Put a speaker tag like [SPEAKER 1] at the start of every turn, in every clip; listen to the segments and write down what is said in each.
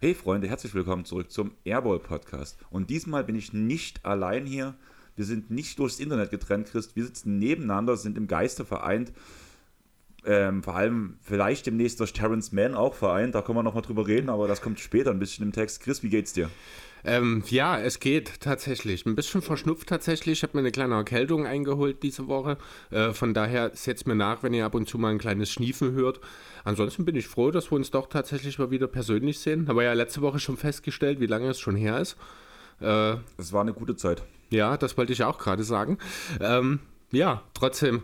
[SPEAKER 1] Hey Freunde, herzlich willkommen zurück zum Airball Podcast. Und diesmal bin ich nicht allein hier. Wir sind nicht durchs Internet getrennt, Christ. Wir sitzen nebeneinander, sind im Geiste vereint. Ähm, vor allem vielleicht demnächst durch Terrence Mann auch vereint. Da können wir nochmal drüber reden, aber das kommt später ein bisschen im Text. Chris, wie geht's dir?
[SPEAKER 2] Ähm, ja, es geht tatsächlich. Ein bisschen verschnupft tatsächlich. Ich habe mir eine kleine Erkältung eingeholt diese Woche. Äh, von daher setzt mir nach, wenn ihr ab und zu mal ein kleines Schniefen hört. Ansonsten bin ich froh, dass wir uns doch tatsächlich mal wieder persönlich sehen. Haben wir ja letzte Woche schon festgestellt, wie lange es schon her ist.
[SPEAKER 1] Äh, es war eine gute Zeit.
[SPEAKER 2] Ja, das wollte ich auch gerade sagen. Ähm, ja, trotzdem,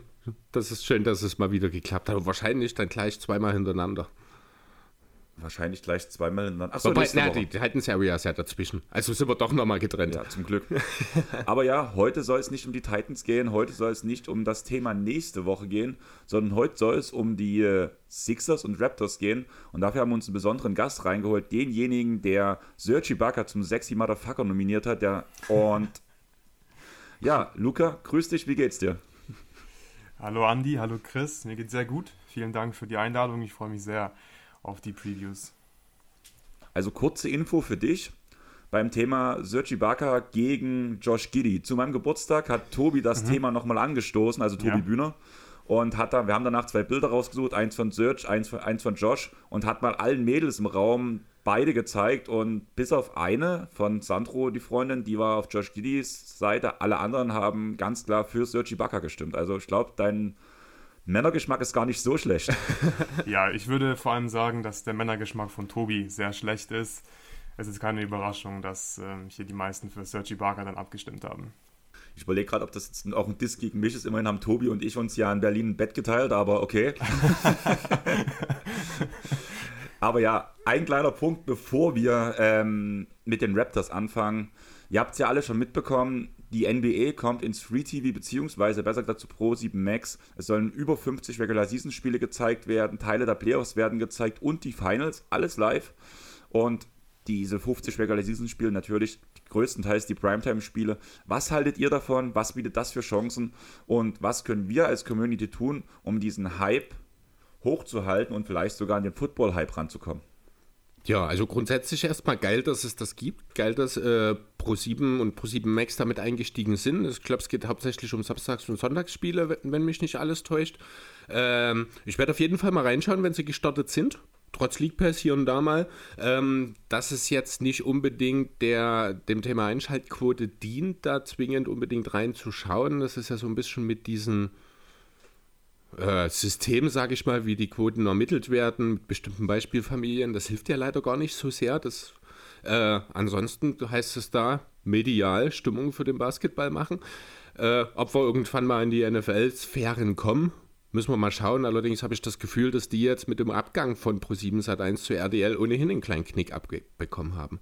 [SPEAKER 2] das ist schön, dass es mal wieder geklappt hat. wahrscheinlich dann gleich zweimal hintereinander.
[SPEAKER 1] Wahrscheinlich gleich zweimal hintereinander.
[SPEAKER 2] Achso, Wobei, na, die, die Titans Area ist ja dazwischen. Also sind wir doch nochmal getrennt.
[SPEAKER 1] Ja, zum Glück. Aber ja, heute soll es nicht um die Titans gehen, heute soll es nicht um das Thema nächste Woche gehen, sondern heute soll es um die äh, Sixers und Raptors gehen. Und dafür haben wir uns einen besonderen Gast reingeholt, denjenigen, der Sergi Ibaka zum Sexy Motherfucker nominiert hat. Der, und ja, Luca, grüß dich, wie geht's dir?
[SPEAKER 3] Hallo Andi, hallo Chris, mir geht's sehr gut. Vielen Dank für die Einladung, ich freue mich sehr auf die Previews.
[SPEAKER 1] Also kurze Info für dich beim Thema Sergi Ibaka gegen Josh Giddy. Zu meinem Geburtstag hat Tobi das mhm. Thema nochmal angestoßen, also Tobi ja. Bühner. Und hat da, wir haben danach zwei Bilder rausgesucht, eins von Serge, eins von, eins von Josh und hat mal allen Mädels im Raum beide gezeigt und bis auf eine von Sandro, die Freundin, die war auf Josh Giddys Seite, alle anderen haben ganz klar für Sergi Ibaka gestimmt. Also ich glaube, dein Männergeschmack ist gar nicht so schlecht.
[SPEAKER 3] ja, ich würde vor allem sagen, dass der Männergeschmack von Tobi sehr schlecht ist. Es ist keine Überraschung, dass ähm, hier die meisten für Sergi Barker dann abgestimmt haben.
[SPEAKER 1] Ich überlege gerade, ob das jetzt auch ein Disk gegen mich ist. Immerhin haben Tobi und ich uns ja in Berlin ein Bett geteilt, aber okay. aber ja, ein kleiner Punkt, bevor wir ähm, mit den Raptors anfangen. Ihr habt es ja alle schon mitbekommen, die NBA kommt ins Free TV, beziehungsweise besser gesagt zu Pro 7 Max. Es sollen über 50 Regular Season Spiele gezeigt werden, Teile der Playoffs werden gezeigt und die Finals, alles live. Und diese 50 Regular Season Spiele natürlich größtenteils die Primetime-Spiele. Was haltet ihr davon? Was bietet das für Chancen? Und was können wir als Community tun, um diesen Hype hochzuhalten und vielleicht sogar an den Football-Hype ranzukommen?
[SPEAKER 2] Ja, also grundsätzlich erstmal geil, dass es das gibt. Geil, dass äh, Pro7 und Pro7 Max damit eingestiegen sind. Ich glaube, es geht hauptsächlich um Samstags- und Sonntagsspiele, wenn mich nicht alles täuscht. Ähm, ich werde auf jeden Fall mal reinschauen, wenn sie gestartet sind. Trotz League Pass hier und da mal. Ähm, dass es jetzt nicht unbedingt der, dem Thema Einschaltquote dient, da zwingend unbedingt reinzuschauen. Das ist ja so ein bisschen mit diesen äh, System, sage ich mal, wie die Quoten ermittelt werden mit bestimmten Beispielfamilien, das hilft ja leider gar nicht so sehr. Das, äh, ansonsten heißt es da medial Stimmung für den Basketball machen. Äh, ob wir irgendwann mal in die NFL-Sphären kommen, müssen wir mal schauen. Allerdings habe ich das Gefühl, dass die jetzt mit dem Abgang von Pro7 Sat1 zu RDL ohnehin einen kleinen Knick abbekommen haben.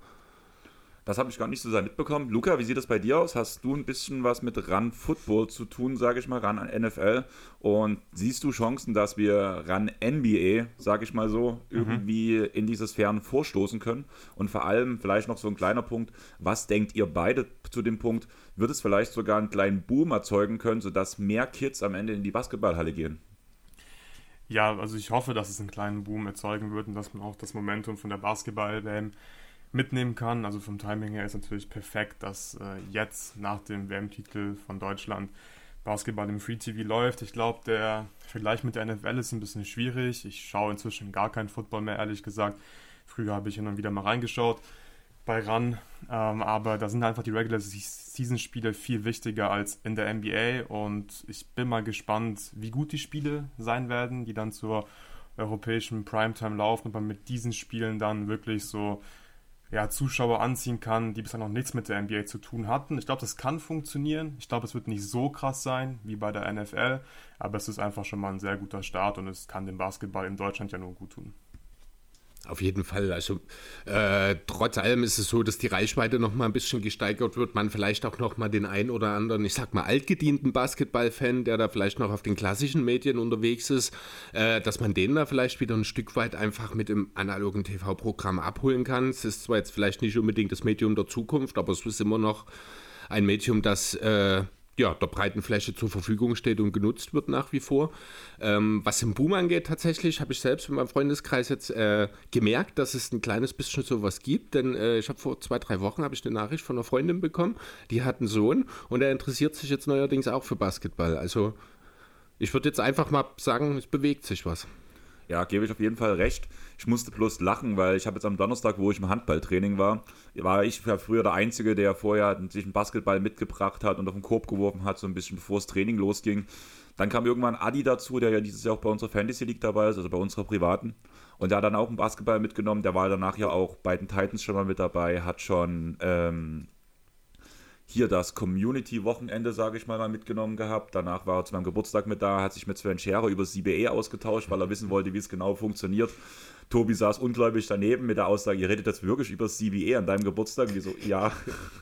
[SPEAKER 1] Das habe ich gar nicht so sehr mitbekommen. Luca, wie sieht das bei dir aus? Hast du ein bisschen was mit Run Football zu tun, sage ich mal, Run an NFL? Und siehst du Chancen, dass wir Run NBA, sage ich mal so, mhm. irgendwie in diese Sphären vorstoßen können? Und vor allem vielleicht noch so ein kleiner Punkt, was denkt ihr beide zu dem Punkt? Wird es vielleicht sogar einen kleinen Boom erzeugen können, sodass mehr Kids am Ende in die Basketballhalle gehen?
[SPEAKER 3] Ja, also ich hoffe, dass es einen kleinen Boom erzeugen wird und dass man auch das Momentum von der Basketball-WM mitnehmen kann. Also vom Timing her ist natürlich perfekt, dass äh, jetzt nach dem WM-Titel von Deutschland Basketball im Free TV läuft. Ich glaube, der Vergleich mit der NFL ist ein bisschen schwierig. Ich schaue inzwischen gar keinen Football mehr, ehrlich gesagt. Früher habe ich hin und wieder mal reingeschaut bei RAN, ähm, aber da sind einfach die Regular Season Spiele viel wichtiger als in der NBA und ich bin mal gespannt, wie gut die Spiele sein werden, die dann zur europäischen Primetime laufen, aber mit diesen Spielen dann wirklich so ja, Zuschauer anziehen kann, die bisher noch nichts mit der NBA zu tun hatten. Ich glaube, das kann funktionieren. Ich glaube, es wird nicht so krass sein wie bei der NFL, aber es ist einfach schon mal ein sehr guter Start und es kann dem Basketball in Deutschland ja nur gut tun.
[SPEAKER 2] Auf jeden Fall. Also äh, trotz allem ist es so, dass die Reichweite noch mal ein bisschen gesteigert wird. Man vielleicht auch noch mal den ein oder anderen, ich sag mal altgedienten Basketball-Fan, der da vielleicht noch auf den klassischen Medien unterwegs ist, äh, dass man den da vielleicht wieder ein Stück weit einfach mit dem analogen TV-Programm abholen kann. Es ist zwar jetzt vielleicht nicht unbedingt das Medium der Zukunft, aber es ist immer noch ein Medium, das äh, ja, der breiten Fläche zur Verfügung steht und genutzt wird nach wie vor. Ähm, was den Boom angeht, tatsächlich habe ich selbst in meinem Freundeskreis jetzt äh, gemerkt, dass es ein kleines bisschen sowas gibt, denn äh, ich habe vor zwei, drei Wochen ich eine Nachricht von einer Freundin bekommen, die hat einen Sohn und er interessiert sich jetzt neuerdings auch für Basketball. Also ich würde jetzt einfach mal sagen, es bewegt sich was.
[SPEAKER 1] Ja, gebe ich auf jeden Fall recht. Ich musste bloß lachen, weil ich habe jetzt am Donnerstag, wo ich im Handballtraining war, war ich ja früher der Einzige, der vorher sich einen Basketball mitgebracht hat und auf den Korb geworfen hat, so ein bisschen bevor das Training losging. Dann kam irgendwann Adi dazu, der ja dieses Jahr auch bei unserer Fantasy League dabei ist, also bei unserer privaten. Und der hat dann auch einen Basketball mitgenommen. Der war danach ja auch bei den Titans schon mal mit dabei, hat schon ähm, hier das Community-Wochenende, sage ich mal, mal mitgenommen gehabt. Danach war er zu meinem Geburtstag mit da, hat sich mit Sven Scherer über das CBE ausgetauscht, weil er wissen wollte, wie es genau funktioniert. Tobi saß ungläubig daneben mit der Aussage, ihr redet jetzt wirklich über CBE an deinem Geburtstag. Und die so, ja.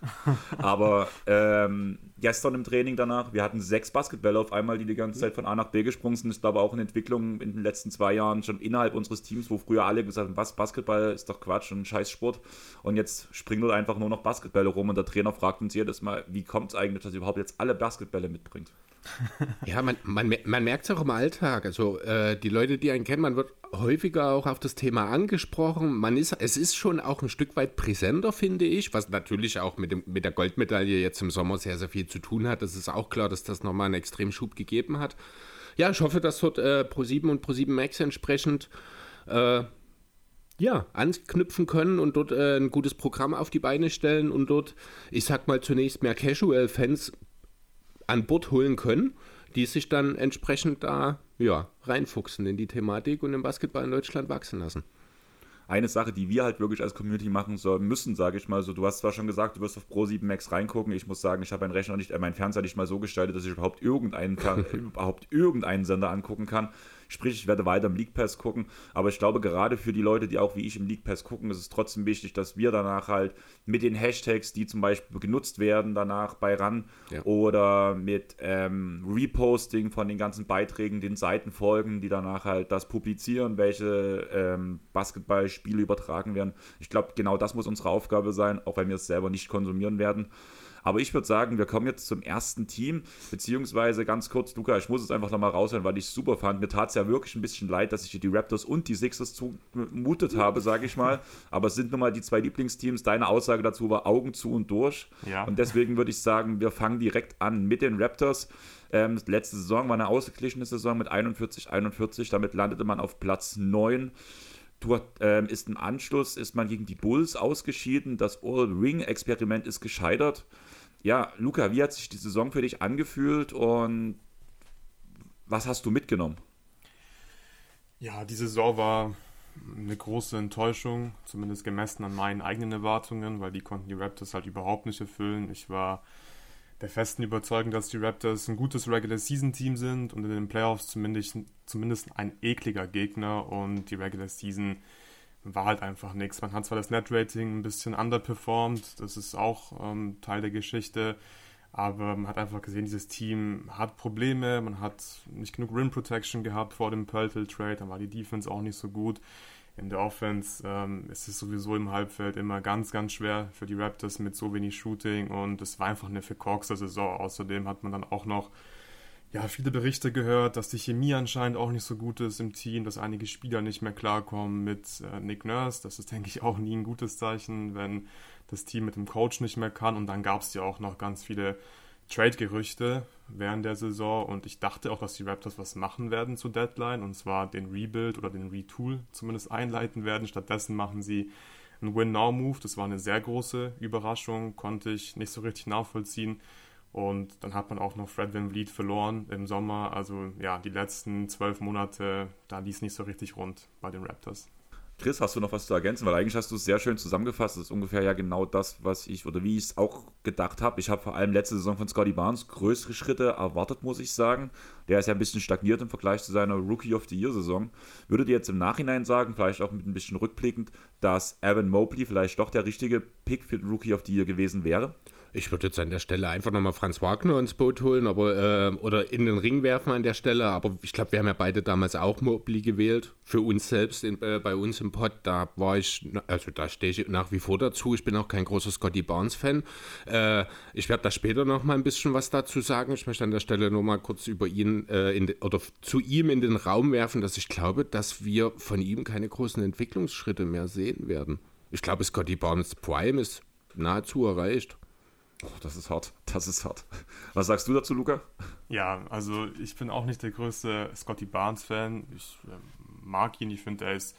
[SPEAKER 1] Aber ähm, gestern im Training danach, wir hatten sechs Basketbälle auf einmal, die die ganze Zeit von A nach B gesprungen sind. Das ist aber auch eine Entwicklung in den letzten zwei Jahren schon innerhalb unseres Teams, wo früher alle gesagt haben, was, Basketball ist doch Quatsch und Scheißsport. Und jetzt springen dort einfach nur noch Basketbälle rum und der Trainer fragt uns jedes Mal, wie kommt es eigentlich, dass ihr überhaupt jetzt alle Basketbälle mitbringt?
[SPEAKER 2] Ja, man, man, man merkt es auch im Alltag. Also äh, die Leute, die einen kennen, man wird häufiger auch auf das Thema angesprochen. Man ist, es ist schon auch ein Stück weit präsenter, finde ich, was natürlich auch mit, dem, mit der Goldmedaille jetzt im Sommer sehr, sehr viel zu tun hat. Das ist auch klar, dass das nochmal einen Extremschub gegeben hat. Ja, ich hoffe, dass dort äh, Pro7 und Pro7 Max entsprechend äh, ja, anknüpfen können und dort äh, ein gutes Programm auf die Beine stellen und dort, ich sag mal, zunächst mehr Casual-Fans an Bord holen können, die sich dann entsprechend da ja, reinfuchsen in die Thematik und den Basketball in Deutschland wachsen lassen
[SPEAKER 1] eine Sache, die wir halt wirklich als Community machen sollen, müssen, sage ich mal so. Du hast zwar schon gesagt, du wirst auf Pro 7 Max reingucken. Ich muss sagen, ich habe meinen Rechner nicht, äh, meinen Fernseher nicht mal so gestaltet, dass ich überhaupt irgendeinen, überhaupt irgendeinen Sender angucken kann. Sprich, ich werde weiter im League Pass gucken. Aber ich glaube, gerade für die Leute, die auch wie ich im League Pass gucken, ist es trotzdem wichtig, dass wir danach halt mit den Hashtags, die zum Beispiel genutzt werden, danach bei RAN ja. oder mit ähm, Reposting von den ganzen Beiträgen, den Seiten folgen, die danach halt das publizieren, welche ähm, Basketballspiele übertragen werden. Ich glaube, genau das muss unsere Aufgabe sein, auch wenn wir es selber nicht konsumieren werden. Aber ich würde sagen, wir kommen jetzt zum ersten Team, beziehungsweise ganz kurz, Luca, ich muss es einfach nochmal raushören, weil ich es super fand. Mir tat es ja wirklich ein bisschen leid, dass ich die Raptors und die Sixers zumutet habe, sage ich mal. Aber es sind nun mal die zwei Lieblingsteams. Deine Aussage dazu war Augen zu und durch. Ja. Und deswegen würde ich sagen, wir fangen direkt an mit den Raptors. Ähm, letzte Saison war eine ausgeglichene Saison mit 41, 41. Damit landete man auf Platz 9. Dort ähm, ist im Anschluss ist man gegen die Bulls ausgeschieden. Das All-Ring-Experiment ist gescheitert ja, Luca, wie hat sich die Saison für dich angefühlt und was hast du mitgenommen?
[SPEAKER 3] Ja, die Saison war eine große Enttäuschung, zumindest gemessen an meinen eigenen Erwartungen, weil die konnten die Raptors halt überhaupt nicht erfüllen. Ich war der festen Überzeugung, dass die Raptors ein gutes Regular Season Team sind und in den Playoffs zumindest, zumindest ein ekliger Gegner und die Regular Season war halt einfach nichts. Man hat zwar das Net-Rating ein bisschen underperformed, das ist auch ähm, Teil der Geschichte, aber man hat einfach gesehen, dieses Team hat Probleme, man hat nicht genug Rim Protection gehabt vor dem Pöltl Trade, dann war die Defense auch nicht so gut. In der Offense ähm, ist es sowieso im Halbfeld immer ganz, ganz schwer für die Raptors mit so wenig Shooting und es war einfach eine verkorkste Saison. Außerdem hat man dann auch noch ja, viele Berichte gehört, dass die Chemie anscheinend auch nicht so gut ist im Team, dass einige Spieler nicht mehr klarkommen mit äh, Nick Nurse. Das ist, denke ich, auch nie ein gutes Zeichen, wenn das Team mit dem Coach nicht mehr kann. Und dann gab es ja auch noch ganz viele Trade-Gerüchte während der Saison und ich dachte auch, dass die Raptors was machen werden zur Deadline und zwar den Rebuild oder den Retool zumindest einleiten werden. Stattdessen machen sie einen Win-Now-Move. Das war eine sehr große Überraschung, konnte ich nicht so richtig nachvollziehen. Und dann hat man auch noch Fred Van Vliet verloren im Sommer. Also ja, die letzten zwölf Monate, da lief nicht so richtig rund bei den Raptors.
[SPEAKER 1] Chris, hast du noch was zu ergänzen? Weil eigentlich hast du es sehr schön zusammengefasst. Das ist ungefähr ja genau das, was ich oder wie ich es auch gedacht habe. Ich habe vor allem letzte Saison von Scotty Barnes größere Schritte erwartet, muss ich sagen. Der ist ja ein bisschen stagniert im Vergleich zu seiner Rookie of the Year Saison. Würdet ihr jetzt im Nachhinein sagen, vielleicht auch mit ein bisschen rückblickend, dass Evan Mobley vielleicht doch der richtige Pick für den Rookie of the Year gewesen wäre?
[SPEAKER 2] Ich würde jetzt an der Stelle einfach nochmal Franz Wagner ins Boot holen aber, äh, oder in den Ring werfen an der Stelle. Aber ich glaube, wir haben ja beide damals auch Mobley gewählt. Für uns selbst, in, äh, bei uns im Pod. Da war ich, also da stehe ich nach wie vor dazu. Ich bin auch kein großer Scotty Barnes-Fan. Äh, ich werde da später nochmal ein bisschen was dazu sagen. Ich möchte an der Stelle nur mal kurz über ihn äh, in, oder zu ihm in den Raum werfen, dass ich glaube, dass wir von ihm keine großen Entwicklungsschritte mehr sehen werden. Ich glaube, Scotty Barnes Prime ist nahezu erreicht.
[SPEAKER 1] Oh, das ist hart. Das ist hart. Was sagst du dazu, Luca?
[SPEAKER 3] Ja, also ich bin auch nicht der größte Scotty Barnes-Fan. Ich äh, mag ihn, ich finde, er ist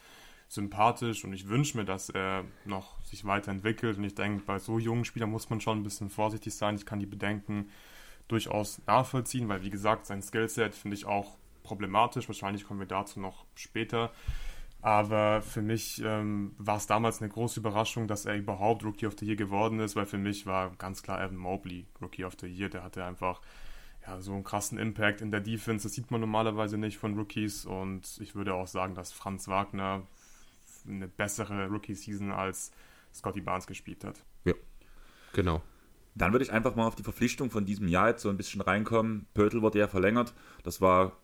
[SPEAKER 3] sympathisch und ich wünsche mir, dass er noch sich weiterentwickelt. Und ich denke, bei so jungen Spielern muss man schon ein bisschen vorsichtig sein. Ich kann die Bedenken durchaus nachvollziehen, weil wie gesagt, sein Skillset finde ich auch problematisch. Wahrscheinlich kommen wir dazu noch später. Aber für mich ähm, war es damals eine große Überraschung, dass er überhaupt Rookie of the Year geworden ist, weil für mich war ganz klar Evan Mobley Rookie of the Year. Der hatte einfach ja, so einen krassen Impact in der Defense. Das sieht man normalerweise nicht von Rookies. Und ich würde auch sagen, dass Franz Wagner eine bessere Rookie-Season als Scotty Barnes gespielt hat.
[SPEAKER 2] Ja, genau.
[SPEAKER 1] Dann würde ich einfach mal auf die Verpflichtung von diesem Jahr jetzt so ein bisschen reinkommen. Pörtl wurde ja verlängert. Das war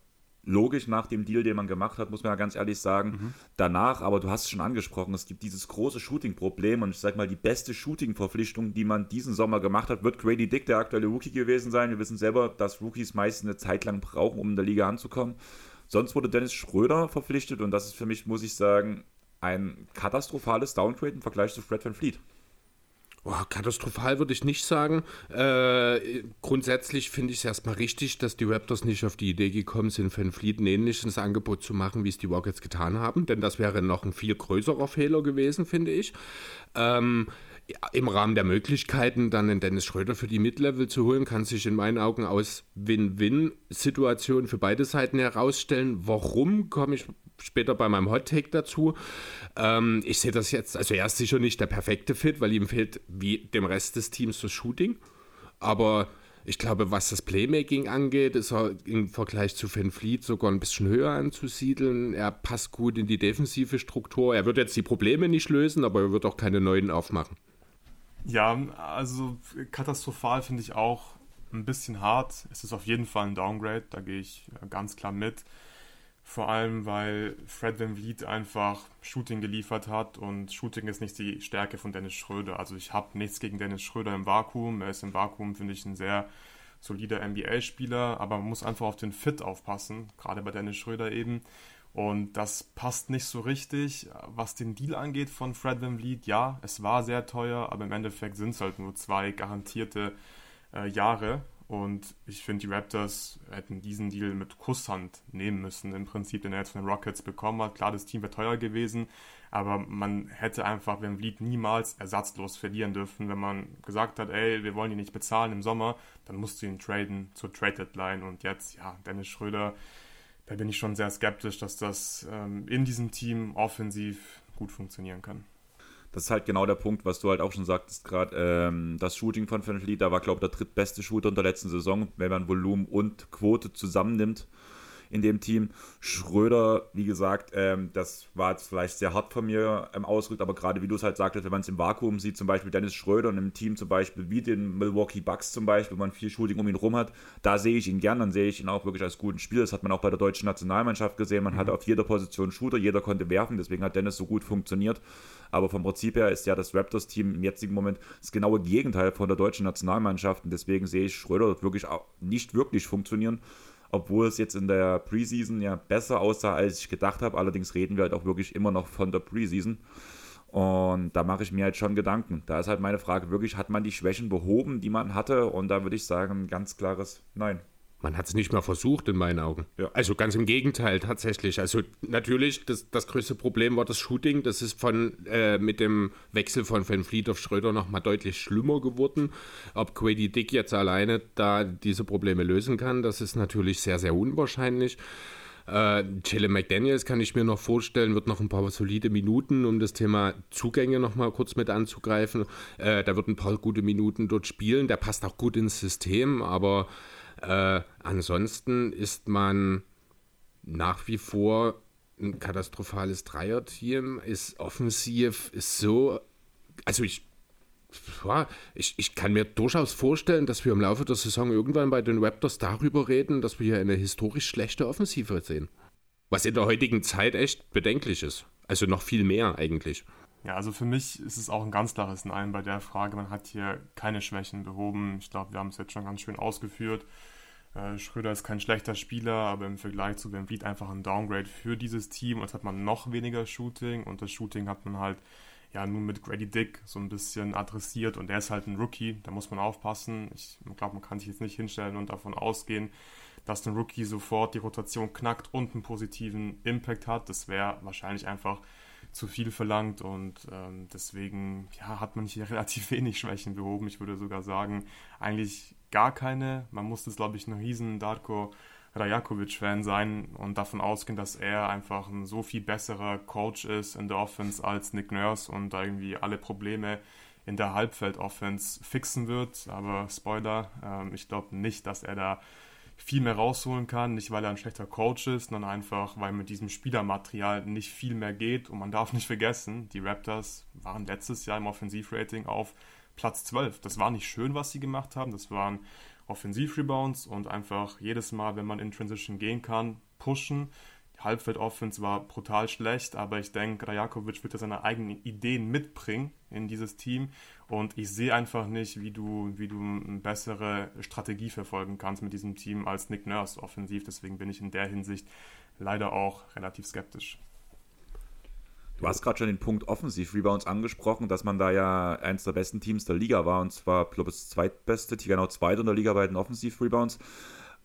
[SPEAKER 1] logisch nach dem Deal, den man gemacht hat, muss man ja ganz ehrlich sagen. Mhm. Danach, aber du hast es schon angesprochen, es gibt dieses große Shooting-Problem und ich sag mal, die beste Shooting-Verpflichtung, die man diesen Sommer gemacht hat, wird Grady Dick, der aktuelle Rookie gewesen sein. Wir wissen selber, dass Rookies meistens eine Zeit lang brauchen, um in der Liga anzukommen. Sonst wurde Dennis Schröder verpflichtet und das ist für mich, muss ich sagen, ein katastrophales Downgrade im Vergleich zu Fred Van Fleet.
[SPEAKER 2] Oh, katastrophal würde ich nicht sagen. Äh, grundsätzlich finde ich es erstmal richtig, dass die Raptors nicht auf die Idee gekommen sind, Van Fleet ein ähnliches Angebot zu machen, wie es die Rockets getan haben. Denn das wäre noch ein viel größerer Fehler gewesen, finde ich. Ähm, im Rahmen der Möglichkeiten dann einen Dennis Schröder für die Mid-Level zu holen, kann sich in meinen Augen aus Win-Win-Situationen für beide Seiten herausstellen. Warum, komme ich später bei meinem Hot Take dazu. Ähm, ich sehe das jetzt, also er ist sicher nicht der perfekte Fit, weil ihm fehlt wie dem Rest des Teams das Shooting. Aber ich glaube, was das Playmaking angeht, ist er im Vergleich zu Van Fleet sogar ein bisschen höher anzusiedeln. Er passt gut in die defensive Struktur. Er wird jetzt die Probleme nicht lösen, aber er wird auch keine neuen aufmachen.
[SPEAKER 3] Ja, also katastrophal finde ich auch ein bisschen hart. Es ist auf jeden Fall ein Downgrade, da gehe ich ganz klar mit. Vor allem, weil Fred Van Vliet einfach Shooting geliefert hat und Shooting ist nicht die Stärke von Dennis Schröder. Also ich habe nichts gegen Dennis Schröder im Vakuum. Er ist im Vakuum, finde ich, ein sehr solider NBA-Spieler, aber man muss einfach auf den Fit aufpassen, gerade bei Dennis Schröder eben. Und das passt nicht so richtig. Was den Deal angeht von Fred Van Vliet, ja, es war sehr teuer, aber im Endeffekt sind es halt nur zwei garantierte äh, Jahre. Und ich finde, die Raptors hätten diesen Deal mit Kusshand nehmen müssen, im Prinzip, den er jetzt von den Rockets bekommen hat. Klar, das Team wäre teuer gewesen, aber man hätte einfach Van Vliet niemals ersatzlos verlieren dürfen. Wenn man gesagt hat, ey, wir wollen ihn nicht bezahlen im Sommer, dann musst du ihn traden zur Trade Deadline. Und jetzt, ja, Dennis Schröder, da bin ich schon sehr skeptisch, dass das ähm, in diesem Team offensiv gut funktionieren kann.
[SPEAKER 1] Das ist halt genau der Punkt, was du halt auch schon sagtest, gerade ähm, das Shooting von Van Fleet, da war, glaube ich, der drittbeste Shooter in der letzten Saison, wenn man Volumen und Quote zusammennimmt in dem Team. Schröder, wie gesagt, ähm, das war jetzt vielleicht sehr hart von mir ähm, ausgedrückt, aber gerade wie du es halt sagtest, wenn man es im Vakuum sieht, zum Beispiel Dennis Schröder in einem Team zum Beispiel wie den Milwaukee Bucks zum Beispiel, wo man viel Shooting um ihn rum hat, da sehe ich ihn gern, dann sehe ich ihn auch wirklich als guten Spieler. Das hat man auch bei der deutschen Nationalmannschaft gesehen. Man mhm. hatte auf jeder Position Shooter, jeder konnte werfen, deswegen hat Dennis so gut funktioniert. Aber vom Prinzip her ist ja das Raptors-Team im jetzigen Moment das genaue Gegenteil von der deutschen Nationalmannschaft. Und deswegen sehe ich Schröder wirklich auch nicht wirklich funktionieren obwohl es jetzt in der Preseason ja besser aussah, als ich gedacht habe. Allerdings reden wir halt auch wirklich immer noch von der Preseason. Und da mache ich mir halt schon Gedanken. Da ist halt meine Frage wirklich, hat man die Schwächen behoben, die man hatte? Und da würde ich sagen, ganz klares Nein.
[SPEAKER 2] Man hat es nicht mal versucht, in meinen Augen. Ja. Also ganz im Gegenteil, tatsächlich. Also natürlich, das, das größte Problem war das Shooting. Das ist von äh, mit dem Wechsel von Van Fleet auf Schröder nochmal deutlich schlimmer geworden. Ob Quady Dick jetzt alleine da diese Probleme lösen kann, das ist natürlich sehr, sehr unwahrscheinlich. Äh, Jalen McDaniels kann ich mir noch vorstellen, wird noch ein paar solide Minuten, um das Thema Zugänge noch mal kurz mit anzugreifen. Äh, da wird ein paar gute Minuten dort spielen. Der passt auch gut ins System, aber äh, ansonsten ist man nach wie vor ein katastrophales Dreierteam, ist offensiv, ist so, also ich, ich, ich kann mir durchaus vorstellen, dass wir im Laufe der Saison irgendwann bei den Raptors darüber reden, dass wir hier eine historisch schlechte Offensive sehen. Was in der heutigen Zeit echt bedenklich ist. Also noch viel mehr eigentlich.
[SPEAKER 3] Ja, also für mich ist es auch ein ganz klares Nein bei der Frage. Man hat hier keine Schwächen behoben. Ich glaube, wir haben es jetzt schon ganz schön ausgeführt. Äh, Schröder ist kein schlechter Spieler, aber im Vergleich zu Van Vliet einfach ein Downgrade für dieses Team. Jetzt hat man noch weniger Shooting und das Shooting hat man halt ja nun mit Grady Dick so ein bisschen adressiert und er ist halt ein Rookie, da muss man aufpassen. Ich glaube, man kann sich jetzt nicht hinstellen und davon ausgehen, dass ein Rookie sofort die Rotation knackt und einen positiven Impact hat. Das wäre wahrscheinlich einfach zu viel verlangt und ähm, deswegen ja, hat man hier relativ wenig Schwächen behoben. Ich würde sogar sagen, eigentlich gar keine. Man muss jetzt, glaube ich, ein riesen Darko Rajakovic-Fan sein und davon ausgehen, dass er einfach ein so viel besserer Coach ist in der Offense als Nick Nurse und da irgendwie alle Probleme in der Halbfeld-Offense fixen wird. Aber Spoiler, ähm, ich glaube nicht, dass er da viel mehr rausholen kann. Nicht, weil er ein schlechter Coach ist, sondern einfach, weil mit diesem Spielermaterial nicht viel mehr geht. Und man darf nicht vergessen, die Raptors waren letztes Jahr im Offensivrating auf Platz 12. Das war nicht schön, was sie gemacht haben. Das waren Offensivrebounds und einfach jedes Mal, wenn man in Transition gehen kann, pushen. Die Halbfeld-Offense war brutal schlecht, aber ich denke, Rajakovic wird ja seine eigenen Ideen mitbringen in dieses Team und ich sehe einfach nicht, wie du, wie du eine bessere Strategie verfolgen kannst mit diesem Team als Nick Nurse offensiv. Deswegen bin ich in der Hinsicht leider auch relativ skeptisch.
[SPEAKER 1] Du hast gerade schon den Punkt Offensiv-Rebounds angesprochen, dass man da ja eins der besten Teams der Liga war und zwar, glaube ich, das zweitbeste, genau zweite in der Liga bei den Offensiv-Rebounds.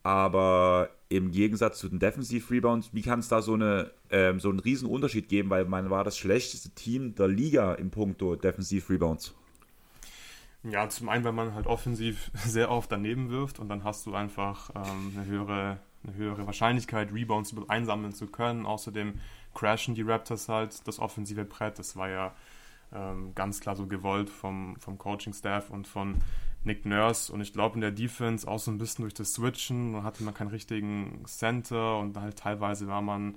[SPEAKER 1] Aber im Gegensatz zu den Defensiv-Rebounds, wie kann es da so, eine, ähm, so einen riesen Unterschied geben? Weil man war das schlechteste Team der Liga im Punkto Defensiv-Rebounds.
[SPEAKER 3] Ja, zum einen, weil man halt offensiv sehr oft daneben wirft und dann hast du einfach ähm, eine, höhere, eine höhere Wahrscheinlichkeit, Rebounds einsammeln zu können. Außerdem crashen die Raptors halt das offensive Brett. Das war ja ähm, ganz klar so gewollt vom, vom Coaching-Staff und von Nick Nurse. Und ich glaube, in der Defense auch so ein bisschen durch das Switchen hatte man keinen richtigen Center und halt teilweise war man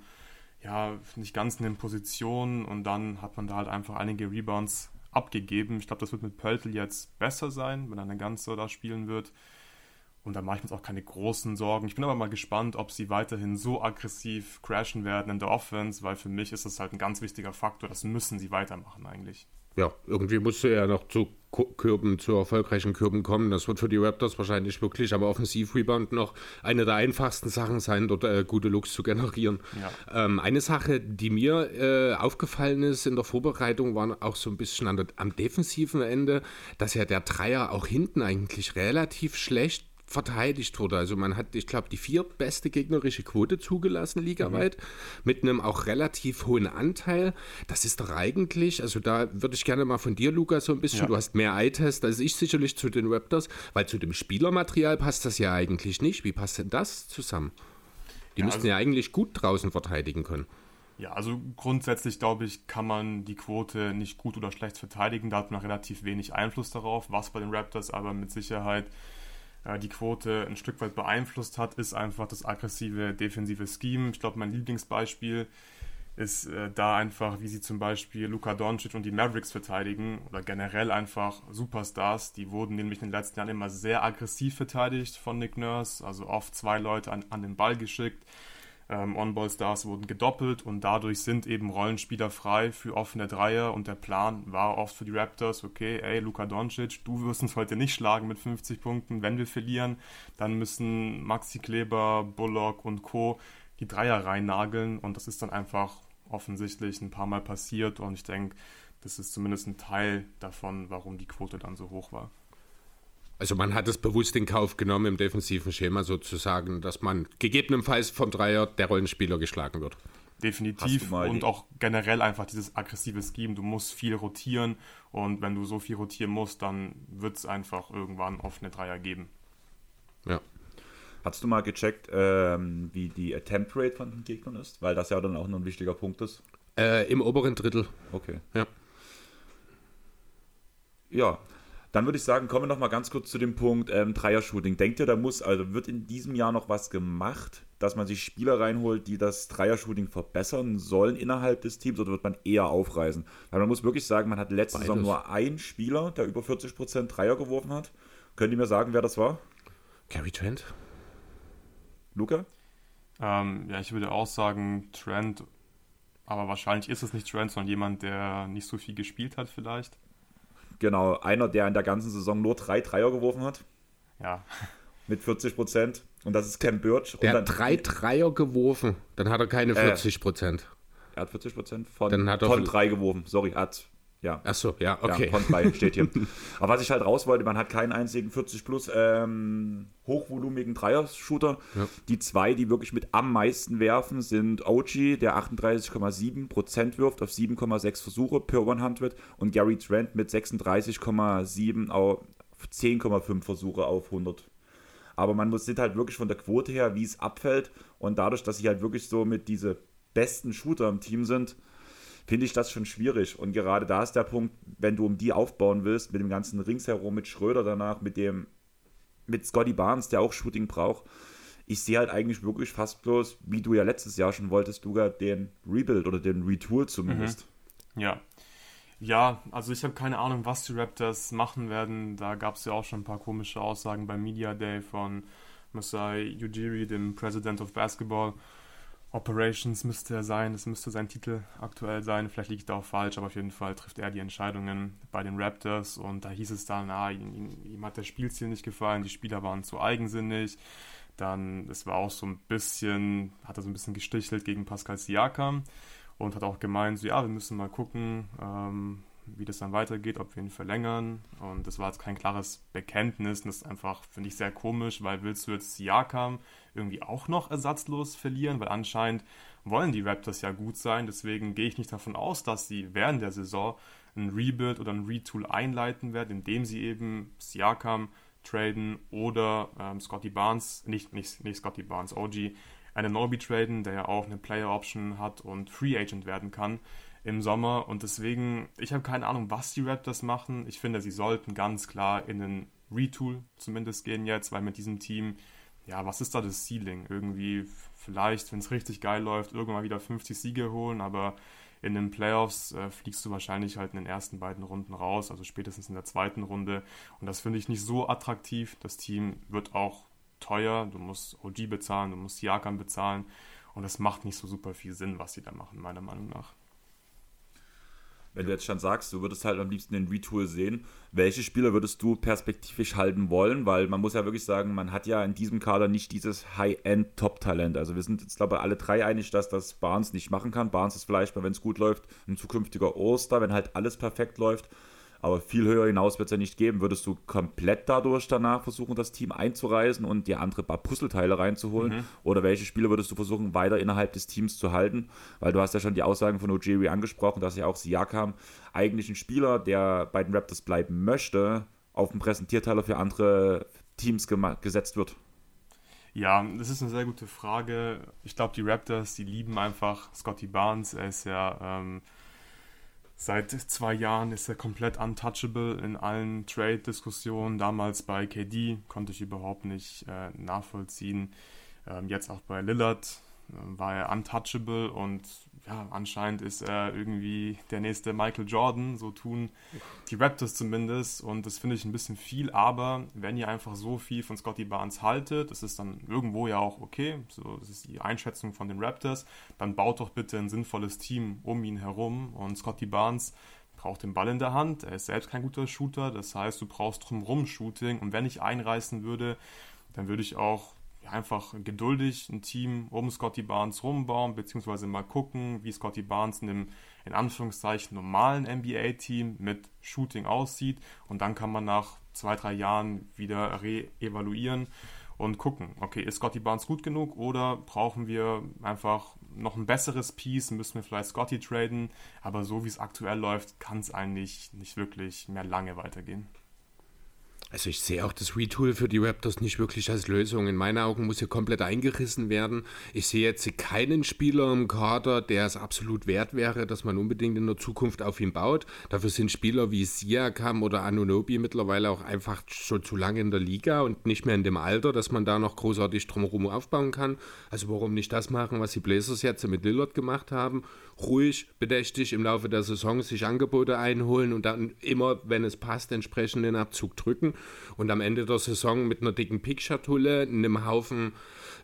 [SPEAKER 3] ja nicht ganz in den Positionen und dann hat man da halt einfach einige Rebounds abgegeben. Ich glaube, das wird mit Pöltl jetzt besser sein, wenn er eine ganze da spielen wird. Und da mache ich mir auch keine großen Sorgen. Ich bin aber mal gespannt, ob sie weiterhin so aggressiv crashen werden in der Offense, weil für mich ist das halt ein ganz wichtiger Faktor. Das müssen sie weitermachen eigentlich.
[SPEAKER 2] Ja, irgendwie musst du ja noch zu Kürben, zu erfolgreichen Kürben kommen. Das wird für die Raptors wahrscheinlich wirklich am Offensiv-Rebound noch eine der einfachsten Sachen sein, dort äh, gute Looks zu generieren. Ja. Ähm, eine Sache, die mir äh, aufgefallen ist in der Vorbereitung, war auch so ein bisschen der, am defensiven Ende, dass ja der Dreier auch hinten eigentlich relativ schlecht verteidigt wurde. Also man hat, ich glaube, die viertbeste gegnerische Quote zugelassen, ligaweit, mhm. mit einem auch relativ hohen Anteil. Das ist doch eigentlich, also da würde ich gerne mal von dir, Luca, so ein bisschen, ja. du hast mehr Eye-Test als ich sicherlich zu den Raptors, weil zu dem Spielermaterial passt das ja eigentlich nicht. Wie passt denn das zusammen? Die ja, müssten also, ja eigentlich gut draußen verteidigen können.
[SPEAKER 3] Ja, also grundsätzlich glaube ich, kann man die Quote nicht gut oder schlecht verteidigen. Da hat man relativ wenig Einfluss darauf, was bei den Raptors aber mit Sicherheit die Quote ein Stück weit beeinflusst hat, ist einfach das aggressive defensive Scheme. Ich glaube, mein Lieblingsbeispiel ist äh, da einfach, wie sie zum Beispiel Luka Doncic und die Mavericks verteidigen oder generell einfach Superstars. Die wurden nämlich in den letzten Jahren immer sehr aggressiv verteidigt von Nick Nurse, also oft zwei Leute an, an den Ball geschickt ähm, On-Ball-Stars wurden gedoppelt und dadurch sind eben Rollenspieler frei für offene Dreier und der Plan war oft für die Raptors, okay, ey, Luka Doncic, du wirst uns heute nicht schlagen mit 50 Punkten, wenn wir verlieren, dann müssen Maxi Kleber, Bullock und Co. die Dreier reinnageln und das ist dann einfach offensichtlich ein paar Mal passiert und ich denke, das ist zumindest ein Teil davon, warum die Quote dann so hoch war.
[SPEAKER 2] Also man hat es bewusst in Kauf genommen im defensiven Schema sozusagen, dass man gegebenenfalls vom Dreier der Rollenspieler geschlagen wird.
[SPEAKER 3] Definitiv und auch generell einfach dieses aggressive Scheme. Du musst viel rotieren und wenn du so viel rotieren musst, dann wird es einfach irgendwann offene Dreier geben.
[SPEAKER 2] Ja.
[SPEAKER 1] Hast du mal gecheckt, ähm, wie die Attempt Rate von den Gegnern ist? Weil das ja dann auch noch ein wichtiger Punkt ist.
[SPEAKER 2] Äh, Im oberen Drittel.
[SPEAKER 1] Okay.
[SPEAKER 2] Ja.
[SPEAKER 1] Ja, dann würde ich sagen, kommen wir noch mal ganz kurz zu dem Punkt ähm, Dreier-Shooting. Denkt ihr, da muss, also wird in diesem Jahr noch was gemacht, dass man sich Spieler reinholt, die das Dreier-Shooting verbessern sollen innerhalb des Teams oder wird man eher aufreißen? Weil man muss wirklich sagen, man hat letzte
[SPEAKER 2] Beides.
[SPEAKER 1] Saison nur einen Spieler, der über 40% Dreier geworfen hat. Könnt ihr mir sagen, wer das war?
[SPEAKER 2] Gary Trent?
[SPEAKER 1] Luca?
[SPEAKER 3] Ähm, ja, ich würde auch sagen Trent, aber wahrscheinlich ist es nicht Trent, sondern jemand, der nicht so viel gespielt hat vielleicht.
[SPEAKER 1] Genau, einer, der in der ganzen Saison nur drei Dreier geworfen hat,
[SPEAKER 3] Ja,
[SPEAKER 1] mit 40%. Und das ist Cam Birch.
[SPEAKER 2] Der
[SPEAKER 1] und
[SPEAKER 2] hat drei Dreier geworfen, dann hat er keine 40 Prozent.
[SPEAKER 1] Er hat 40% von,
[SPEAKER 2] Dann hat er
[SPEAKER 1] von
[SPEAKER 2] viel-
[SPEAKER 1] drei geworfen. Sorry, er hat, ja.
[SPEAKER 2] Achso, ja, okay.
[SPEAKER 1] Ja, von drei steht hier. Aber was ich halt raus wollte, man hat keinen einzigen 40 plus ähm, hochvolumigen Dreier-Shooter.
[SPEAKER 2] Ja.
[SPEAKER 1] Die zwei, die wirklich mit am meisten werfen, sind OG, der 38,7% wirft auf 7,6 Versuche per 100 und Gary Trent mit 36,7 auf 10,5 Versuche auf 100. Aber man muss sieht halt wirklich von der Quote her, wie es abfällt. Und dadurch, dass sie halt wirklich so mit diese besten Shooter im Team sind, finde ich das schon schwierig. Und gerade da ist der Punkt, wenn du um die aufbauen willst, mit dem ganzen Ringsherum, mit Schröder danach, mit dem, mit Scotty Barnes, der auch Shooting braucht. Ich sehe halt eigentlich wirklich fast bloß, wie du ja letztes Jahr schon wolltest, Luca, den Rebuild oder den Retool zumindest.
[SPEAKER 3] ja. Ja, also ich habe keine Ahnung, was die Raptors machen werden. Da gab es ja auch schon ein paar komische Aussagen beim Media Day von Masai Ujiri, dem President of Basketball. Operations müsste er sein, das müsste sein Titel aktuell sein. Vielleicht liege ich da auch falsch, aber auf jeden Fall trifft er die Entscheidungen bei den Raptors. Und da hieß es dann, ah, ihm, ihm, hat der Spielstil nicht gefallen, die Spieler waren zu eigensinnig. Dann, es war auch so ein bisschen, hat er so ein bisschen gestichelt gegen Pascal Siakam und hat auch gemeint, so ja, wir müssen mal gucken, ähm, wie das dann weitergeht, ob wir ihn verlängern. Und das war jetzt kein klares Bekenntnis. Und das ist einfach, finde ich, sehr komisch, weil willst du jetzt Siakam irgendwie auch noch ersatzlos verlieren? Weil anscheinend wollen die Raptors ja gut sein. Deswegen gehe ich nicht davon aus, dass sie während der Saison ein Rebuild oder ein Retool einleiten werden, indem sie eben Siakam traden oder ähm, Scotty Barnes, nicht, nicht, nicht Scotty Barnes, OG, eine Nobi traden, der ja auch eine Player Option hat und Free Agent werden kann im Sommer. Und deswegen, ich habe keine Ahnung, was die Raptors machen. Ich finde, sie sollten ganz klar in einen Retool zumindest gehen jetzt, weil mit diesem Team, ja, was ist da das Ceiling? Irgendwie vielleicht, wenn es richtig geil läuft, irgendwann wieder 50 Siege holen, aber in den Playoffs äh, fliegst du wahrscheinlich halt in den ersten beiden Runden raus, also spätestens in der zweiten Runde. Und das finde ich nicht so attraktiv. Das Team wird auch teuer. Du musst OG bezahlen, du musst Siakam bezahlen. Und das macht nicht so super viel Sinn, was sie da machen, meiner Meinung nach.
[SPEAKER 1] Wenn du jetzt schon sagst, du würdest halt am liebsten den Retool sehen, welche Spieler würdest du perspektivisch halten wollen? Weil man muss ja wirklich sagen, man hat ja in diesem Kader nicht dieses High-End-Top-Talent. Also wir sind jetzt, glaube ich, alle drei einig, dass das Barnes nicht machen kann. Barnes ist vielleicht mal, wenn es gut läuft, ein zukünftiger Oster, wenn halt alles perfekt läuft. Aber viel höher hinaus wird es ja nicht geben. Würdest du komplett dadurch danach versuchen, das Team einzureisen und dir andere paar Puzzleteile reinzuholen? Oder welche Spieler würdest du versuchen, weiter innerhalb des Teams zu halten? Weil du hast ja schon die Aussagen von Ojiri angesprochen, dass ja auch Siakam eigentlich ein Spieler, der bei den Raptors bleiben möchte, auf den Präsentierteiler für andere Teams gesetzt wird.
[SPEAKER 3] Ja, das ist eine sehr gute Frage. Ich glaube, die Raptors, die lieben einfach Scotty Barnes. Er ist ja ähm, seit zwei Jahren ist er komplett untouchable in allen Trade-Diskussionen. Damals bei KD konnte ich überhaupt nicht äh, nachvollziehen. Ähm, jetzt auch bei Lillard äh, war er untouchable und ja, anscheinend ist er irgendwie der nächste Michael Jordan, so tun die Raptors zumindest. Und das finde ich ein bisschen viel, aber wenn ihr einfach so viel von Scotty Barnes haltet, das ist dann irgendwo ja auch okay, so das ist die Einschätzung von den Raptors, dann baut doch bitte ein sinnvolles Team um ihn herum. Und Scotty Barnes braucht den Ball in der Hand, er ist selbst kein guter Shooter, das heißt, du brauchst drumherum Shooting. Und wenn ich einreißen würde, dann würde ich auch ja, einfach geduldig ein Team um Scotty Barnes rumbauen, beziehungsweise mal gucken, wie Scotty Barnes in einem in Anführungszeichen normalen NBA-Team mit Shooting aussieht und dann kann man nach zwei, drei Jahren wieder re-evaluieren und gucken, okay, ist Scotty Barnes gut genug oder brauchen wir einfach noch ein besseres Piece, müssen wir vielleicht Scotty traden, aber so wie es aktuell läuft, kann es eigentlich nicht wirklich mehr lange weitergehen.
[SPEAKER 2] Also ich sehe auch das Retool für die Raptors nicht wirklich als Lösung. In meinen Augen muss hier komplett eingerissen werden. Ich sehe jetzt keinen Spieler im Kader, der es absolut wert wäre, dass man unbedingt in der Zukunft auf ihn baut. Dafür sind Spieler wie Siakam oder Anunobi mittlerweile auch einfach schon zu lange in der Liga und nicht mehr in dem Alter, dass man da noch großartig drumherum aufbauen kann. Also warum nicht das machen, was die Blazers jetzt mit Lillard gemacht haben? Ruhig, bedächtig im Laufe der Saison sich Angebote einholen und dann immer, wenn es passt, entsprechend den Abzug drücken und am Ende der Saison mit einer dicken Pickschatulle, einem Haufen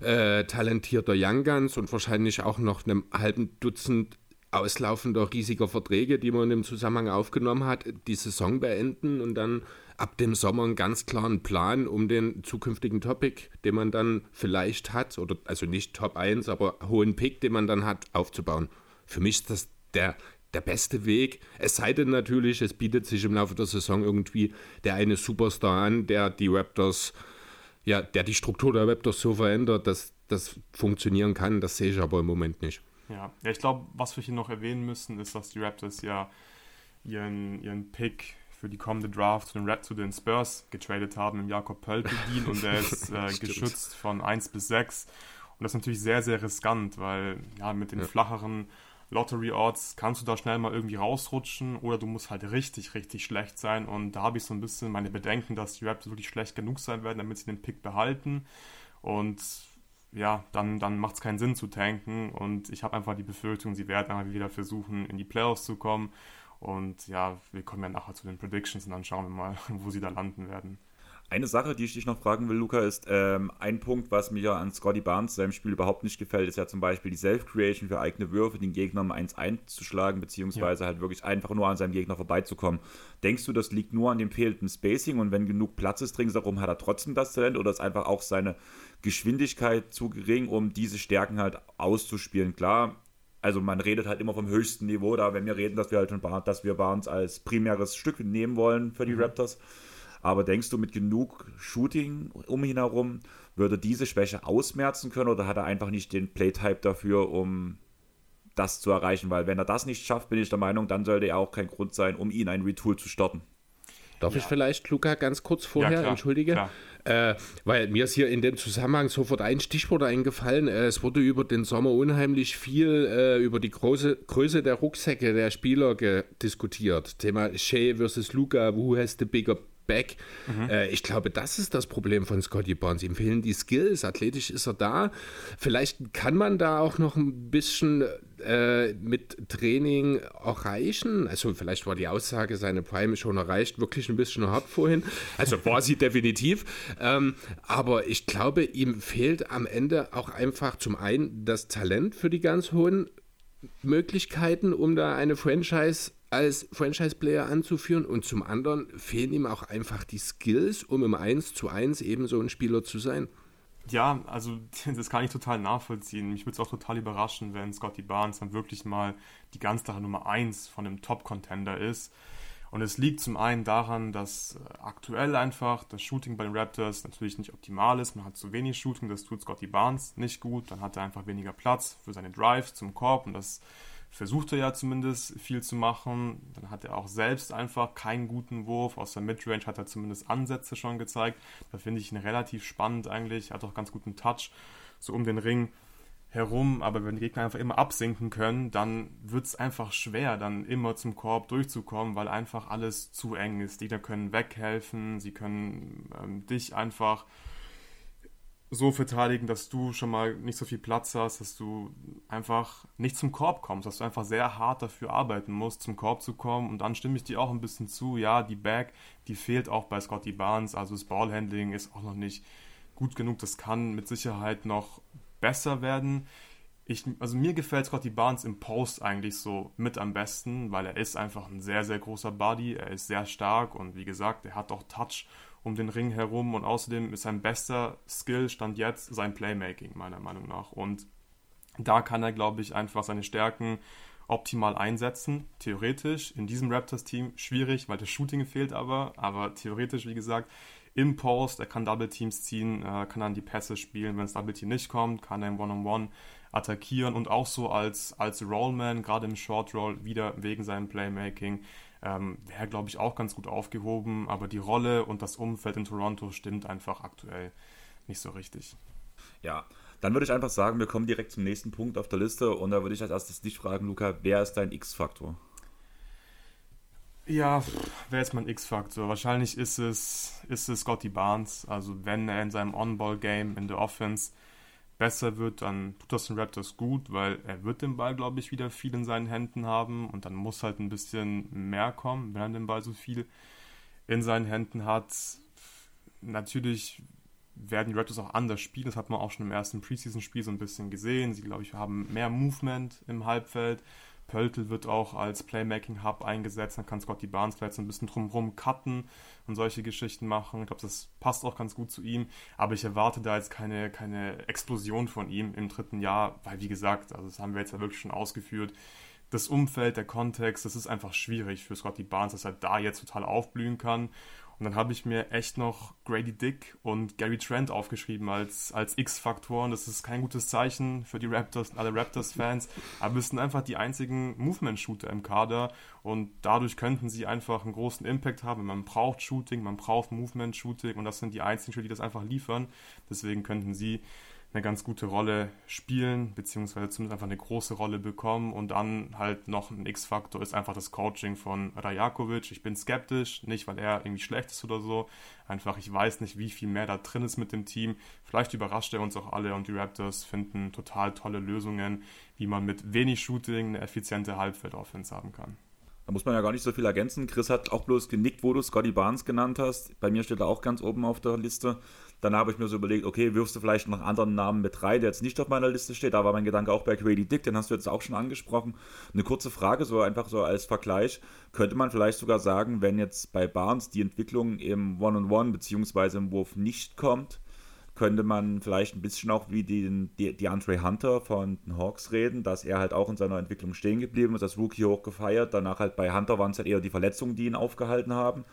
[SPEAKER 2] äh, talentierter Young Guns und wahrscheinlich auch noch einem halben Dutzend auslaufender riesiger Verträge, die man im Zusammenhang aufgenommen hat, die Saison beenden und dann ab dem Sommer einen ganz klaren Plan um den zukünftigen Topic, den man dann vielleicht hat, oder also nicht Top 1, aber hohen Pick, den man dann hat, aufzubauen. Für mich ist das der der beste Weg. Es sei denn natürlich, es bietet sich im Laufe der Saison irgendwie der eine Superstar an, der die Raptors, ja, der die Struktur der Raptors so verändert, dass das funktionieren kann. Das sehe ich aber im Moment nicht.
[SPEAKER 3] Ja, ja ich glaube, was wir hier noch erwähnen müssen, ist, dass die Raptors ja ihren, ihren Pick für die kommende Draft zu den, Rap, zu den Spurs getradet haben im Jakob Pöltl-Deal und der ist äh, geschützt von 1 bis 6. Und das ist natürlich sehr, sehr riskant, weil ja, mit den ja. flacheren Lottery Odds kannst du da schnell mal irgendwie rausrutschen oder du musst halt richtig, richtig schlecht sein. Und da habe ich so ein bisschen meine Bedenken, dass die Raps wirklich schlecht genug sein werden, damit sie den Pick behalten. Und ja, dann, dann macht es keinen Sinn zu tanken. Und ich habe einfach die Befürchtung, sie werden einfach wieder versuchen, in die Playoffs zu kommen. Und ja, wir kommen ja nachher zu den Predictions und dann schauen wir mal, wo sie da landen werden.
[SPEAKER 1] Eine Sache, die ich dich noch fragen will, Luca, ist ähm, ein Punkt, was mir ja an Scotty Barnes seinem Spiel überhaupt nicht gefällt, ist ja zum Beispiel die Self-Creation für eigene Würfe, den Gegner um 1 einzuschlagen, beziehungsweise ja. halt wirklich einfach nur an seinem Gegner vorbeizukommen. Denkst du, das liegt nur an dem fehlenden Spacing und wenn genug Platz ist ringsherum, hat er trotzdem das Talent oder ist einfach auch seine Geschwindigkeit zu gering, um diese Stärken halt auszuspielen? Klar, also man redet halt immer vom höchsten Niveau da, wenn wir reden, dass wir halt schon dass wir Barnes als primäres Stück nehmen wollen für die mhm. Raptors. Aber denkst du, mit genug Shooting um ihn herum würde diese Schwäche ausmerzen können oder hat er einfach nicht den Playtype dafür, um das zu erreichen? Weil wenn er das nicht schafft, bin ich der Meinung, dann sollte er auch kein Grund sein, um ihn ein Retool zu starten.
[SPEAKER 2] Darf ja. ich vielleicht, Luca, ganz kurz vorher, ja, klar, entschuldige? Klar. Äh, weil mir ist hier in dem Zusammenhang sofort ein Stichwort eingefallen. Äh, es wurde über den Sommer unheimlich viel äh, über die große, Größe der Rucksäcke der Spieler diskutiert. Thema Shea versus Luca, who has the bigger back. Mhm. Äh, ich glaube, das ist das Problem von Scotty Barnes. Ihm fehlen die Skills, athletisch ist er da. Vielleicht kann man da auch noch ein bisschen äh, mit Training erreichen. Also vielleicht war die Aussage, seine Prime schon erreicht, wirklich ein bisschen hart vorhin. Also war sie definitiv. Ähm, aber ich glaube, ihm fehlt am Ende auch einfach zum einen das Talent für die ganz hohen Möglichkeiten, um da eine Franchise als Franchise-Player anzuführen und zum anderen fehlen ihm auch einfach die Skills, um im 1 zu 1 eben so ein Spieler zu sein.
[SPEAKER 3] Ja, also das kann ich total nachvollziehen. Mich würde es auch total überraschen, wenn Scotty Barnes dann wirklich mal die ganz klare Nummer 1 von einem Top-Contender ist. Und es liegt zum einen daran, dass äh, aktuell einfach das Shooting bei den Raptors natürlich nicht optimal ist. Man hat zu wenig Shooting, das tut Scotty Barnes nicht gut. Dann hat er einfach weniger Platz für seine Drives zum Korb und das versucht er ja zumindest viel zu machen. Dann hat er auch selbst einfach keinen guten Wurf. Aus der Midrange hat er zumindest Ansätze schon gezeigt. Da finde ich ihn relativ spannend eigentlich. Hat auch ganz guten Touch so um den Ring herum. Aber wenn die Gegner einfach immer absinken können, dann wird es einfach schwer, dann immer zum Korb durchzukommen, weil einfach alles zu eng ist. Die Gegner können weghelfen, sie können ähm, dich einfach so verteidigen, dass du schon mal nicht so viel Platz hast, dass du einfach nicht zum Korb kommst, dass du einfach sehr hart dafür arbeiten musst, zum Korb zu kommen. Und dann stimme ich dir auch ein bisschen zu, ja, die Back, die fehlt auch bei Scotty Barnes, also das Ballhandling ist auch noch nicht gut genug, das kann mit Sicherheit noch besser werden. Ich, also mir gefällt Scotty Barnes im Post eigentlich so mit am besten, weil er ist einfach ein sehr, sehr großer Body, er ist sehr stark und wie gesagt, er hat auch Touch um den Ring herum und außerdem ist sein bester Skill stand jetzt sein Playmaking, meiner Meinung nach. Und da kann er, glaube ich, einfach seine Stärken optimal einsetzen. Theoretisch in diesem Raptors-Team schwierig, weil das Shooting fehlt aber. Aber theoretisch, wie gesagt, im Post, er kann Double Teams ziehen, äh, kann dann die Pässe spielen. Wenn das Double Team nicht kommt, kann er im One-on-One -on -One attackieren und auch so als, als Rollman, gerade im Short Roll, wieder wegen seinem Playmaking ähm, wäre, glaube ich, auch ganz gut aufgehoben. Aber die Rolle und das Umfeld in Toronto stimmt einfach aktuell nicht so richtig.
[SPEAKER 1] Ja, dann würde ich einfach sagen, wir kommen direkt zum nächsten Punkt auf der Liste und da würde ich als erstes dich fragen, Luca, wer ist dein X-Faktor?
[SPEAKER 3] Ja, wer ist mein X-Faktor? Wahrscheinlich ist es, ist es Scotty Barnes. Also wenn er in seinem On-Ball-Game in der Offense besser wird, dann tut das den Raptors gut, weil er wird den Ball, glaube ich, wieder viel in seinen Händen haben und dann muss halt ein bisschen mehr kommen, wenn er den Ball so viel in seinen Händen hat. Natürlich werden die Raptors auch anders spielen. Das hat man auch schon im ersten Preseason-Spiel so ein bisschen gesehen. Sie, glaube ich, haben mehr Movement im Halbfeld. Pöltl wird auch als Playmaking-Hub eingesetzt. Dann kann Scotty Barnes vielleicht so ein bisschen drumherum cutten und solche Geschichten machen. Ich glaube, das passt auch ganz gut zu ihm. Aber ich erwarte da jetzt keine, keine Explosion von ihm im dritten Jahr, weil, wie gesagt, also das haben wir jetzt ja wirklich schon ausgeführt. Das Umfeld, der Kontext, das ist einfach schwierig für Scotty Barnes, dass er da jetzt total aufblühen kann. Und dann habe ich mir echt noch Grady Dick und Gary Trent aufgeschrieben als, als X-Faktoren. Das ist kein gutes Zeichen für die Raptors, alle Raptors-Fans. Aber es sind einfach die einzigen Movement-Shooter im Kader. Und dadurch könnten sie einfach einen großen Impact haben. Man braucht Shooting, man braucht Movement-Shooting. Und das sind die einzigen Spieler, die das einfach liefern. Deswegen könnten sie eine ganz gute Rolle spielen, beziehungsweise zumindest einfach eine große Rolle bekommen. Und dann halt noch ein X-Faktor ist einfach das Coaching von Rajakovic. Ich bin skeptisch, nicht weil er irgendwie schlecht ist oder so. Einfach, ich weiß nicht, wie viel mehr da drin ist mit dem Team. Vielleicht überrascht er uns auch alle und die Raptors finden total tolle Lösungen, wie man mit wenig Shooting eine effiziente Halbfeld-Offense haben kann.
[SPEAKER 1] Da muss man ja gar nicht so viel ergänzen. Chris hat auch bloß genickt, wo du Scotty Barnes genannt hast. Bei mir steht er auch ganz oben auf der Liste. Dann habe ich mir so überlegt, okay, wirfst du vielleicht noch anderen Namen mit rein, der jetzt nicht auf meiner Liste steht. Da war mein Gedanke auch bei Grady Dick, den hast du jetzt auch schon angesprochen. Eine kurze Frage, so einfach so als Vergleich. Könnte man vielleicht sogar sagen, wenn jetzt bei Barnes die Entwicklung im One-on-One bzw. im Wurf nicht kommt, könnte man vielleicht ein bisschen auch wie den, die, die Andre Hunter von den Hawks reden, dass er halt auch in seiner Entwicklung stehen geblieben ist, als Rookie hochgefeiert. Danach halt bei Hunter waren es halt eher die Verletzungen, die ihn aufgehalten haben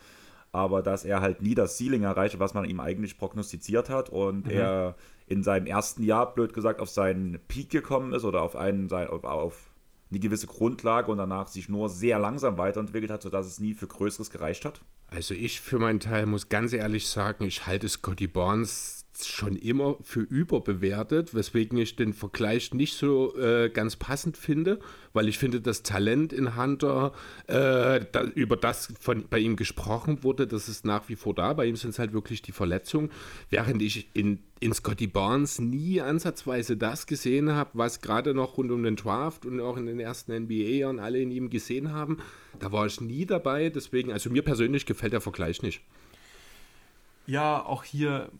[SPEAKER 1] aber dass er halt nie das Ceiling erreichte, was man ihm eigentlich prognostiziert hat und mhm. er in seinem ersten Jahr, blöd gesagt, auf seinen Peak gekommen ist oder auf, einen, auf, auf eine gewisse Grundlage und danach sich nur sehr langsam weiterentwickelt hat, sodass es nie für Größeres gereicht hat?
[SPEAKER 2] Also ich für meinen Teil muss ganz ehrlich sagen, ich halte Scotty Barnes schon immer für überbewertet, weswegen ich den Vergleich nicht so äh, ganz passend finde, weil ich finde, das Talent in Hunter, äh, da, über das von, bei ihm gesprochen wurde, das ist nach wie vor da. Bei ihm sind es halt wirklich die Verletzungen, während ich in, in Scotty Barnes nie ansatzweise das gesehen habe, was gerade noch rund um den Draft und auch in den ersten NBA-Jahren alle in ihm gesehen haben. Da war ich nie dabei, deswegen, also mir persönlich gefällt der Vergleich nicht.
[SPEAKER 3] Ja, auch hier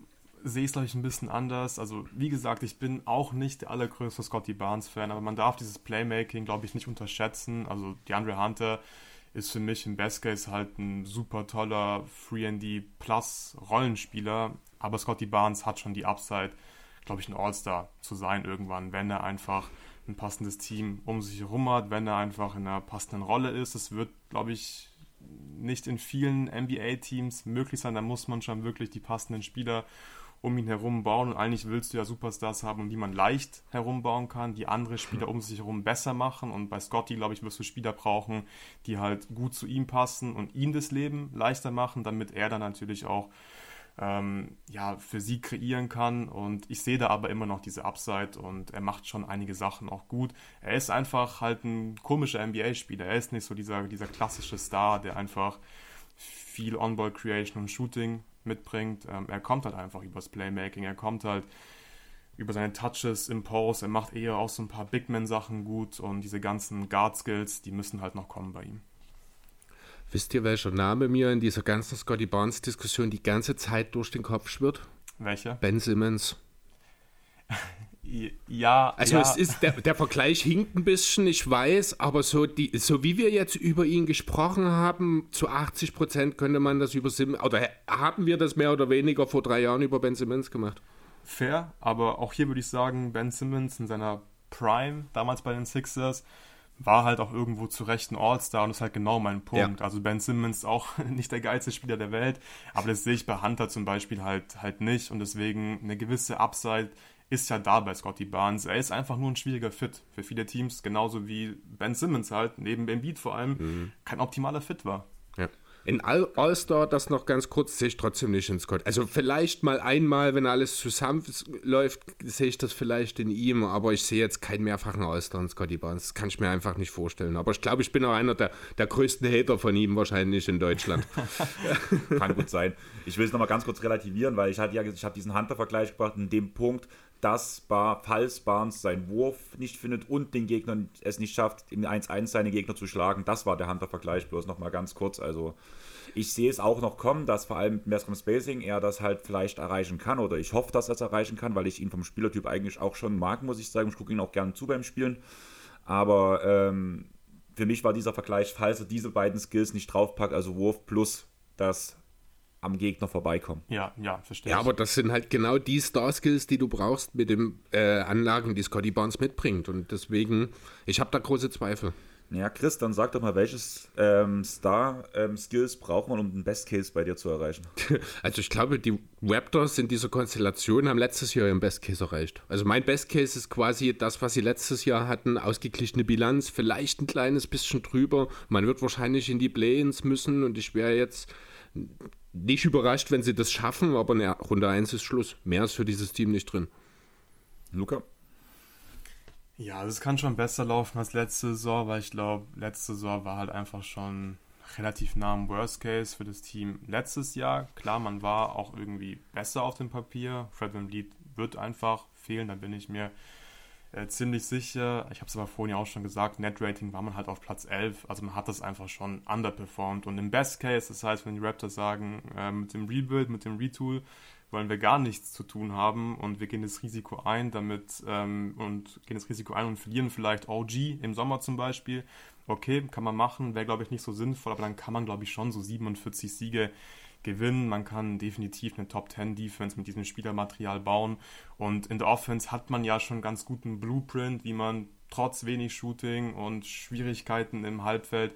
[SPEAKER 3] sehe ich es, glaube ich, ein bisschen anders. Also, wie gesagt, ich bin auch nicht der allergrößte Scotty Barnes-Fan, aber man darf dieses Playmaking, glaube ich, nicht unterschätzen. Also, DeAndre Hunter ist für mich im Best Case halt ein super toller 3D Plus Rollenspieler, aber Scotty Barnes hat schon die Upside, glaube ich, ein All-Star zu sein irgendwann, wenn er einfach ein passendes Team um sich herum hat, wenn er einfach in einer passenden Rolle ist. Es wird, glaube ich, nicht in vielen NBA-Teams möglich sein. Da muss man schon wirklich die passenden Spieler um ihn herum bauen. Und eigentlich willst du ja Superstars haben, um die man leicht herumbauen kann, die andere Spieler um sich herum besser machen. Und bei Scotty, glaube ich, wirst du Spieler brauchen, die halt gut zu ihm passen und ihm das Leben leichter machen, damit er dann natürlich auch ähm, ja, für sie kreieren kann. Und ich sehe da aber immer noch diese Upside und er macht schon einige Sachen auch gut. Er ist einfach halt ein komischer NBA-Spieler. Er ist nicht so dieser, dieser klassische Star, der einfach viel On-Ball-Creation und Shooting mitbringt. Ähm, er kommt halt einfach übers Playmaking, er kommt halt über seine Touches im Post, er macht eher auch so ein paar Bigman-Sachen gut und diese ganzen Guard-Skills, die müssen halt noch kommen bei ihm.
[SPEAKER 2] Wisst ihr, welcher Name mir in dieser ganzen Scotty Barnes-Diskussion die ganze Zeit durch den Kopf schwirrt?
[SPEAKER 3] Welcher?
[SPEAKER 2] Ben Simmons.
[SPEAKER 3] Ja,
[SPEAKER 2] also
[SPEAKER 3] ja.
[SPEAKER 2] es ist der, der, Vergleich hinkt ein bisschen, ich weiß, aber so die, so wie wir jetzt über ihn gesprochen haben, zu 80 Prozent könnte man das über Simmons, oder haben wir das mehr oder weniger vor drei Jahren über Ben Simmons gemacht?
[SPEAKER 3] Fair, aber auch hier würde ich sagen, Ben Simmons in seiner Prime, damals bei den Sixers, war halt auch irgendwo zu Recht ein All-Star und ist halt genau mein Punkt. Ja. Also Ben Simmons auch nicht der geilste Spieler der Welt, aber das sehe ich bei Hunter zum Beispiel halt, halt nicht und deswegen eine gewisse Upside ist ja da bei Scotty Barnes. Er ist einfach nur ein schwieriger Fit für viele Teams, genauso wie Ben Simmons halt, neben Embiid vor allem, mhm. kein optimaler Fit war.
[SPEAKER 2] Ja. In All-Star, das noch ganz kurz, sehe ich trotzdem nicht in Scott. Also vielleicht mal einmal, wenn alles zusammenläuft, sehe ich das vielleicht in ihm, aber ich sehe jetzt keinen mehrfachen All-Star in Scotty Barnes. Das kann ich mir einfach nicht vorstellen. Aber ich glaube, ich bin auch einer der, der größten Hater von ihm wahrscheinlich in Deutschland.
[SPEAKER 1] kann gut sein. Ich will es nochmal ganz kurz relativieren, weil ich hatte ja ich habe diesen Hunter-Vergleich gebracht. In dem Punkt, dass Bar, falls Barnes seinen Wurf nicht findet und den Gegnern es nicht schafft, im 1-1 seine Gegner zu schlagen. Das war der Hunter-Vergleich, bloß nochmal ganz kurz. Also ich sehe es auch noch kommen, dass vor allem mit besserem Spacing er das halt vielleicht erreichen kann oder ich hoffe, dass er es erreichen kann, weil ich ihn vom Spielertyp eigentlich auch schon mag, muss ich sagen. Ich gucke ihn auch gerne zu beim Spielen. Aber ähm, für mich war dieser Vergleich, falls er diese beiden Skills nicht draufpackt, also Wurf plus das am Gegner vorbeikommen.
[SPEAKER 3] Ja, ja, verstehe.
[SPEAKER 2] Ja, aber das sind halt genau die Star-Skills, die du brauchst mit den äh, Anlagen, die Scotty Barnes mitbringt. Und deswegen, ich habe da große Zweifel.
[SPEAKER 1] Ja, Chris, dann sag doch mal, welches ähm, Star-Skills ähm, braucht man, um den Best Case bei dir zu erreichen?
[SPEAKER 2] Also ich glaube, die Raptors in dieser Konstellation haben letztes Jahr ihren Best Case erreicht. Also mein Best Case ist quasi das, was sie letztes Jahr hatten, ausgeglichene Bilanz, vielleicht ein kleines bisschen drüber. Man wird wahrscheinlich in die Play-ins müssen und ich wäre jetzt nicht überrascht, wenn sie das schaffen, aber ne, Runde 1 ist Schluss. Mehr ist für dieses Team nicht drin.
[SPEAKER 1] Luca?
[SPEAKER 3] Ja, das kann schon besser laufen als letzte Saison, weil ich glaube, letzte Saison war halt einfach schon relativ nah am Worst Case für das Team letztes Jahr. Klar, man war auch irgendwie besser auf dem Papier. Fred Van Vliet wird einfach fehlen, da bin ich mir äh, ziemlich sicher. Ich habe es aber vorhin ja auch schon gesagt, Net-Rating war man halt auf Platz 11, also man hat das einfach schon underperformed. Und im Best Case, das heißt, wenn die Raptors sagen, äh, mit dem Rebuild, mit dem Retool, wollen wir gar nichts zu tun haben und wir gehen das Risiko ein, damit ähm, und gehen das Risiko ein und verlieren vielleicht OG im Sommer zum Beispiel. Okay, kann man machen, wäre glaube ich nicht so sinnvoll, aber dann kann man glaube ich schon so 47 Siege gewinnen. Man kann definitiv eine Top 10 Defense mit diesem Spielermaterial bauen und in der Offense hat man ja schon ganz guten Blueprint, wie man trotz wenig Shooting und Schwierigkeiten im Halbfeld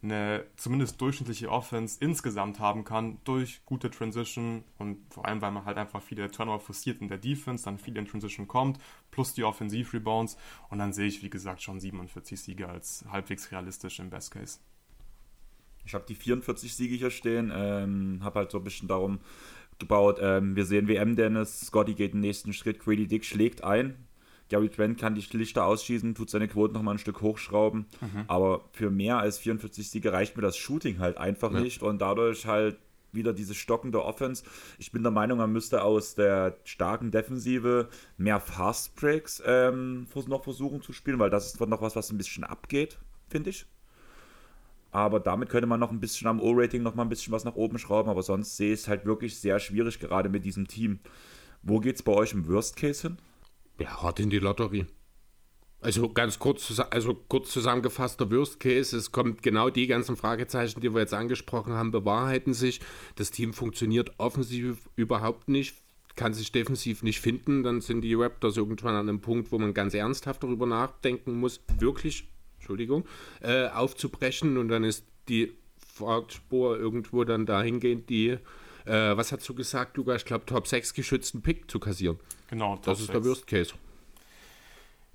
[SPEAKER 3] eine zumindest durchschnittliche Offense insgesamt haben kann durch gute Transition und vor allem, weil man halt einfach viele Turnover forciert in der Defense, dann viel in Transition kommt, plus die Offensiv-Rebounds und dann sehe ich, wie gesagt, schon 47 Siege als halbwegs realistisch im Best Case.
[SPEAKER 1] Ich habe die 44 Siege hier stehen, ähm, habe halt so ein bisschen darum gebaut, ähm, wir sehen WM Dennis, Scotty geht den nächsten Schritt, Grady Dick schlägt ein, Gary Trent kann die Lichter ausschießen, tut seine Quote nochmal ein Stück hochschrauben. Mhm. Aber für mehr als 44 Siege reicht mir das Shooting halt einfach ja. nicht. Und dadurch halt wieder diese stockende Offense. Ich bin der Meinung, man müsste aus der starken Defensive mehr Fast Breaks ähm, noch versuchen zu spielen, weil das ist noch was, was ein bisschen abgeht, finde ich. Aber damit könnte man noch ein bisschen am O-Rating noch mal ein bisschen was nach oben schrauben. Aber sonst sehe ich es halt wirklich sehr schwierig, gerade mit diesem Team. Wo geht es bei euch im Worst Case hin?
[SPEAKER 2] Ja, hart in die Lotterie. Also ganz kurz, also kurz zusammengefasst, der Worst Case, es kommt genau die ganzen Fragezeichen, die wir jetzt angesprochen haben, bewahrheiten sich. Das Team funktioniert offensiv überhaupt nicht, kann sich defensiv nicht finden. Dann sind die Raptors irgendwann an einem Punkt, wo man ganz ernsthaft darüber nachdenken muss, wirklich, Entschuldigung, äh, aufzubrechen. Und dann ist die Fahrtspur irgendwo dann dahingehend, die, äh, was hast du gesagt, Luca? Ich glaube, Top 6 geschützten Pick zu kassieren.
[SPEAKER 3] Genau,
[SPEAKER 2] Top das ist 6. der Worst Case.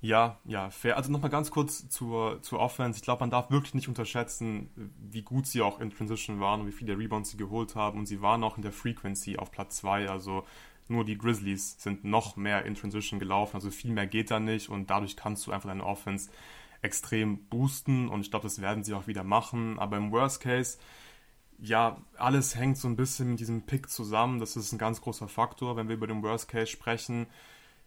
[SPEAKER 3] Ja, ja, fair. Also nochmal ganz kurz zur, zur Offense. Ich glaube, man darf wirklich nicht unterschätzen, wie gut sie auch in Transition waren und wie viele Rebounds sie geholt haben. Und sie waren auch in der Frequency auf Platz 2. Also nur die Grizzlies sind noch mehr in Transition gelaufen. Also viel mehr geht da nicht. Und dadurch kannst du einfach deine Offense extrem boosten. Und ich glaube, das werden sie auch wieder machen. Aber im Worst Case, ja, alles hängt so ein bisschen mit diesem Pick zusammen. Das ist ein ganz großer Faktor, wenn wir über den Worst Case sprechen.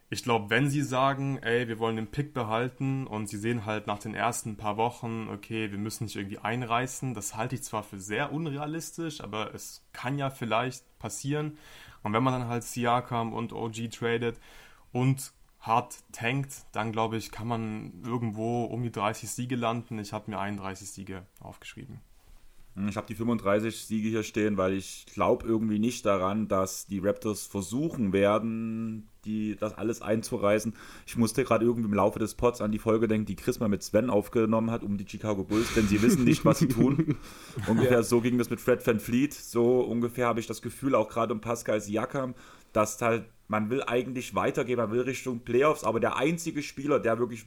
[SPEAKER 3] Ich glaube, wenn sie sagen, ey, wir wollen den Pick behalten und sie sehen halt nach den ersten paar Wochen, okay, wir müssen nicht irgendwie einreißen, das halte ich zwar für sehr unrealistisch, aber es kann ja vielleicht passieren. Und wenn man dann halt Siakam und OG tradet und hart tankt, dann glaube ich, kann man irgendwo um die 30 Siege landen. Ich habe mir 31 Siege aufgeschrieben.
[SPEAKER 1] Ich habe die 35 Siege hier stehen, weil ich glaube irgendwie nicht daran, dass die Raptors versuchen werden, die, das alles einzureißen. Ich musste gerade irgendwie im Laufe des Pods an die Folge denken, die Chris mal mit Sven aufgenommen hat, um die Chicago Bulls, denn sie wissen nicht, was sie tun. ungefähr ja. so ging das mit Fred Van Fleet. So ungefähr habe ich das Gefühl, auch gerade um Pascal Siakam, dass halt man will eigentlich weitergehen, man will Richtung Playoffs, aber der einzige Spieler, der wirklich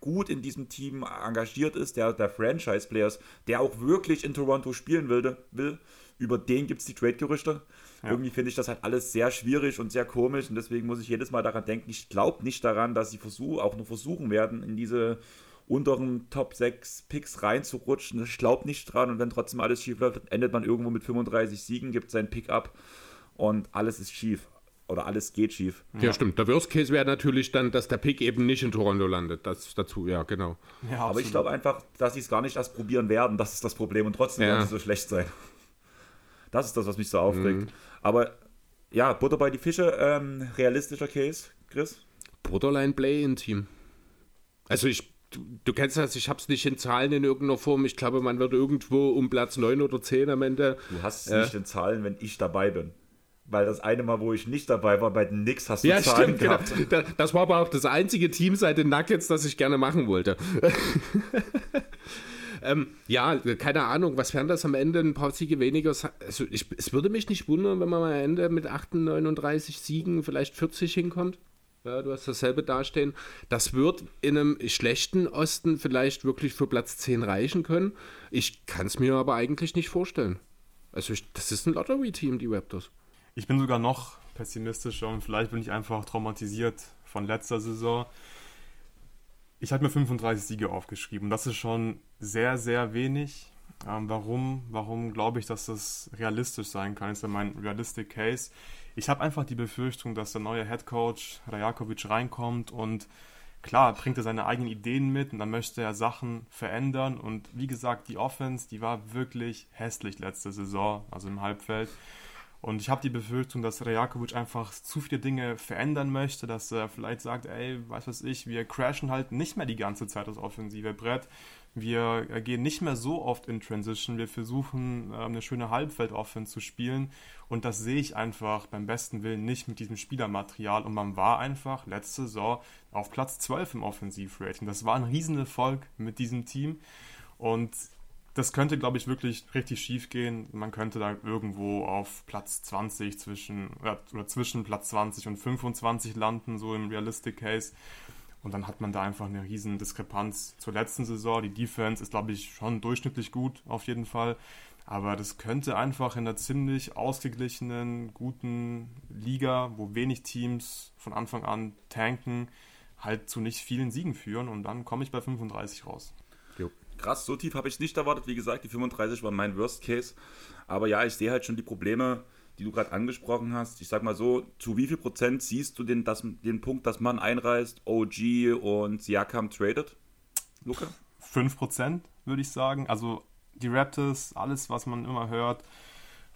[SPEAKER 1] gut in diesem Team engagiert ist, der, der Franchise-Player ist, der auch wirklich in Toronto spielen will, will über den gibt es die Trade-Gerüchte. Ja. Irgendwie finde ich das halt alles sehr schwierig und sehr komisch und deswegen muss ich jedes Mal daran denken, ich glaube nicht daran, dass sie versuch, auch nur versuchen werden, in diese unteren Top 6 Picks reinzurutschen. Ich glaube nicht dran und wenn trotzdem alles schief läuft, endet man irgendwo mit 35 Siegen, gibt sein Pick ab und alles ist schief oder alles geht schief.
[SPEAKER 2] Ja, ja, stimmt. Der Worst Case wäre natürlich dann, dass der Pick eben nicht in Toronto landet. Das dazu, ja, genau.
[SPEAKER 1] Ja, Aber ich glaube einfach, dass sie es gar nicht erst probieren werden. Das ist das Problem und trotzdem ja. werden sie so schlecht sein. Das ist das, was mich so aufregt. Mhm. Aber ja, Butter bei die Fische, ähm, realistischer Case, Chris?
[SPEAKER 2] Borderline Play-in-Team. Also ich Du, du, kennst das, ich habe es nicht in Zahlen in irgendeiner Form. Ich glaube, man wird irgendwo um Platz 9 oder 10 am Ende.
[SPEAKER 1] Du hast es äh, nicht in Zahlen, wenn ich dabei bin. Weil das eine Mal, wo ich nicht dabei war, bei den Knicks hast du
[SPEAKER 2] ja, Zahlen stimmt, genau. gehabt. Genau. Das war aber auch das einzige Team seit den Nuggets, das ich gerne machen wollte. ähm, ja, keine Ahnung, was wären das am Ende? Ein paar Siege weniger. Also ich, es würde mich nicht wundern, wenn man am Ende mit 38, 39 Siegen vielleicht 40 hinkommt. Ja, du hast dasselbe dastehen. Das wird in einem schlechten Osten vielleicht wirklich für Platz 10 reichen können. Ich kann es mir aber eigentlich nicht vorstellen. Also ich, das ist ein Lottery-Team, die Raptors.
[SPEAKER 3] Ich bin sogar noch pessimistischer und vielleicht bin ich einfach traumatisiert von letzter Saison. Ich habe mir 35 Siege aufgeschrieben. Das ist schon sehr, sehr wenig. Ähm, warum? Warum glaube ich, dass das realistisch sein kann? Ist ja mein Realistic Case. Ich habe einfach die Befürchtung, dass der neue Head Coach Rajakovic reinkommt und klar bringt er seine eigenen Ideen mit und dann möchte er Sachen verändern. Und wie gesagt, die Offense, die war wirklich hässlich letzte Saison, also im Halbfeld. Und ich habe die Befürchtung, dass Rejakovic einfach zu viele Dinge verändern möchte, dass er vielleicht sagt, ey, weiß was ich, wir crashen halt nicht mehr die ganze Zeit das offensive Brett. Wir gehen nicht mehr so oft in Transition. Wir versuchen, ähm, eine schöne Halbfeld-Offense zu spielen. Und das sehe ich einfach beim besten Willen nicht mit diesem Spielermaterial. Und man war einfach letzte Saison auf Platz 12 im Offensivrating. Das war ein Riesenerfolg mit diesem Team. Und das könnte, glaube ich, wirklich richtig schief gehen. Man könnte da irgendwo auf Platz 20 zwischen, oder, zwischen Platz 20 und 25 landen, so im Realistic Case. Und dann hat man da einfach eine riesen Diskrepanz zur letzten Saison. Die Defense ist, glaube ich, schon durchschnittlich gut, auf jeden Fall. Aber das könnte einfach in einer ziemlich ausgeglichenen, guten Liga, wo wenig Teams von Anfang an tanken, halt zu nicht vielen Siegen führen. Und dann komme ich bei 35 raus
[SPEAKER 1] krass, so tief habe ich nicht erwartet. Wie gesagt, die 35 war mein Worst Case. Aber ja, ich sehe halt schon die Probleme, die du gerade angesprochen hast. Ich sag mal so, zu wie viel Prozent siehst du den, das, den Punkt, dass man einreist, OG und Siakam tradet?
[SPEAKER 3] Luca? 5 Prozent, würde ich sagen. Also die Raptors, alles, was man immer hört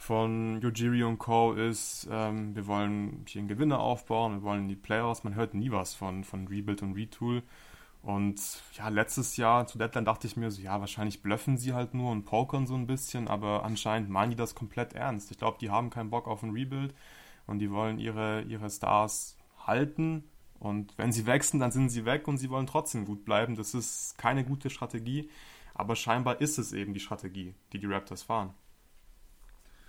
[SPEAKER 3] von Yojiri und Co. ist, ähm, wir wollen hier einen Gewinner aufbauen, wir wollen die Playoffs. Man hört nie was von, von Rebuild und Retool. Und ja, letztes Jahr zu Deadline dachte ich mir so, ja, wahrscheinlich blöffen sie halt nur und pokern so ein bisschen, aber anscheinend meinen die das komplett ernst. Ich glaube, die haben keinen Bock auf ein Rebuild und die wollen ihre, ihre Stars halten. Und wenn sie wechseln, dann sind sie weg und sie wollen trotzdem gut bleiben. Das ist keine gute Strategie, aber scheinbar ist es eben die Strategie, die die Raptors fahren.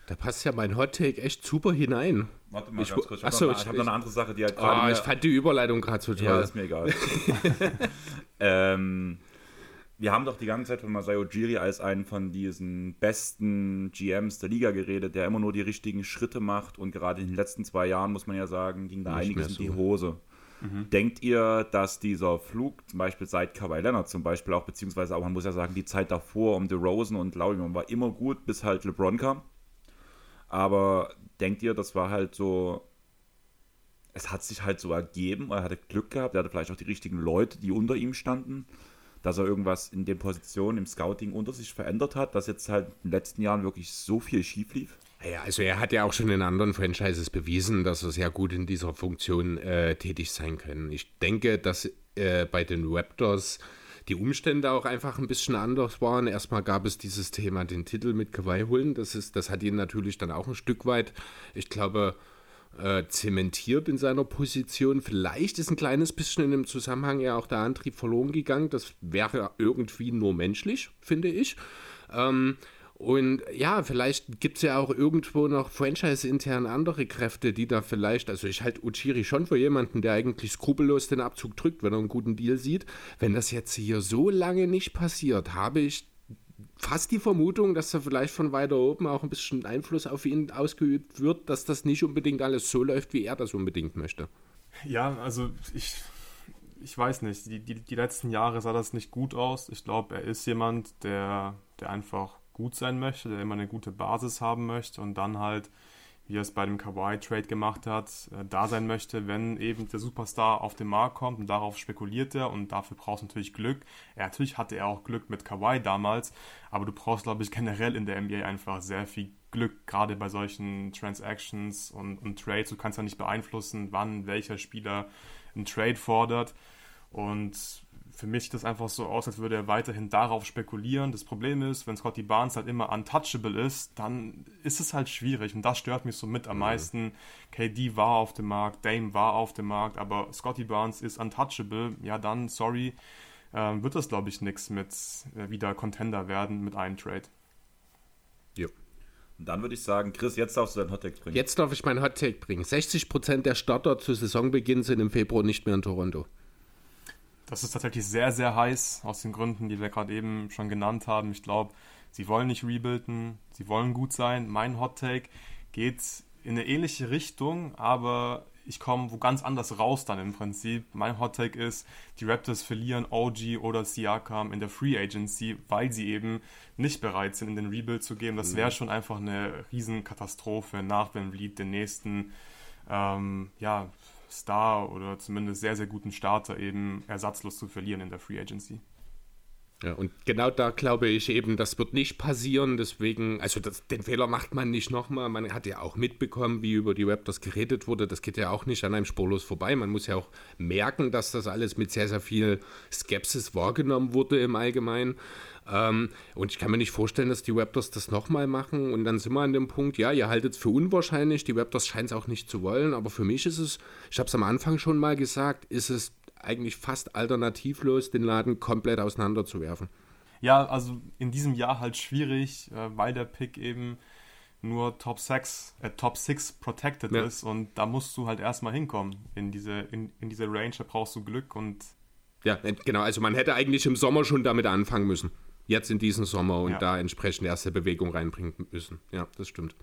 [SPEAKER 2] Da passt ja mein Hot Take echt super hinein.
[SPEAKER 1] Warte mal ich, ganz kurz. Ich habe noch, hab noch, eine andere Sache, die halt
[SPEAKER 2] gerade. Ah, ich fand die Überleitung gerade so toll.
[SPEAKER 1] Ja, ist mir egal. ähm, wir haben doch die ganze Zeit von Masayo Jiri als einen von diesen besten GMs der Liga geredet, der immer nur die richtigen Schritte macht und gerade in den letzten zwei Jahren, muss man ja sagen, ging da Nicht einiges so. in die Hose. Mhm. Denkt ihr, dass dieser Flug, zum Beispiel seit Kawhi Leonard zum Beispiel auch, beziehungsweise auch, man muss ja sagen, die Zeit davor um DeRozan und Lowry, man war immer gut, bis halt LeBron kam? Aber denkt ihr, das war halt so, es hat sich halt so ergeben, er hatte Glück gehabt, er hatte vielleicht auch die richtigen Leute, die unter ihm standen, dass er irgendwas in den Positionen im Scouting unter sich verändert hat, dass jetzt halt in den letzten Jahren wirklich so viel schief lief?
[SPEAKER 2] Ja, also er hat ja auch schon in anderen Franchises bewiesen, dass er sehr gut in dieser Funktion äh, tätig sein kann. Ich denke, dass äh, bei den Raptors die Umstände auch einfach ein bisschen anders waren. Erstmal gab es dieses Thema, den Titel mit Kawhi holen. Das, ist, das hat ihn natürlich dann auch ein Stück weit, ich glaube, äh, zementiert in seiner Position. Vielleicht ist ein kleines bisschen in dem Zusammenhang ja auch der Antrieb verloren gegangen. Das wäre irgendwie nur menschlich, finde ich. Ähm, Und ja, vielleicht gibt es ja auch irgendwo noch franchise-intern andere Kräfte, die da vielleicht, also ich halte Uchiri schon für jemanden, der eigentlich skrupellos den Abzug drückt, wenn er einen guten Deal sieht. Wenn das jetzt hier so lange nicht passiert, habe ich fast die Vermutung, dass da vielleicht von weiter oben auch ein bisschen Einfluss auf ihn ausgeübt wird, dass das nicht unbedingt alles so läuft, wie er das unbedingt möchte.
[SPEAKER 3] Ja, also ich, ich weiß nicht. Die, die, die letzten Jahre sah das nicht gut aus. Ich glaube, er ist jemand, der, der einfach gut sein möchte, der immer eine gute Basis haben möchte und dann halt, wie er es bei dem Kawhi-Trade gemacht hat, äh, da sein möchte, wenn eben der Superstar auf den Markt kommt und darauf spekuliert er und dafür brauchst du natürlich Glück. Ja, natürlich hatte er auch Glück mit Kawhi damals, aber du brauchst, glaube ich, generell in der NBA einfach sehr viel Glück, gerade bei solchen Transactions und, und Trades. Du kannst ja nicht beeinflussen, wann welcher Spieler einen Trade fordert und für mich sieht das einfach so aus, als würde er weiterhin darauf spekulieren. Das Problem ist, wenn Scotty Barnes halt immer untouchable ist, dann ist es halt schwierig und das stört mich so mit am mhm. meisten. KD war auf dem Markt, Dame war auf dem Markt, aber Scotty Barnes ist untouchable. Ja, dann, sorry, äh, wird das glaube ich nichts mit äh, wieder Contender werden mit einem Trade.
[SPEAKER 1] Ja. Und dann würde ich sagen, Chris, jetzt darfst du deinen Hottake bringen.
[SPEAKER 2] Jetzt darf ich meinen Hottake bringen. 60% der Starter zu Saisonbeginn sind im Februar nicht mehr in Toronto.
[SPEAKER 3] Das ist tatsächlich sehr, sehr heiß, aus den Gründen, die wir gerade eben schon genannt haben. Ich glaube, sie wollen nicht rebuilden, sie wollen gut sein. Mein Hot Take geht in eine ähnliche Richtung, aber ich komme wo ganz anders raus dann im Prinzip. Mein Hot Take ist, die Raptors verlieren OG oder Siakam in der Free Agency, weil sie eben nicht bereit sind, in den Rebuild zu gehen. Das wäre mhm. schon einfach eine Riesenkatastrophe nach Van Vliet den nächsten ähm, ja, Star oder zumindest sehr, sehr guten Starter eben ersatzlos zu verlieren in der Free Agency.
[SPEAKER 2] Ja, und genau da glaube ich eben, das wird nicht passieren. Deswegen, also das, den Fehler macht man nicht nochmal. Man hat ja auch mitbekommen, wie über die Raptors geredet wurde. Das geht ja auch nicht an einem spurlos vorbei. Man muss ja auch merken, dass das alles mit sehr, sehr viel Skepsis wahrgenommen wurde im Allgemeinen. Ähm, und ich kann mir nicht vorstellen, dass die Raptors das nochmal machen. Und dann sind wir an dem Punkt, ja, ihr haltet es für unwahrscheinlich. Die Raptors scheinen es auch nicht zu wollen. Aber für mich ist es, ich habe es am Anfang schon mal gesagt, ist es eigentlich fast alternativlos, den Laden komplett auseinanderzuwerfen.
[SPEAKER 3] Ja, also in diesem Jahr halt schwierig, äh, weil der Pick eben nur Top 6, äh, Top 6 protected ja. ist und da musst du halt erstmal hinkommen in diese, in, in diese Range, da brauchst du Glück und.
[SPEAKER 2] Ja, genau, also man hätte eigentlich im Sommer schon damit anfangen müssen. Jetzt in diesem Sommer und ja. da entsprechend erste Bewegung reinbringen müssen. Ja, das stimmt.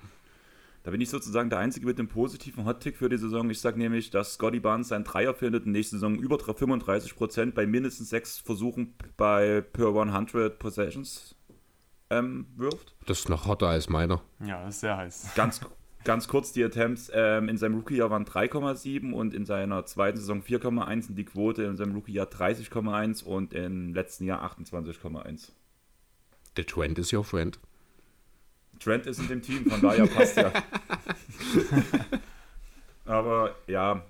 [SPEAKER 1] Da bin ich sozusagen der Einzige mit dem positiven Hot-Tick für die Saison. Ich sage nämlich, dass Scotty Barnes seinen Dreier findet in nächste Saison über 35% bei mindestens sechs Versuchen bei per 100 Possessions ähm, wirft.
[SPEAKER 2] Das ist noch hotter als meiner.
[SPEAKER 3] Ja, das ist sehr heiß.
[SPEAKER 1] Ganz, ganz kurz, die Attempts ähm, in seinem Rookie-Jahr waren 3,7 und in seiner zweiten Saison 4,1 und die Quote in seinem Rookie-Jahr 30,1 und im letzten Jahr 28,1.
[SPEAKER 2] Der Trend ist your friend.
[SPEAKER 1] Trent ist in dem Team, von daher passt ja. Aber ja,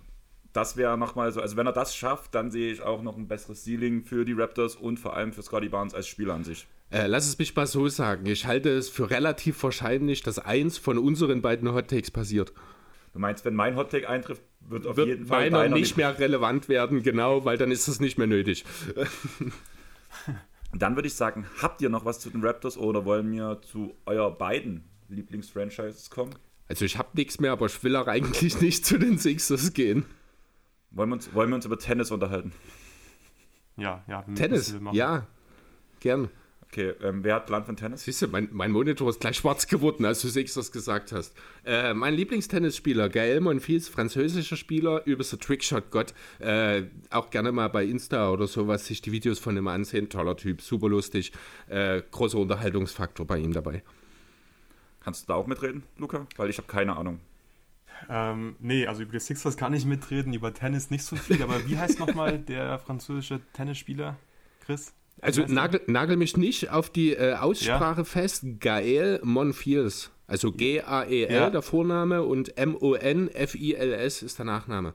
[SPEAKER 1] das wäre nochmal so, also wenn er das schafft, dann sehe ich auch noch ein besseres Ceiling für die Raptors und vor allem für Scotty Barnes als Spieler an sich.
[SPEAKER 2] Äh, lass es mich mal so sagen. Ich halte es für relativ wahrscheinlich, dass eins von unseren beiden Hot Takes passiert.
[SPEAKER 1] Du meinst, wenn mein Hot Take eintrifft, wird auf wird jeden Fall
[SPEAKER 2] meiner nicht mehr relevant werden, genau, weil dann ist es nicht mehr nötig.
[SPEAKER 1] Dann würde ich sagen, habt ihr noch was zu den Raptors oder wollen wir zu euer beiden Lieblingsfranchises kommen?
[SPEAKER 2] Also ich habe nichts mehr, aber ich will auch eigentlich nicht zu den Sixers gehen.
[SPEAKER 1] Wollen wir uns, wollen wir uns über Tennis unterhalten?
[SPEAKER 3] Ja, ja.
[SPEAKER 2] Tennis, ja, gern.
[SPEAKER 1] Okay, ähm, wer hat Plan von Tennis?
[SPEAKER 2] Siehst du, mein, mein, Monitor ist gleich schwarz geworden, als du das gesagt hast. Äh, mein Lieblingstennisspieler, Gael Monfils, französischer Spieler, übelster Trickshot-Gott. Äh, auch gerne mal bei Insta oder sowas sich die Videos von ihm ansehen. Toller Typ, super lustig. Äh, großer Unterhaltungsfaktor bei ihm dabei.
[SPEAKER 1] Kannst du da auch mitreden, Luca? Weil ich habe keine Ahnung.
[SPEAKER 3] Ähm, nee, also über die Sixers kann ich mitreden, über Tennis nicht so viel. Aber wie heißt nochmal der französische Tennisspieler, Chris?
[SPEAKER 2] Also nagel, nagel, mich nicht auf die äh, Aussprache ja. fest. Gael Monfils. Also G-A-E-L, ja. der Vorname, und M-O-N-F-I-L-S ist der Nachname.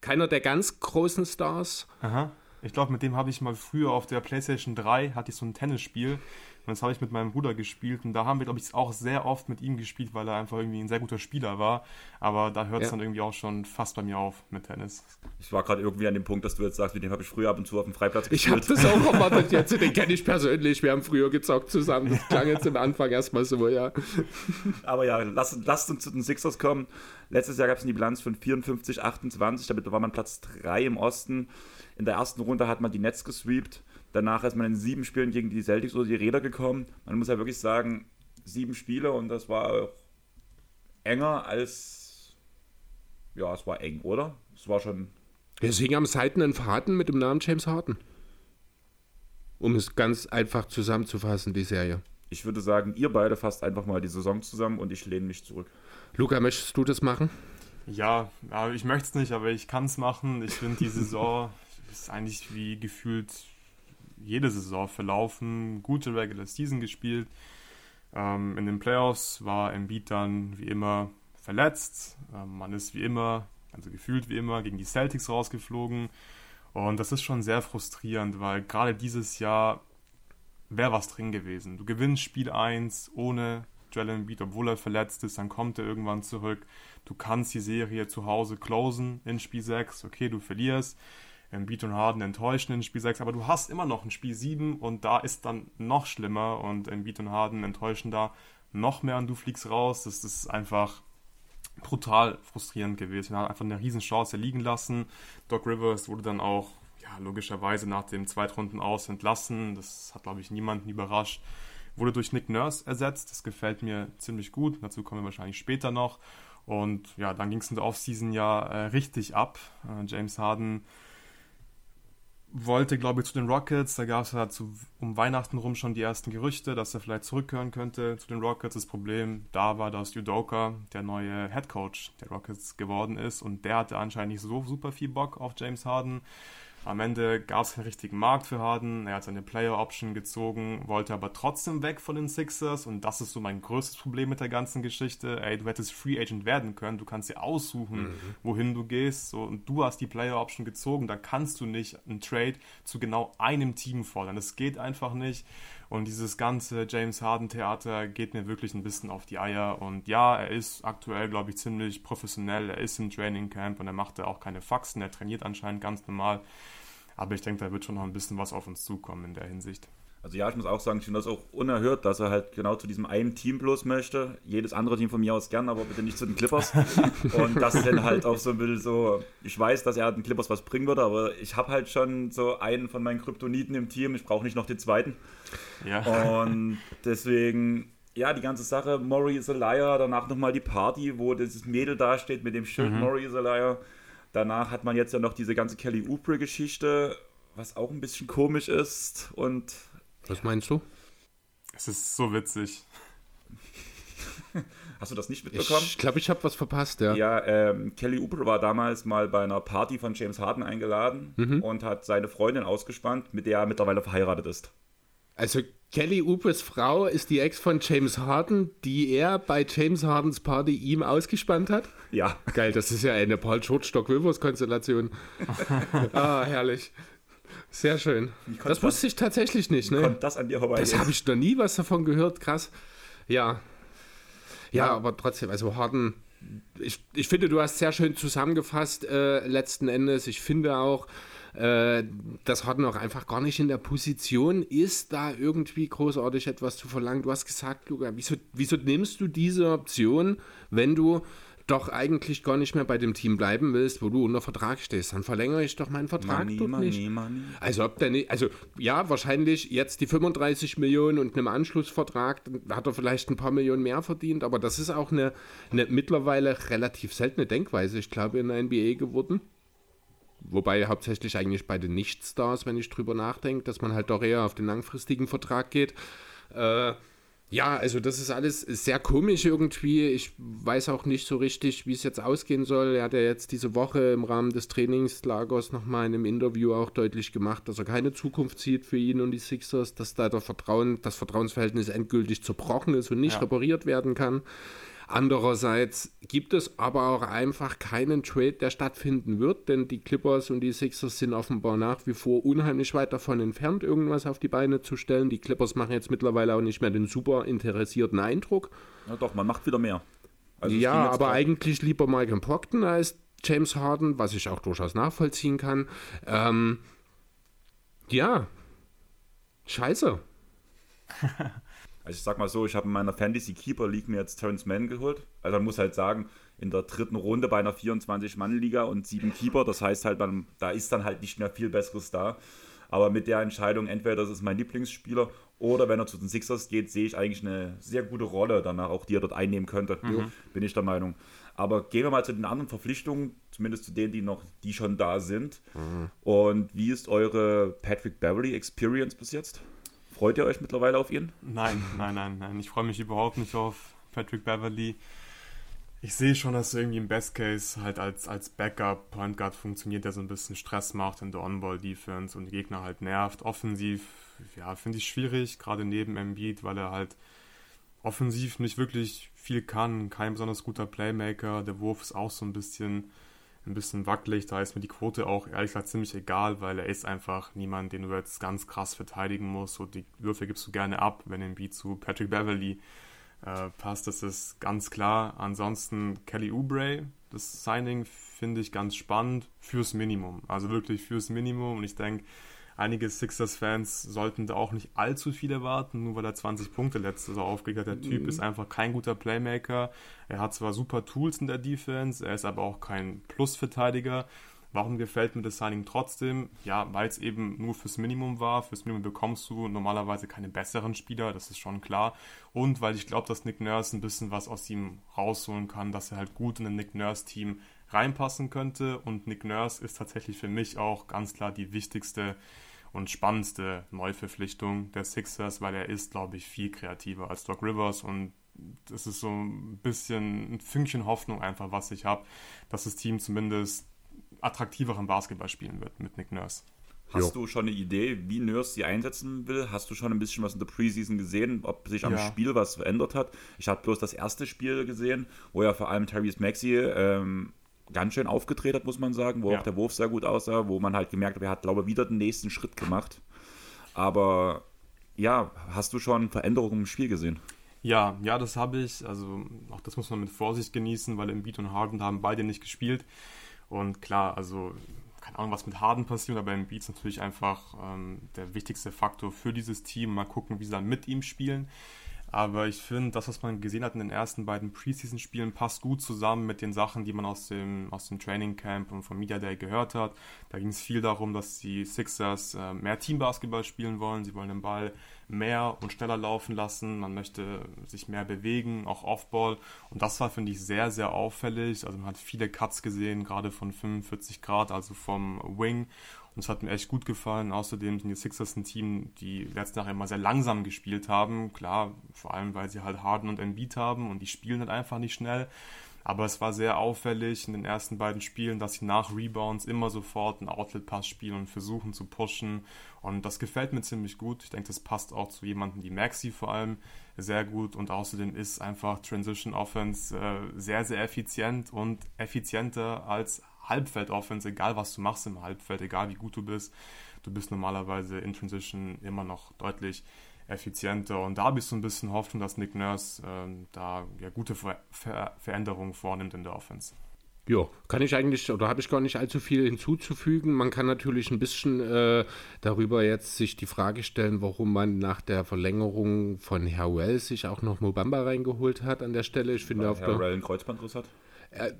[SPEAKER 2] Keiner der ganz großen Stars.
[SPEAKER 3] Aha. Ich glaube, mit dem habe ich mal früher auf der PlayStation 3 hatte ich so ein Tennisspiel. Und das habe ich mit meinem Bruder gespielt. Und da haben wir, glaube ich, auch sehr oft mit ihm gespielt, weil er einfach irgendwie ein sehr guter Spieler war. Aber da hört es ja. dann irgendwie auch schon fast bei mir auf mit Tennis.
[SPEAKER 1] Ich war gerade irgendwie an dem Punkt, dass du jetzt sagst, mit dem habe ich früher ab und zu auf dem Freiplatz
[SPEAKER 2] gespielt. Ich habe das auch erwartet jetzt. Den kenne ich persönlich. Wir haben früher gezockt zusammen. Das klang jetzt am Anfang erstmal so, ja.
[SPEAKER 1] Aber ja, lasst lass uns zu den Sixers kommen. Letztes Jahr gab es eine Bilanz von 54, 28. Damit war man Platz 3 im Osten. In der ersten Runde hat man die Nets gesweept. Danach ist man in sieben Spielen gegen die Celtics oder die Räder gekommen. Man muss ja wirklich sagen, sieben Spiele und das war auch enger als. Ja, es war eng, oder? Es war schon.
[SPEAKER 2] Wir singen am seidenen Faden mit dem Namen James Harden. Um es ganz einfach zusammenzufassen, die Serie.
[SPEAKER 1] Ich würde sagen, ihr beide fasst einfach mal die Saison zusammen und ich lehne mich zurück.
[SPEAKER 2] Luca, möchtest du das machen?
[SPEAKER 3] Ja, ich möchte es nicht, aber ich kann es machen. Ich finde, die Saison ist eigentlich wie gefühlt jede Saison verlaufen. Gute Regular Season gespielt. Ähm, in den Playoffs war Embiid dann wie immer verletzt. Ähm, man ist wie immer, also gefühlt wie immer, gegen die Celtics rausgeflogen. Und das ist schon sehr frustrierend, weil gerade dieses Jahr wäre was drin gewesen. Du gewinnst Spiel 1 ohne Joel Embiid, obwohl er verletzt ist, dann kommt er irgendwann zurück. Du kannst die Serie zu Hause closen in Spiel 6. Okay, du verlierst. Embiid und Harden enttäuschen in Spiel 6, aber du hast immer noch ein Spiel 7 und da ist dann noch schlimmer und Embiid und Harden enttäuschen da noch mehr und du fliegst raus. Das, ist einfach brutal frustrierend gewesen. Er hat einfach eine riesen Chance liegen lassen. Doc Rivers wurde dann auch ja, logischerweise nach dem Zweitrunden aus entlassen. Das hat, glaube ich, niemanden überrascht. Wurde durch Nick Nurse ersetzt. Das gefällt mir ziemlich gut. Dazu kommen wir wahrscheinlich später noch. Und ja, dann ging es in der Offseason ja äh, richtig ab. Äh, James Harden wollte, glaube ich, zu den Rockets. Da gab es ja zu, um Weihnachten rum schon die ersten Gerüchte, dass er vielleicht zurückkehren könnte zu den Rockets. Das Problem da war, dass Udoka der neue Head Coach der Rockets geworden ist und der hatte anscheinend nicht so super viel Bock auf James Harden. Am Ende gab es keinen richtigen Markt für Harden. Er hat seine Player Option gezogen, wollte aber trotzdem weg von den Sixers. Und das ist so mein größtes Problem mit der ganzen Geschichte. Ey, du hättest Free Agent werden können. Du kannst dir aussuchen, mhm. wohin du gehst. So, und du hast die Player Option gezogen. Da kannst du nicht einen Trade zu genau einem Team fordern. Das geht einfach nicht. Und dieses ganze James Harden-Theater geht mir wirklich ein bisschen auf die Eier. Und ja, er ist aktuell, glaube ich, ziemlich professionell. Er ist im Training Camp und er macht da auch keine Faxen. Er trainiert anscheinend ganz normal. Aber ich denke, da wird schon noch ein bisschen was auf uns zukommen in der Hinsicht.
[SPEAKER 1] Also ja, ich muss auch sagen, ich finde das auch unerhört, dass er halt genau zu diesem einen Team bloß möchte. Jedes andere Team von mir aus gern, aber bitte nicht zu den Clippers. und das dann halt auch so ein bisschen so, ich weiß, dass er den Clippers was bringen würde, aber ich habe halt schon so einen von meinen Kryptoniten im Team, ich brauche nicht noch den zweiten. Ja. Und deswegen, ja, die ganze Sache, Maury is a liar, danach nochmal die Party, wo dieses Mädel dasteht mit dem Schild mhm. Maury is a liar. Danach hat man jetzt ja noch diese ganze Kelly Oubre-Geschichte, was auch ein bisschen komisch ist und
[SPEAKER 2] was meinst du?
[SPEAKER 3] Es ist so witzig.
[SPEAKER 1] Hast du das nicht mitbekommen?
[SPEAKER 2] Ich glaube, ich habe was verpasst, ja.
[SPEAKER 1] Ja, ähm, Kelly Oubre war damals mal bei einer Party von James Harden eingeladen mhm. und hat seine Freundin ausgespannt, mit der er mittlerweile verheiratet ist.
[SPEAKER 2] Also Kelly Oubres Frau ist die Ex von James Harden, die er bei James Hardens Party ihm ausgespannt hat?
[SPEAKER 1] Ja.
[SPEAKER 2] Geil, das ist ja eine Paul Schurz-Stock-Wilvers-Konstellation. ah, herrlich. Sehr schön. Das wusste ich tatsächlich nicht. Ne?
[SPEAKER 1] das an dir vorbei.
[SPEAKER 2] Das habe ich noch nie was davon gehört. Krass. Ja. Ja, ja. aber trotzdem, also Harden, ich, ich finde, du hast sehr schön zusammengefasst äh, letzten Endes. Ich finde auch, äh, dass Harden auch einfach gar nicht in der Position ist, da irgendwie großartig etwas zu verlangen. Du hast gesagt, Luca, wieso, wieso nimmst du diese Option, wenn du doch eigentlich gar nicht mehr bei dem Team bleiben willst, wo du unter Vertrag stehst, dann verlängere ich doch meinen Vertrag money, money, nicht. Money. Also ob der nicht, also ja, wahrscheinlich jetzt die 35 Millionen und einem Anschlussvertrag, hat er vielleicht ein paar Millionen mehr verdient, aber das ist auch eine, eine mittlerweile relativ seltene Denkweise, ich glaube, in der NBA geworden. Wobei hauptsächlich eigentlich bei den Nicht-Stars, wenn ich drüber nachdenke, dass man halt doch eher auf den langfristigen Vertrag geht. Äh, ja, also das ist alles sehr komisch irgendwie. Ich weiß auch nicht so richtig, wie es jetzt ausgehen soll. Er hat ja jetzt diese Woche im Rahmen des Trainingslagers nochmal in einem Interview auch deutlich gemacht, dass er keine Zukunft sieht für ihn und die Sixers, dass da der Vertrauen, das Vertrauensverhältnis endgültig zerbrochen ist und nicht ja. repariert werden kann. Andererseits gibt es aber auch einfach keinen Trade, der stattfinden wird, denn die Clippers und die Sixers sind offenbar nach wie vor unheimlich weit davon entfernt, irgendwas auf die Beine zu stellen. Die Clippers machen jetzt mittlerweile auch nicht mehr den super interessierten Eindruck.
[SPEAKER 1] Ja, doch, man macht wieder mehr.
[SPEAKER 2] Also ja, aber grad. eigentlich lieber Michael Procton als James Harden, was ich auch durchaus nachvollziehen kann. Ähm, ja, scheiße.
[SPEAKER 1] Also ich sag mal so, ich habe in meiner Fantasy Keeper League mir jetzt Terrence Mann geholt. Also man muss halt sagen, in der dritten Runde bei einer 24-Mann-Liga und sieben Keeper, das heißt halt, man, da ist dann halt nicht mehr viel Besseres da. Aber mit der Entscheidung, entweder das ist mein Lieblingsspieler oder wenn er zu den Sixers geht, sehe ich eigentlich eine sehr gute Rolle danach, auch die er dort einnehmen könnte, mhm. bin ich der Meinung. Aber gehen wir mal zu den anderen Verpflichtungen, zumindest zu denen, die noch, die schon da sind. Mhm. Und wie ist eure Patrick Beverly Experience bis jetzt? Freut ihr euch mittlerweile auf ihn?
[SPEAKER 3] Nein, nein, nein, nein. Ich freue mich überhaupt nicht auf Patrick Beverly. Ich sehe schon, dass irgendwie im Best Case halt als, als Backup Point Guard funktioniert, der so ein bisschen Stress macht in der On-Ball-Defense und die Gegner halt nervt. Offensiv, ja, finde ich schwierig, gerade neben Embiid, weil er halt offensiv nicht wirklich viel kann. Kein besonders guter Playmaker. Der Wurf ist auch so ein bisschen ein bisschen wackelig. Da ist mir die Quote auch ehrlich gesagt ziemlich egal, weil er ist einfach niemand, den du jetzt ganz krass verteidigen musst. So die Würfe gibst du gerne ab, wenn ein Beat zu Patrick Beverly äh, passt. Das ist ganz klar. Ansonsten Kelly Oubre, das Signing finde ich ganz spannend fürs Minimum. Also wirklich fürs Minimum. Und ich denke, einige Sixers-Fans sollten da auch nicht allzu viel erwarten, nur weil er 20 Punkte letzte Saison aufgelegt hat. Der Typ mhm. ist einfach kein guter Playmaker. Er hat zwar super Tools in der Defense, er ist aber auch kein Plus-Verteidiger. Warum gefällt mir das Signing trotzdem? Ja, weil es eben nur fürs Minimum war. Fürs Minimum bekommst du normalerweise keine besseren Spieler, das ist schon klar. Und weil ich glaube, dass Nick Nurse ein bisschen was aus ihm rausholen kann, dass er halt gut in ein Nick Nurse-Team reinpassen könnte. Und Nick Nurse ist tatsächlich für mich auch ganz klar die wichtigste und spannendste Neuverpflichtung der Sixers, weil er ist, glaube ich, viel kreativer als Doc Rivers und das ist so ein bisschen ein Fünkchen Hoffnung einfach, was ich habe, dass das Team zumindest attraktiveren Basketball spielen wird mit Nick Nurse.
[SPEAKER 1] Hast jo. du schon eine Idee, wie Nurse sie einsetzen will? Hast du schon ein bisschen was in der Preseason gesehen, ob sich am ja. Spiel was verändert hat? Ich habe bloß das erste Spiel gesehen, wo ja vor allem Tyrese Maxey ähm, ganz schön aufgedreht hat, muss man sagen, wo ja. auch der Wurf sehr gut aussah, wo man halt gemerkt hat, er hat, glaube ich, wieder den nächsten Schritt gemacht. Aber ja, hast du schon Veränderungen im Spiel gesehen?
[SPEAKER 3] Ja, ja, das habe ich. Also auch das muss man mit Vorsicht genießen, weil Embiid und Harden haben beide nicht gespielt. Und klar, also keine Ahnung, was mit Harden passiert, aber Embiid ist natürlich einfach ähm, der wichtigste Faktor für dieses Team. Mal gucken, wie sie dann mit ihm spielen. Aber ich finde, das, was man gesehen hat in den ersten beiden Preseason-Spielen, passt gut zusammen mit den Sachen, die man aus dem, aus dem Training Camp und vom Media Day gehört hat. Da ging es viel darum, dass die Sixers äh, mehr Teambasketball spielen wollen. Sie wollen den Ball mehr und schneller laufen lassen. Man möchte sich mehr bewegen, auch Offball. Und das war, finde ich, sehr, sehr auffällig. Also man hat viele Cuts gesehen, gerade von 45 Grad, also vom Wing. Es hat mir echt gut gefallen. Außerdem sind die Sixers ein Team, die letzte Jahre immer sehr langsam gespielt haben. Klar, vor allem, weil sie halt Harden und Embiid haben und die spielen halt einfach nicht schnell. Aber es war sehr auffällig in den ersten beiden Spielen, dass sie nach Rebounds immer sofort einen Outlet-Pass spielen und versuchen zu pushen. Und das gefällt mir ziemlich gut. Ich denke, das passt auch zu jemandem wie Maxi vor allem sehr gut. Und außerdem ist einfach Transition Offense äh, sehr, sehr effizient und effizienter als Halbfeld-Offense, egal was du machst im Halbfeld, egal wie gut du bist, du bist normalerweise in Transition immer noch deutlich effizienter. Und da habe ich so ein bisschen Hoffnung, dass Nick Nurse äh, da ja, gute Ver Ver Veränderungen vornimmt in der Offense.
[SPEAKER 2] Ja, kann ich eigentlich, oder habe ich gar nicht allzu viel hinzuzufügen. Man kann natürlich ein bisschen äh, darüber jetzt sich die Frage stellen, warum man nach der Verlängerung von Herr Well sich auch noch Mobamba reingeholt hat an der Stelle. Ich finde, Weil
[SPEAKER 1] auf Herr Well einen Kreuzbandriss hat?
[SPEAKER 2] Äh,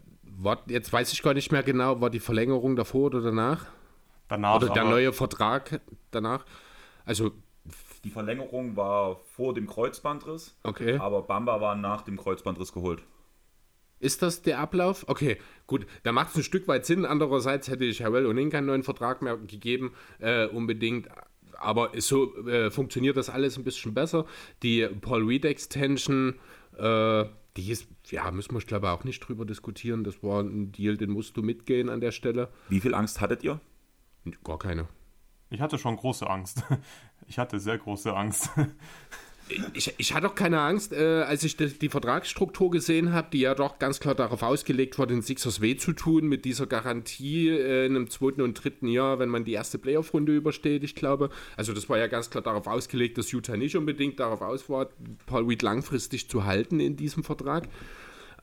[SPEAKER 2] jetzt weiß ich gar nicht mehr genau, war die Verlängerung davor oder danach?
[SPEAKER 3] Danach.
[SPEAKER 2] Oder der neue Vertrag danach? Also.
[SPEAKER 1] Die Verlängerung war vor dem Kreuzbandriss.
[SPEAKER 2] Okay.
[SPEAKER 1] Aber Bamba war nach dem Kreuzbandriss geholt.
[SPEAKER 2] Ist das der Ablauf? Okay, gut, da macht es ein Stück weit Sinn. Andererseits hätte ich Harrell ohnehin keinen neuen Vertrag mehr gegeben, äh, unbedingt. Aber so äh, funktioniert das alles ein bisschen besser. Die Paul Reed Extension, äh, die ist, ja, müssen wir, glaube ich, auch nicht drüber diskutieren. Das war ein Deal, den musst du mitgehen an der Stelle.
[SPEAKER 1] Wie viel Angst hattet ihr?
[SPEAKER 2] Gar keine.
[SPEAKER 3] Ich hatte schon große Angst. Ich hatte sehr große Angst.
[SPEAKER 2] ich, ich hatte auch keine Angst, äh, als ich die, die Vertragsstruktur gesehen habe, die ja doch ganz klar darauf ausgelegt war, den Sixers weh zu tun, mit dieser Garantie äh, in einem zweiten und dritten Jahr, wenn man die erste Playoff-Runde übersteht, ich glaube. Also das war ja ganz klar darauf ausgelegt, dass Utah nicht unbedingt darauf aus war, Paul Reed langfristig zu halten in diesem Vertrag.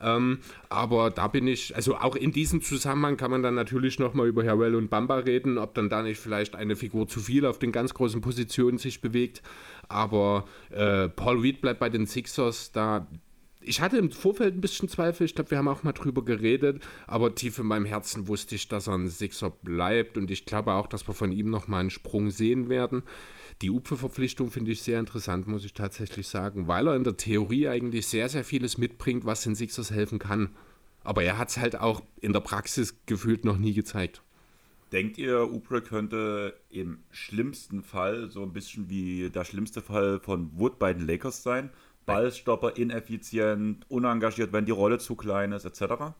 [SPEAKER 2] Ähm, aber da bin ich, also auch in diesem Zusammenhang kann man dann natürlich nochmal über Harrell und Bamba reden, ob dann da nicht vielleicht eine Figur zu viel auf den ganz großen Positionen sich bewegt. Aber äh, Paul Reed bleibt bei den Sixers da. Ich hatte im Vorfeld ein bisschen Zweifel, ich glaube, wir haben auch mal drüber geredet, aber tief in meinem Herzen wusste ich, dass er ein Sixer bleibt und ich glaube auch, dass wir von ihm nochmal einen Sprung sehen werden. Die Upfe-Verpflichtung finde ich sehr interessant, muss ich tatsächlich sagen, weil er in der Theorie eigentlich sehr, sehr vieles mitbringt, was den Sixers helfen kann. Aber er hat es halt auch in der Praxis gefühlt noch nie gezeigt.
[SPEAKER 1] Denkt ihr, Upre könnte im schlimmsten Fall so ein bisschen wie der schlimmste Fall von Wood bei den Lakers sein? Ballstopper, ineffizient, unengagiert, wenn die Rolle zu klein ist, etc.?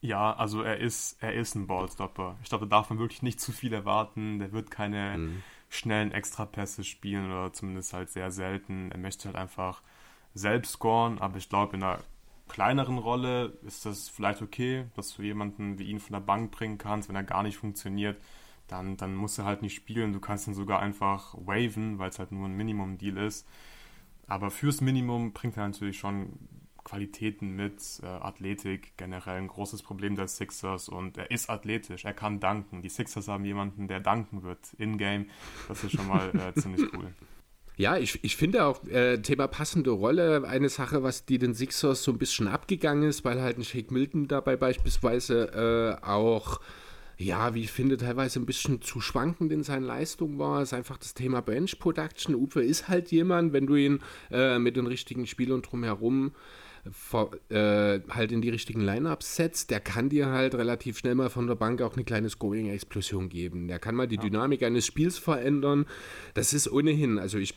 [SPEAKER 3] Ja, also er ist, er ist ein Ballstopper. Ich glaube, da darf man wirklich nicht zu viel erwarten. Der wird keine mhm schnellen Extrapässe spielen oder zumindest halt sehr selten. Er möchte halt einfach selbst scoren, aber ich glaube, in einer kleineren Rolle ist das vielleicht okay, dass du jemanden wie ihn von der Bank bringen kannst, wenn er gar nicht funktioniert. Dann, dann muss er halt nicht spielen. Du kannst ihn sogar einfach waven, weil es halt nur ein Minimum-Deal ist. Aber fürs Minimum bringt er natürlich schon Qualitäten mit, äh, Athletik, generell ein großes Problem der Sixers und er ist athletisch, er kann danken. Die Sixers haben jemanden, der danken wird in-game. Das ist schon mal äh, ziemlich cool.
[SPEAKER 2] Ja, ich, ich finde auch äh, Thema passende Rolle eine Sache, was die den Sixers so ein bisschen abgegangen ist, weil halt ein Shake Milton dabei beispielsweise äh, auch ja, wie ich finde, teilweise ein bisschen zu schwankend in seinen Leistungen war, ist einfach das Thema Bench Production. Uwe ist halt jemand, wenn du ihn äh, mit den richtigen Spielern drumherum vor, äh, halt in die richtigen Lineups setzt, der kann dir halt relativ schnell mal von der Bank auch eine kleine Scoring-Explosion geben. Der kann mal die ja. Dynamik eines Spiels verändern. Das ist ohnehin, also ich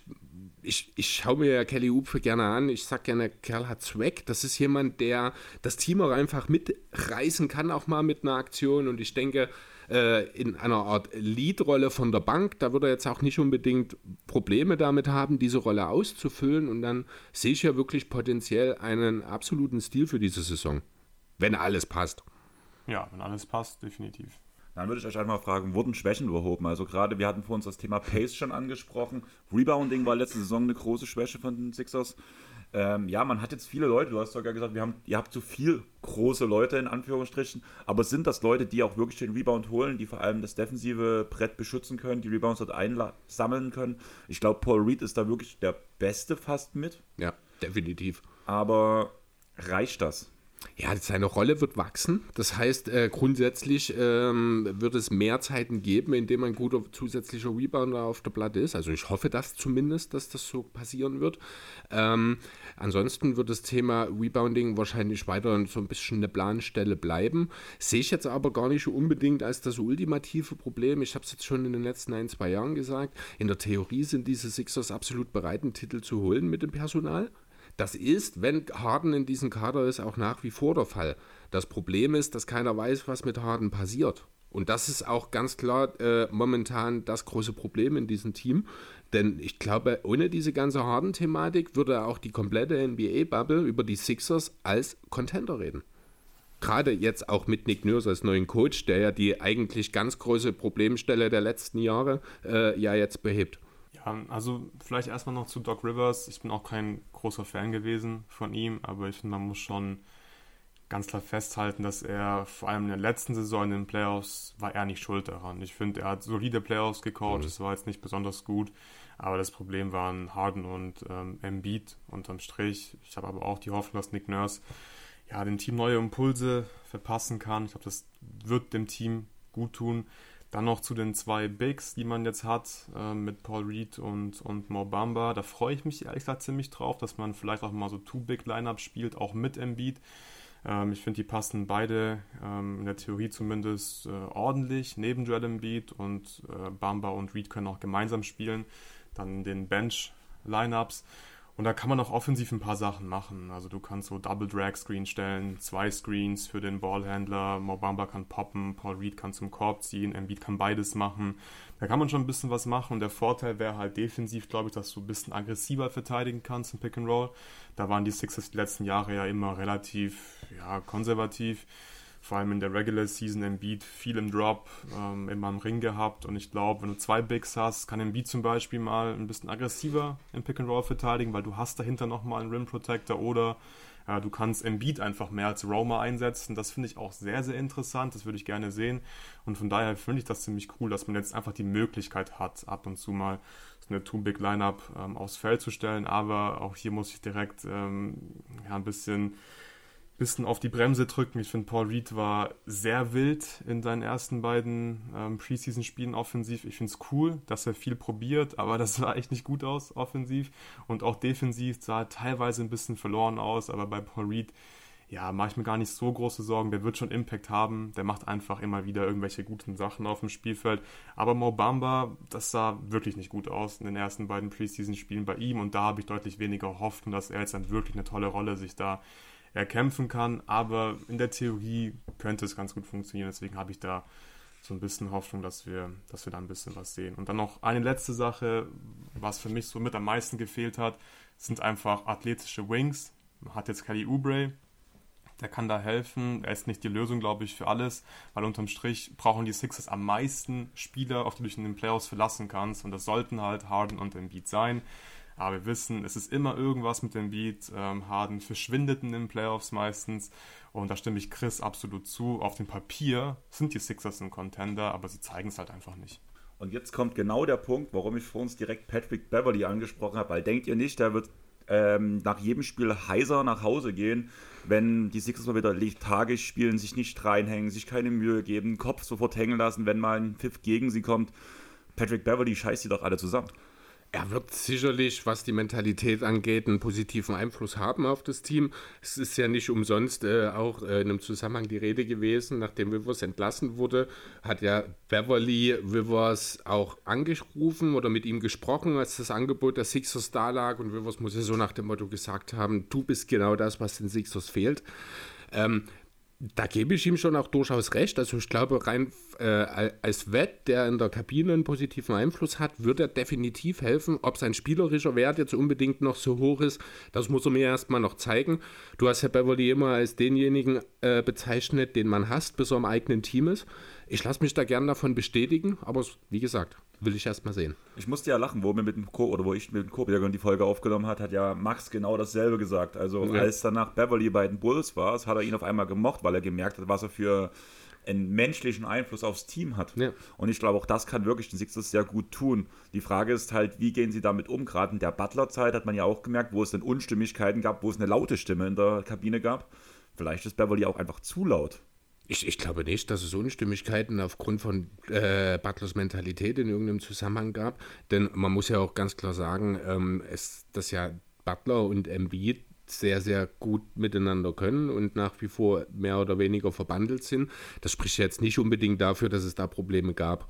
[SPEAKER 2] ich, ich schaue mir ja Kelly Upfe gerne an. Ich sage gerne, Kerl hat Zweck. Das ist jemand, der das Team auch einfach mitreißen kann, auch mal mit einer Aktion. Und ich denke, äh, in einer Art Lead-Rolle von der Bank. Da würde er jetzt auch nicht unbedingt Probleme damit haben, diese Rolle auszufüllen. Und dann sehe ich ja wirklich potenziell einen absoluten Stil für diese Saison. Wenn alles passt.
[SPEAKER 3] Ja, wenn alles passt, definitiv.
[SPEAKER 1] Dann würde ich euch einmal fragen, wurden Schwächen überhoben? Also gerade, wir hatten vor uns das Thema Pace schon angesprochen. Rebounding war letzte Saison eine große Schwäche von den Sixers. Ähm, ja, man hat jetzt viele Leute, du hast sogar gesagt, wir haben, ihr habt zu viel große Leute in Anführungsstrichen, aber sind das Leute, die auch wirklich den Rebound holen, die vor allem das defensive Brett beschützen können, die Rebounds dort einsammeln können? Ich glaube, Paul Reed ist da wirklich der Beste fast mit.
[SPEAKER 2] Ja, definitiv.
[SPEAKER 1] Aber reicht das?
[SPEAKER 2] Ja, seine Rolle wird wachsen. Das heißt, äh, grundsätzlich ähm, wird es mehr Zeiten geben, in denen ein guter zusätzlicher Rebounder auf der Platte ist. Also ich hoffe das zumindest, dass das so passieren wird. Ähm, ansonsten wird das Thema Rebounding wahrscheinlich weiter so ein bisschen eine Planstelle bleiben. Sehe ich jetzt aber gar nicht unbedingt als das ultimative Problem. Ich habe es jetzt schon in den letzten ein, zwei Jahren gesagt. In der Theorie sind diese Sixers absolut bereit, einen Titel zu holen mit dem Personal. Das ist, wenn Harden in diesem Kader ist, auch nach wie vor der Fall. Das Problem ist, dass keiner weiß, was mit Harden passiert. Und das ist auch ganz klar äh, momentan das große Problem in diesem Team. Denn ich glaube, ohne diese ganze Harden-Thematik würde auch die komplette NBA-Bubble über die Sixers als Contender reden. Gerade jetzt auch mit Nick Nurse als neuen Coach, der ja die eigentlich ganz große Problemstelle der letzten Jahre äh, ja jetzt behebt.
[SPEAKER 3] Ja, also vielleicht erstmal noch zu Doc Rivers. Ich bin auch kein großer Fan gewesen von ihm, aber ich finde, man muss schon ganz klar festhalten, dass er vor allem in der letzten Saison in den Playoffs war er nicht schuld daran. Ich finde, er hat solide Playoffs gecoacht, es mhm. war jetzt nicht besonders gut, aber das Problem waren Harden und ähm, Embiid unterm Strich. Ich habe aber auch die Hoffnung, dass Nick Nurse ja, dem Team neue Impulse verpassen kann. Ich glaube, das wird dem Team gut tun. Dann noch zu den zwei Bigs, die man jetzt hat, äh, mit Paul Reed und, und Mo Bamba. Da freue ich mich ehrlich gesagt ziemlich drauf, dass man vielleicht auch mal so Two-Big-Lineup spielt, auch mit Embiid. Ähm, ich finde, die passen beide ähm, in der Theorie zumindest äh, ordentlich neben Joel Embiid und äh, Bamba und Reed können auch gemeinsam spielen. Dann den Bench-Lineups. Und da kann man auch offensiv ein paar Sachen machen. Also du kannst so Double Drag Screen stellen, zwei Screens für den Ballhändler, Mobamba kann poppen, Paul Reed kann zum Korb ziehen, Embiid kann beides machen. Da kann man schon ein bisschen was machen und der Vorteil wäre halt defensiv, glaube ich, dass du ein bisschen aggressiver verteidigen kannst im Pick and Roll. Da waren die Sixers die letzten Jahre ja immer relativ ja, konservativ vor allem in der Regular Season Embiid viel im Drop, ähm, immer im Ring gehabt. Und ich glaube, wenn du zwei Bigs hast, kann Embiid zum Beispiel mal ein bisschen aggressiver im Pick and Roll verteidigen, weil du hast dahinter nochmal einen Rim Protector oder äh, du kannst Embiid einfach mehr als Roma einsetzen. Das finde ich auch sehr, sehr interessant, das würde ich gerne sehen. Und von daher finde ich das ziemlich cool, dass man jetzt einfach die Möglichkeit hat, ab und zu mal eine Two-Big-Lineup ähm, aufs Feld zu stellen, aber auch hier muss ich direkt ähm, ja, ein bisschen bisschen auf die Bremse drücken. Ich finde, Paul Reed war sehr wild in seinen ersten beiden ähm, Preseason-Spielen offensiv. Ich finde es cool, dass er viel probiert, aber das sah echt nicht gut aus offensiv. Und auch defensiv sah teilweise ein bisschen verloren aus, aber bei Paul Reed, ja, mache ich mir gar nicht so große Sorgen. Der wird schon Impact haben. Der macht einfach immer wieder irgendwelche guten Sachen auf dem Spielfeld. Aber Mobamba, das sah wirklich nicht gut aus in den ersten beiden Preseason-Spielen bei ihm. Und da habe ich deutlich weniger Hoffnung, dass er jetzt dann wirklich eine tolle Rolle sich da erkämpfen kann. Aber in der Theorie könnte es ganz gut funktionieren. Deswegen habe ich da so ein bisschen Hoffnung, dass wir, dass wir da ein bisschen was sehen. Und dann noch eine letzte Sache, was für mich so mit am meisten gefehlt hat, sind einfach athletische Wings. Man hat jetzt Kelly Oubre, der kann da helfen. Er ist nicht die Lösung, glaube ich, für alles, weil unterm Strich brauchen die Sixers am meisten Spieler, auf die du dich in den Playoffs verlassen kannst. Und das sollten halt Harden und Embiid sein. Aber wir wissen, es ist immer irgendwas mit dem Beat. Ähm, Harden verschwindet in den Playoffs meistens. Und da stimme ich Chris absolut zu. Auf dem Papier sind die Sixers ein Contender, aber sie zeigen es halt einfach nicht.
[SPEAKER 1] Und jetzt kommt genau der Punkt, warum ich vor uns direkt Patrick Beverly angesprochen habe. Weil denkt ihr nicht, der wird ähm, nach jedem Spiel heiser nach Hause gehen, wenn die Sixers mal wieder lethargisch spielen, sich nicht reinhängen, sich keine Mühe geben, Kopf sofort hängen lassen, wenn mal ein Pfiff gegen sie kommt. Patrick Beverly scheißt sie doch alle zusammen.
[SPEAKER 2] Er wird sicherlich, was die Mentalität angeht, einen positiven Einfluss haben auf das Team. Es ist ja nicht umsonst äh, auch äh, in einem Zusammenhang die Rede gewesen, nachdem Rivers entlassen wurde, hat ja Beverly Rivers auch angerufen oder mit ihm gesprochen, als das Angebot der Sixers da lag. Und Rivers muss ja so nach dem Motto gesagt haben, du bist genau das, was den Sixers fehlt. Ähm, da gebe ich ihm schon auch durchaus recht. Also ich glaube, rein äh, als Wett, der in der Kabine einen positiven Einfluss hat, wird er definitiv helfen. Ob sein spielerischer Wert jetzt unbedingt noch so hoch ist, das muss er mir erstmal noch zeigen. Du hast ja Beverly immer als denjenigen äh, bezeichnet, den man hasst, bis er im eigenen Team ist. Ich lasse mich da gern davon bestätigen, aber wie gesagt, will ich erst mal sehen.
[SPEAKER 1] Ich musste ja lachen, wo wir mit dem Co oder wo ich mit dem Co die Folge aufgenommen hat, hat ja Max genau dasselbe gesagt. Also ja. als danach Beverly bei den Bulls war, hat er ihn auf einmal gemocht, weil er gemerkt hat, was er für einen menschlichen Einfluss aufs Team hat. Ja. Und ich glaube, auch das kann wirklich den Sixers sehr gut tun. Die Frage ist halt, wie gehen sie damit um? Gerade in der Butler-Zeit hat man ja auch gemerkt, wo es dann Unstimmigkeiten gab, wo es eine laute Stimme in der Kabine gab. Vielleicht ist Beverly auch einfach zu laut.
[SPEAKER 2] Ich, ich, glaube nicht, dass es Unstimmigkeiten aufgrund von äh, Butlers Mentalität in irgendeinem Zusammenhang gab. Denn man muss ja auch ganz klar sagen, ähm, es, dass ja Butler und Embiid sehr, sehr gut miteinander können und nach wie vor mehr oder weniger verbandelt sind. Das spricht jetzt nicht unbedingt dafür, dass es da Probleme gab.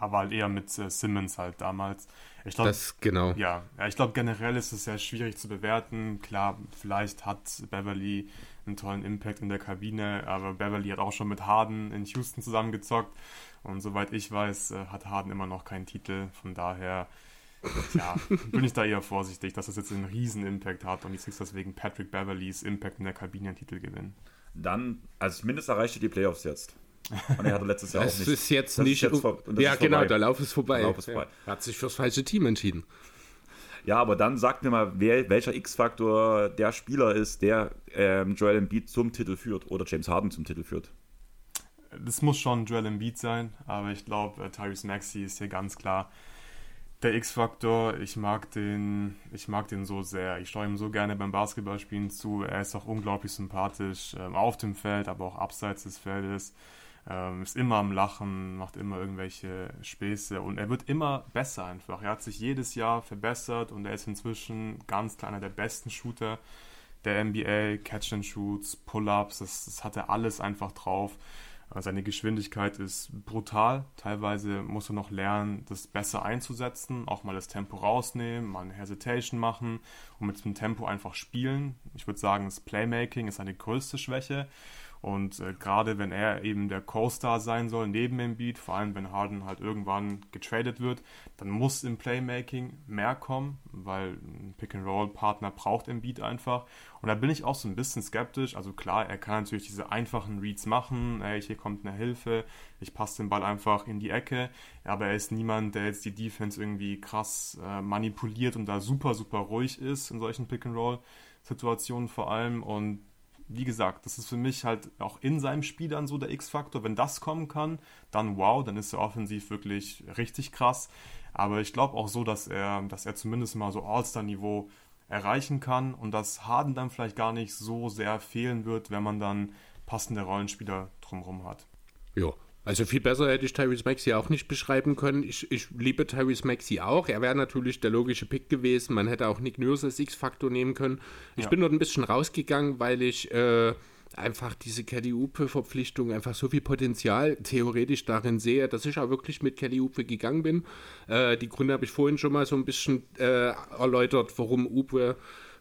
[SPEAKER 3] Aber halt eher mit äh, Simmons halt damals.
[SPEAKER 2] Ich glaub, das, genau.
[SPEAKER 3] Ja, ja ich glaube generell ist es sehr schwierig zu bewerten. Klar, vielleicht hat Beverly einen tollen Impact in der Kabine, aber Beverly hat auch schon mit Harden in Houston zusammengezockt und soweit ich weiß, äh, hat Harden immer noch keinen Titel, von daher ja, bin ich da eher vorsichtig, dass das jetzt einen riesen Impact hat und die Sixers wegen Patrick Beverlys Impact in der Kabine einen Titel gewinnen.
[SPEAKER 1] Dann, also zumindest erreichte die Playoffs jetzt. Und er hatte letztes Jahr
[SPEAKER 2] das
[SPEAKER 1] auch nicht.
[SPEAKER 2] Ist jetzt das nicht ist jetzt ja, genau, der Lauf ist vorbei.
[SPEAKER 1] Der Lauf ist vorbei.
[SPEAKER 2] Ja, hat sich fürs falsche Team entschieden.
[SPEAKER 1] Ja, aber dann sagt mir mal, wer, welcher X-Faktor der Spieler ist, der ähm, Joel Embiid zum Titel führt oder James Harden zum Titel führt.
[SPEAKER 3] Das muss schon Joel Embiid sein, aber ich glaube, äh, Tyrese Maxey ist hier ganz klar der X-Faktor. Ich mag den, ich mag den so sehr. Ich schaue ihm so gerne beim Basketballspielen zu. Er ist auch unglaublich sympathisch ähm, auf dem Feld, aber auch abseits des Feldes. Ähm, ist immer am Lachen, macht immer irgendwelche Späße und er wird immer besser einfach. Er hat sich jedes Jahr verbessert und er ist inzwischen ganz klar einer der besten Shooter der NBA. Catch and Shoots, Pull-Ups, das, das hat er alles einfach drauf. Seine Geschwindigkeit ist brutal. Teilweise muss er noch lernen, das besser einzusetzen, auch mal das Tempo rausnehmen, mal eine Hesitation machen und mit dem Tempo einfach spielen. Ich würde sagen, das Playmaking ist seine größte Schwäche. Und äh, gerade wenn er eben der Co-Star sein soll neben Embiid, vor allem wenn Harden halt irgendwann getradet wird, dann muss im Playmaking mehr kommen, weil ein Pick-and-Roll-Partner braucht Embiid einfach. Und da bin ich auch so ein bisschen skeptisch. Also klar, er kann natürlich diese einfachen Reads machen. Hey, hier kommt eine Hilfe, ich passe den Ball einfach in die Ecke. Aber er ist niemand, der jetzt die Defense irgendwie krass äh, manipuliert und da super, super ruhig ist in solchen Pick-and-Roll-Situationen vor allem. Und wie gesagt, das ist für mich halt auch in seinem Spiel dann so der X-Faktor. Wenn das kommen kann, dann wow, dann ist er offensiv wirklich richtig krass. Aber ich glaube auch so, dass er, dass er zumindest mal so All-Star-Niveau erreichen kann und dass Harden dann vielleicht gar nicht so sehr fehlen wird, wenn man dann passende Rollenspieler drumherum hat.
[SPEAKER 2] Ja, also viel besser hätte ich Tyrese Maxey auch nicht beschreiben können. Ich, ich liebe Tyrese Maxey auch. Er wäre natürlich der logische Pick gewesen. Man hätte auch Nick Nurse als X-Faktor nehmen können. Ich ja. bin dort ein bisschen rausgegangen, weil ich äh, einfach diese Kelly Upe-Verpflichtung einfach so viel Potenzial theoretisch darin sehe, dass ich auch wirklich mit Kelly Upe gegangen bin. Äh, die Gründe habe ich vorhin schon mal so ein bisschen äh, erläutert, warum Upe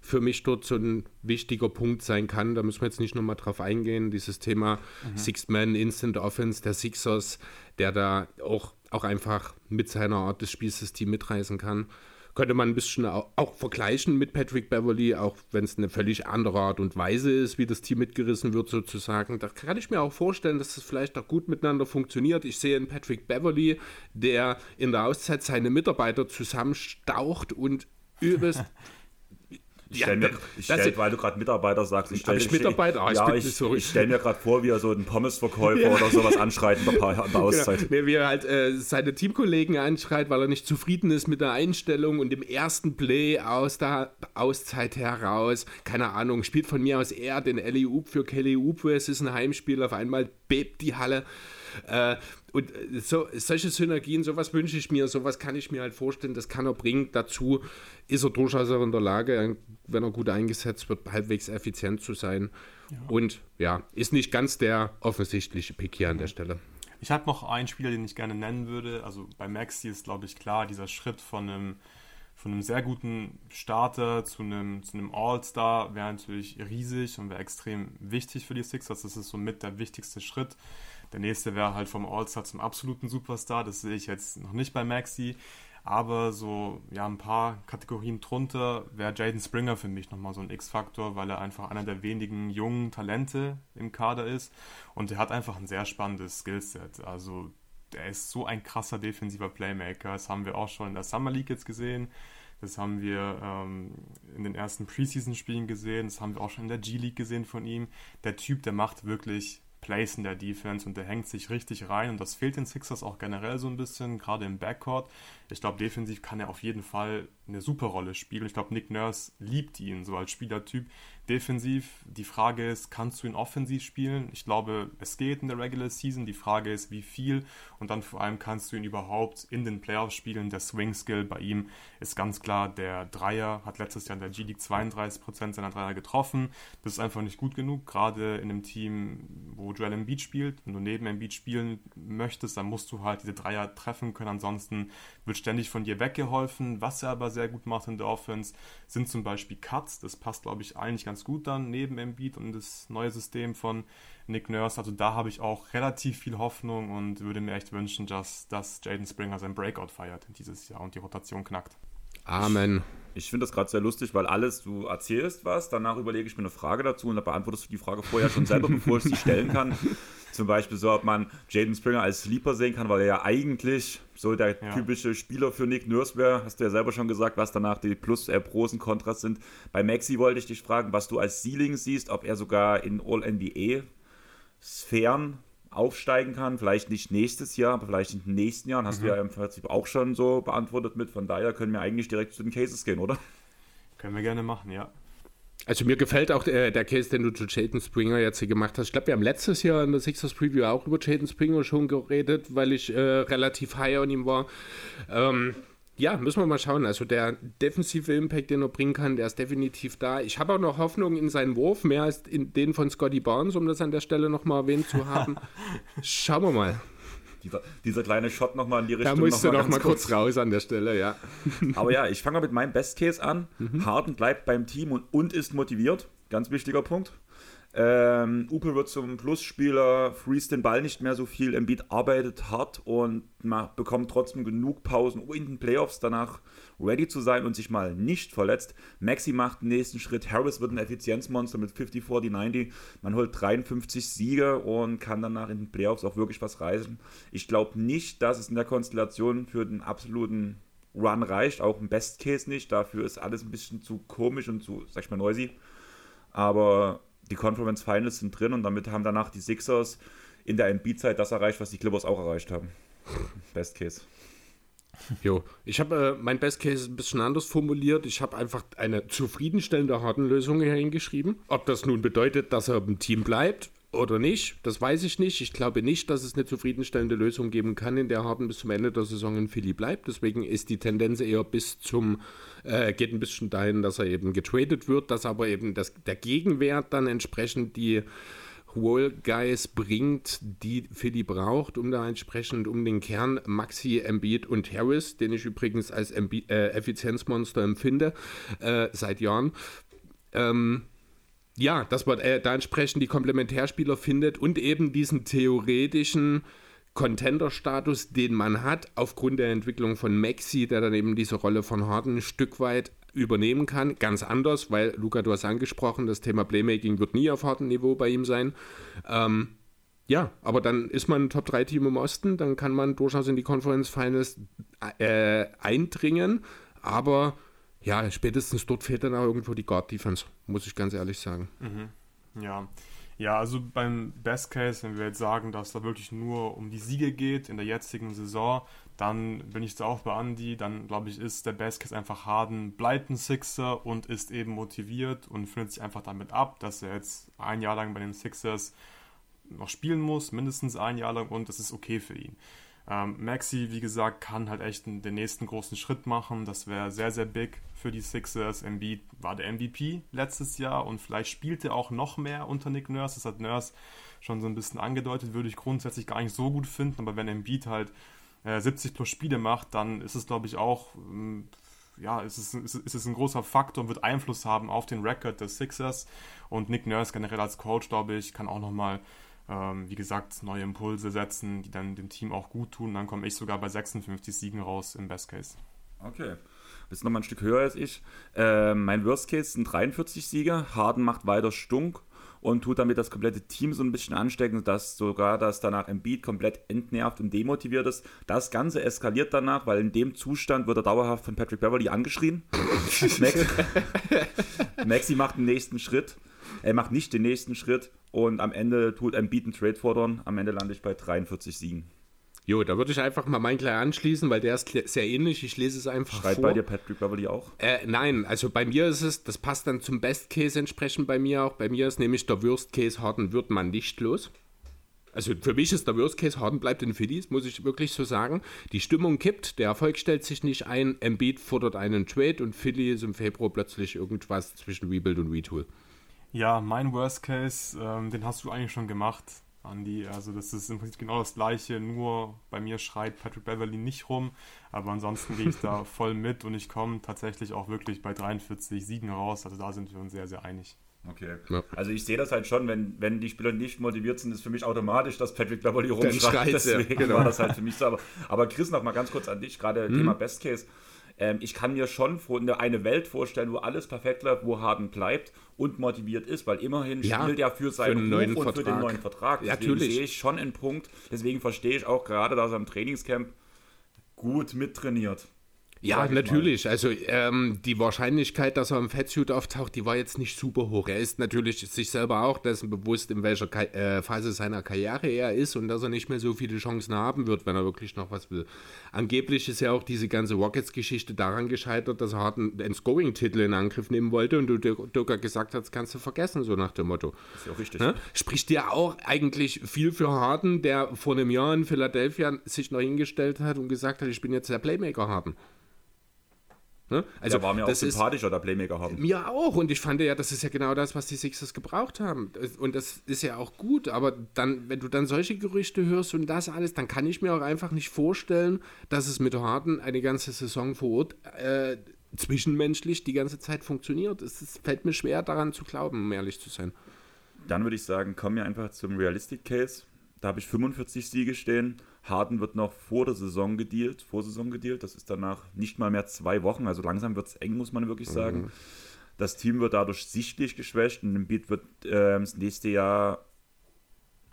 [SPEAKER 2] für mich dort so ein wichtiger Punkt sein kann. Da müssen wir jetzt nicht nochmal drauf eingehen. Dieses Thema mhm. Six-Man Instant Offense der Sixers, der da auch, auch einfach mit seiner Art des Spielsystems mitreißen kann. Könnte man ein bisschen auch, auch vergleichen mit Patrick Beverly, auch wenn es eine völlig andere Art und Weise ist, wie das Team mitgerissen wird, sozusagen. Da kann ich mir auch vorstellen, dass das vielleicht auch gut miteinander funktioniert. Ich sehe einen Patrick Beverly, der in der Auszeit seine Mitarbeiter zusammenstaucht und übelst
[SPEAKER 1] Ich stelle mir, ich stell, weil du gerade Mitarbeiter sagst, ich stelle
[SPEAKER 2] Mitarbeiter,
[SPEAKER 1] ah, ich, ja, ich, ich stelle mir gerade vor, wie er so einen Pommesverkäufer ja. oder sowas anschreit in der, der. Auszeit.
[SPEAKER 2] Genau. Wie er halt äh, seine Teamkollegen anschreit, weil er nicht zufrieden ist mit der Einstellung und dem ersten Play aus der Auszeit heraus, keine Ahnung, spielt von mir aus er den Ellie Oop für Kelly Oop, es ist ein Heimspiel, auf einmal bebt die Halle. Äh, und äh, so, solche Synergien, sowas wünsche ich mir, sowas kann ich mir halt vorstellen, das kann er bringen. Dazu ist er durchaus auch in der Lage, wenn er gut eingesetzt wird, halbwegs effizient zu sein. Ja. Und ja, ist nicht ganz der offensichtliche Pick hier an der Stelle.
[SPEAKER 3] Ich habe noch einen Spieler, den ich gerne nennen würde. Also bei Maxi ist, glaube ich, klar, dieser Schritt von einem, von einem sehr guten Starter zu einem, zu einem All-Star wäre natürlich riesig und wäre extrem wichtig für die Sixers. Das ist somit der wichtigste Schritt. Der nächste wäre halt vom All-Star zum absoluten Superstar. Das sehe ich jetzt noch nicht bei Maxi. Aber so, ja, ein paar Kategorien drunter wäre Jaden Springer für mich nochmal so ein X-Faktor, weil er einfach einer der wenigen jungen Talente im Kader ist. Und er hat einfach ein sehr spannendes Skillset. Also, er ist so ein krasser defensiver Playmaker. Das haben wir auch schon in der Summer League jetzt gesehen. Das haben wir ähm, in den ersten Preseason-Spielen gesehen. Das haben wir auch schon in der G-League gesehen von ihm. Der Typ, der macht wirklich Plays in der Defense und der hängt sich richtig rein und das fehlt den Sixers auch generell so ein bisschen, gerade im Backcourt. Ich glaube, defensiv kann er auf jeden Fall eine super Rolle spielen. Ich glaube, Nick Nurse liebt ihn so als Spielertyp. Defensiv, die Frage ist, kannst du ihn offensiv spielen? Ich glaube, es geht in der Regular Season. Die Frage ist, wie viel? Und dann vor allem kannst du ihn überhaupt in den Playoffs spielen. Der Swing Skill bei ihm ist ganz klar der Dreier, hat letztes Jahr in der G-League 32% seiner Dreier getroffen. Das ist einfach nicht gut genug, gerade in einem Team, wo Joel Embiid spielt. Wenn du neben Embiid spielen möchtest, dann musst du halt diese Dreier treffen können. Ansonsten wird ständig von dir weggeholfen. Was er aber sehr gut macht in der Offense, sind zum Beispiel Cuts. Das passt, glaube ich, eigentlich ganz gut dann neben Embiid und das neue System von Nick Nurse. Also da habe ich auch relativ viel Hoffnung und würde mir echt wünschen, dass, dass Jaden Springer sein Breakout feiert dieses Jahr und die Rotation knackt.
[SPEAKER 2] Amen.
[SPEAKER 1] Ich, ich finde das gerade sehr lustig, weil alles, du erzählst was, danach überlege ich mir eine Frage dazu und da beantwortest du die Frage vorher schon selber, bevor ich sie stellen kann. Zum Beispiel so, ob man Jaden Springer als Sleeper sehen kann, weil er ja eigentlich so der ja. typische Spieler für Nick Nurse wäre. Hast du ja selber schon gesagt, was danach die Plus, äh, Pros und Kontras sind. Bei Maxi wollte ich dich fragen, was du als Ceiling siehst, ob er sogar in All-NBA-Sphären aufsteigen kann. Vielleicht nicht nächstes Jahr, aber vielleicht in den nächsten Jahren. Hast mhm. du ja im Prinzip auch schon so beantwortet mit. Von daher können wir eigentlich direkt zu den Cases gehen, oder?
[SPEAKER 3] Können wir gerne machen, ja.
[SPEAKER 2] Also mir gefällt auch der, der Case, den du zu Jaden Springer jetzt hier gemacht hast. Ich glaube, wir haben letztes Jahr in der Sixers Preview auch über Jaden Springer schon geredet, weil ich äh, relativ high an ihm war. Ähm, ja, müssen wir mal schauen. Also der defensive Impact, den er bringen kann, der ist definitiv da. Ich habe auch noch Hoffnung in seinen Wurf, mehr als in den von Scotty Barnes, um das an der Stelle nochmal erwähnt zu haben. Schauen wir mal.
[SPEAKER 1] Dieser, dieser kleine Shot nochmal in die
[SPEAKER 2] Da
[SPEAKER 1] Richtung.
[SPEAKER 2] musst du
[SPEAKER 1] noch mal
[SPEAKER 2] noch mal
[SPEAKER 1] ganz
[SPEAKER 2] kurz raus an der Stelle, ja.
[SPEAKER 1] Aber ja, ich fange mal mit meinem Best Case an.
[SPEAKER 2] Mhm.
[SPEAKER 1] Harden bleibt beim Team und, und ist motiviert. Ganz wichtiger Punkt. Ähm, Upe wird zum Plusspieler, freest den Ball nicht mehr so viel. Embiid arbeitet hart und ma- bekommt trotzdem genug Pausen, um in den Playoffs danach ready zu sein und sich mal nicht verletzt. Maxi macht den nächsten Schritt. Harris wird ein Effizienzmonster mit 50, 40, 90. Man holt 53 Siege und kann danach in den Playoffs auch wirklich was reißen. Ich glaube nicht, dass es in der Konstellation für den absoluten Run reicht, auch im Best Case nicht. Dafür ist alles ein bisschen zu komisch und zu, sag ich mal, noisy. Aber die Conference Finals sind drin und damit haben danach die Sixers in der Embiid-Zeit das erreicht, was die Clippers auch erreicht haben. Best Case.
[SPEAKER 2] Jo, ich habe äh, mein Best Case ein bisschen anders formuliert. Ich habe einfach eine zufriedenstellende Harden-Lösung hier hingeschrieben. Ob das nun bedeutet, dass er im Team bleibt oder nicht, das weiß ich nicht. Ich glaube nicht, dass es eine zufriedenstellende Lösung geben kann, in der Harden bis zum Ende der Saison in Philly bleibt. Deswegen ist die Tendenz eher bis zum, äh, geht ein bisschen dahin, dass er eben getradet wird, dass aber eben das, der Gegenwert dann entsprechend die Wall Guys bringt, die Philly braucht, um da entsprechend um den Kern Maxi, Embiid und Harris, den ich übrigens als Embi äh, Effizienzmonster empfinde, äh, seit Jahren. Ähm, ja, dass man äh, da entsprechend die Komplementärspieler findet und eben diesen theoretischen Contender-Status, den man hat, aufgrund der Entwicklung von Maxi, der dann eben diese Rolle von Harden ein Stück weit übernehmen kann. Ganz anders, weil, Luca, du hast angesprochen, das Thema Playmaking wird nie auf Harden-Niveau bei ihm sein. Ähm, ja, aber dann ist man ein Top-3-Team im Osten, dann kann man durchaus in die Conference Finals äh, eindringen, aber ja, spätestens dort fehlt dann auch irgendwo die Guard-Defense, muss ich ganz ehrlich sagen.
[SPEAKER 3] Ja. Ja, also beim Best Case, wenn wir jetzt sagen, dass da wirklich nur um die Siege geht in der jetzigen Saison, dann bin ich da auch bei Andy. Dann glaube ich, ist der Best Case einfach Harden bleibt ein Sixer und ist eben motiviert und findet sich einfach damit ab, dass er jetzt ein Jahr lang bei den Sixers noch spielen muss, mindestens ein Jahr lang und das ist okay für ihn. Ähm, Maxi, wie gesagt, kann halt echt den nächsten großen Schritt machen. Das wäre sehr, sehr big für die Sixers. Embiid war der MVP letztes Jahr und vielleicht spielt er auch noch mehr unter Nick Nurse. Das hat Nurse schon so ein bisschen angedeutet, würde ich grundsätzlich gar nicht so gut finden. Aber wenn Embiid halt äh, 70 plus Spiele macht, dann ist es, glaube ich, auch ähm, ja, ist es, ist, ist ein großer Faktor und wird Einfluss haben auf den Record des Sixers. Und Nick Nurse generell als Coach, glaube ich, kann auch nochmal, ähm, wie gesagt, neue Impulse setzen, die dann dem Team auch gut tun. Dann komme ich sogar bei 56 Siegen raus im Best Case.
[SPEAKER 1] Okay. Bist noch mal ein Stück höher als ich. Äh, mein Worst Case sind 43 Siege. Harden macht weiter stunk und tut damit das komplette Team so ein bisschen anstecken, dass sogar das danach Embiid komplett entnervt und demotiviert ist. Das Ganze eskaliert danach, weil in dem Zustand wird er dauerhaft von Patrick Beverly angeschrien. Maxi, Maxi macht den nächsten Schritt. Er macht nicht den nächsten Schritt und am Ende tut Embiid einen Trade fordern. Am Ende lande ich bei 43 Siegen.
[SPEAKER 2] Jo, da würde ich einfach mal meinen gleich anschließen, weil der ist sehr ähnlich. Ich lese es einfach
[SPEAKER 1] Schreit
[SPEAKER 2] vor.
[SPEAKER 1] bei dir Patrick Beverly auch?
[SPEAKER 2] Äh, nein, also bei mir ist es, das passt dann zum Best Case entsprechend bei mir auch. Bei mir ist nämlich der Worst Case, Harden wird man nicht los. Also für mich ist der Worst Case, Harden bleibt in Philly, das muss ich wirklich so sagen. Die Stimmung kippt, der Erfolg stellt sich nicht ein, Embiid fordert einen Trade und Philly ist im Februar plötzlich irgendwas zwischen Rebuild und Retool.
[SPEAKER 3] Ja, mein Worst Case, ähm, den hast du eigentlich schon gemacht, Andy. Also das ist im Prinzip genau das gleiche, nur bei mir schreit Patrick Beverly nicht rum, aber ansonsten gehe ich da voll mit und ich komme tatsächlich auch wirklich bei 43 Siegen raus. Also da sind wir uns sehr, sehr einig.
[SPEAKER 1] Okay.
[SPEAKER 2] Ja.
[SPEAKER 1] Also ich sehe das halt schon, wenn, wenn die Spieler nicht motiviert sind, ist für mich automatisch, dass Patrick Beverly rumschreit.
[SPEAKER 2] ja,
[SPEAKER 1] Deswegen
[SPEAKER 2] genau.
[SPEAKER 1] war das halt für mich so. Aber, aber Chris, noch mal ganz kurz an dich, gerade
[SPEAKER 2] Mhm.
[SPEAKER 1] Thema Best Case. Ähm, ich kann mir schon vor- eine- Welt vorstellen, wo alles perfekt läuft, wo Harden bleibt und motiviert ist, weil immerhin
[SPEAKER 2] Ja,
[SPEAKER 1] spielt er für seinen
[SPEAKER 2] einen neuen
[SPEAKER 1] Ruf und für den
[SPEAKER 2] Vertrag.
[SPEAKER 1] neuen Vertrag.
[SPEAKER 2] Ja, natürlich.
[SPEAKER 1] sehe ich schon einen Punkt. Deswegen verstehe ich auch gerade, dass er im Trainingscamp gut mittrainiert.
[SPEAKER 2] Ja, natürlich. Also ähm, die Wahrscheinlichkeit, dass er im Fettsuit auftaucht, die war jetzt nicht super hoch. Er ist natürlich sich selber auch dessen bewusst, in welcher Ka äh, Phase seiner Karriere er ist und dass er nicht mehr so viele Chancen haben wird, wenn er wirklich noch was will. Angeblich ist ja auch diese ganze Rockets-Geschichte daran gescheitert, dass er halt einen Scoring-Titel in Angriff nehmen wollte und du Dirk gesagt hast, kannst du vergessen, so nach dem Motto.
[SPEAKER 1] mal. Ist ja auch richtig.
[SPEAKER 2] Ne? Spricht ja auch eigentlich viel für Harden, der vor einem Jahr in Philadelphia sich noch hingestellt hat und gesagt hat, ich bin jetzt der Playmaker Harden.
[SPEAKER 1] Ne? Also, der war mir auch sympathischer, der Playmaker haben.
[SPEAKER 2] Mir auch. Und ich fand ja, das ist ja genau das, was die Sixers gebraucht haben. Und das ist ja auch gut. Aber dann, wenn du dann solche Gerüchte hörst und das alles, dann kann ich mir auch einfach nicht vorstellen, dass es mit Harden eine ganze Saison vor Ort äh, zwischenmenschlich die ganze Zeit funktioniert. Es, es fällt mir schwer daran zu glauben, um ehrlich zu sein.
[SPEAKER 1] Dann würde ich sagen, kommen wir einfach zum Realistic Case. Da habe ich 45 Siege stehen. Harden wird noch vor der Saison gedealt, vor Saison gedealt. Das ist danach nicht mal mehr zwei Wochen. Also langsam wird es eng, muss man wirklich sagen. Mhm. Das Team wird dadurch sichtlich geschwächt und Embiid wird äh, das nächste Jahr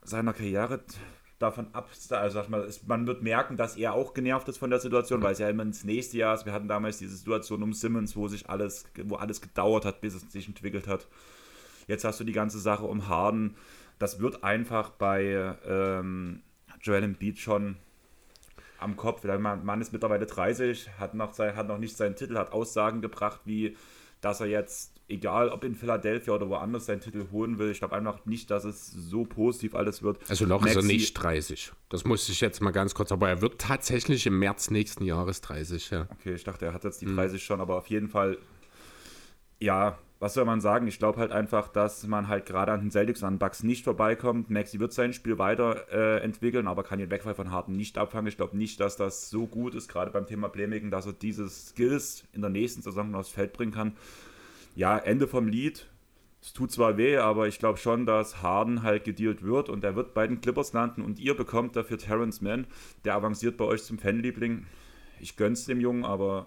[SPEAKER 1] seiner Karriere davon ab, also sag mal, man wird merken, dass er auch genervt ist von der Situation, weil es ja immer ins nächste Jahr ist. Wir hatten damals diese Situation um Simmons, wo sich alles, wo alles gedauert hat, bis es sich entwickelt hat. Jetzt hast du die ganze Sache um Harden. Das wird einfach bei ähm, Joel Embiid schon am Kopf. Der Mann ist mittlerweile 30, hat noch, sein, hat noch nicht seinen Titel, hat Aussagen gebracht, wie dass er jetzt, egal ob in Philadelphia oder woanders, seinen Titel holen will. Ich glaube einfach nicht, dass es so positiv alles wird.
[SPEAKER 2] Also noch Maxi, ist er nicht 30. Das muss ich jetzt mal ganz kurz, aber er wird tatsächlich im März nächsten Jahres 30, ja.
[SPEAKER 1] Okay, ich dachte, er hat jetzt die 30 mhm. schon, aber auf jeden Fall, ja, was soll man sagen? Ich glaube halt einfach, dass man halt gerade an den Celtics, an Bucks nicht vorbeikommt. Maxi wird sein Spiel weiterentwickeln, äh, aber kann den Wegfall von Harden nicht abfangen. Ich glaube nicht, dass das so gut ist, gerade beim Thema Playmaking, dass er diese Skills in der nächsten Saison aufs Feld bringen kann. Ja, Ende vom Lied. Es tut zwar weh, aber ich glaube schon, dass Harden halt gedealt wird und er wird bei den Clippers landen und ihr bekommt dafür Terrence Mann, der avanciert bei euch zum Fanliebling. Ich gönn's dem Jungen, aber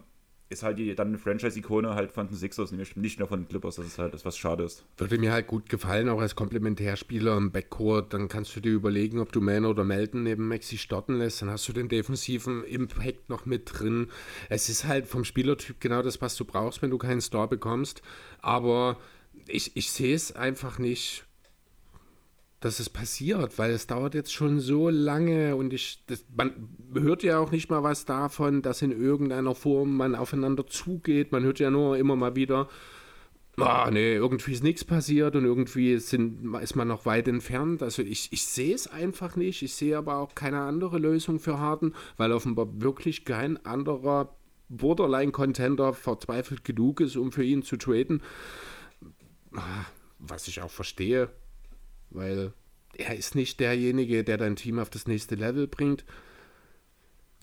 [SPEAKER 1] ist halt die, dann eine Franchise-Ikone halt von den Sixers, nicht mehr von den Clippers. Das ist halt das, was schade ist.
[SPEAKER 2] Würde mir halt gut gefallen, auch als Komplementärspieler im Backcourt. Dann kannst du dir überlegen, ob du Man oder Melton neben Maxi starten lässt. Dann hast du den defensiven Impact noch mit drin. Es ist halt vom Spielertyp genau das, was du brauchst, wenn du keinen Star bekommst. Aber ich, ich sehe es einfach nicht dass es passiert, weil es dauert jetzt schon so lange und ich, das, man hört ja auch nicht mal was davon, dass in irgendeiner Form man aufeinander zugeht. Man hört ja nur immer mal wieder, ah, nee, irgendwie ist nichts passiert und irgendwie sind, ist man noch weit entfernt. Also ich, ich sehe es einfach nicht. Ich sehe aber auch keine andere Lösung für Harden, weil offenbar wirklich kein anderer Borderline-Contender verzweifelt genug ist, um für ihn zu traden. Ah, was ich auch verstehe, weil er ist nicht derjenige, der dein Team auf das nächste Level bringt.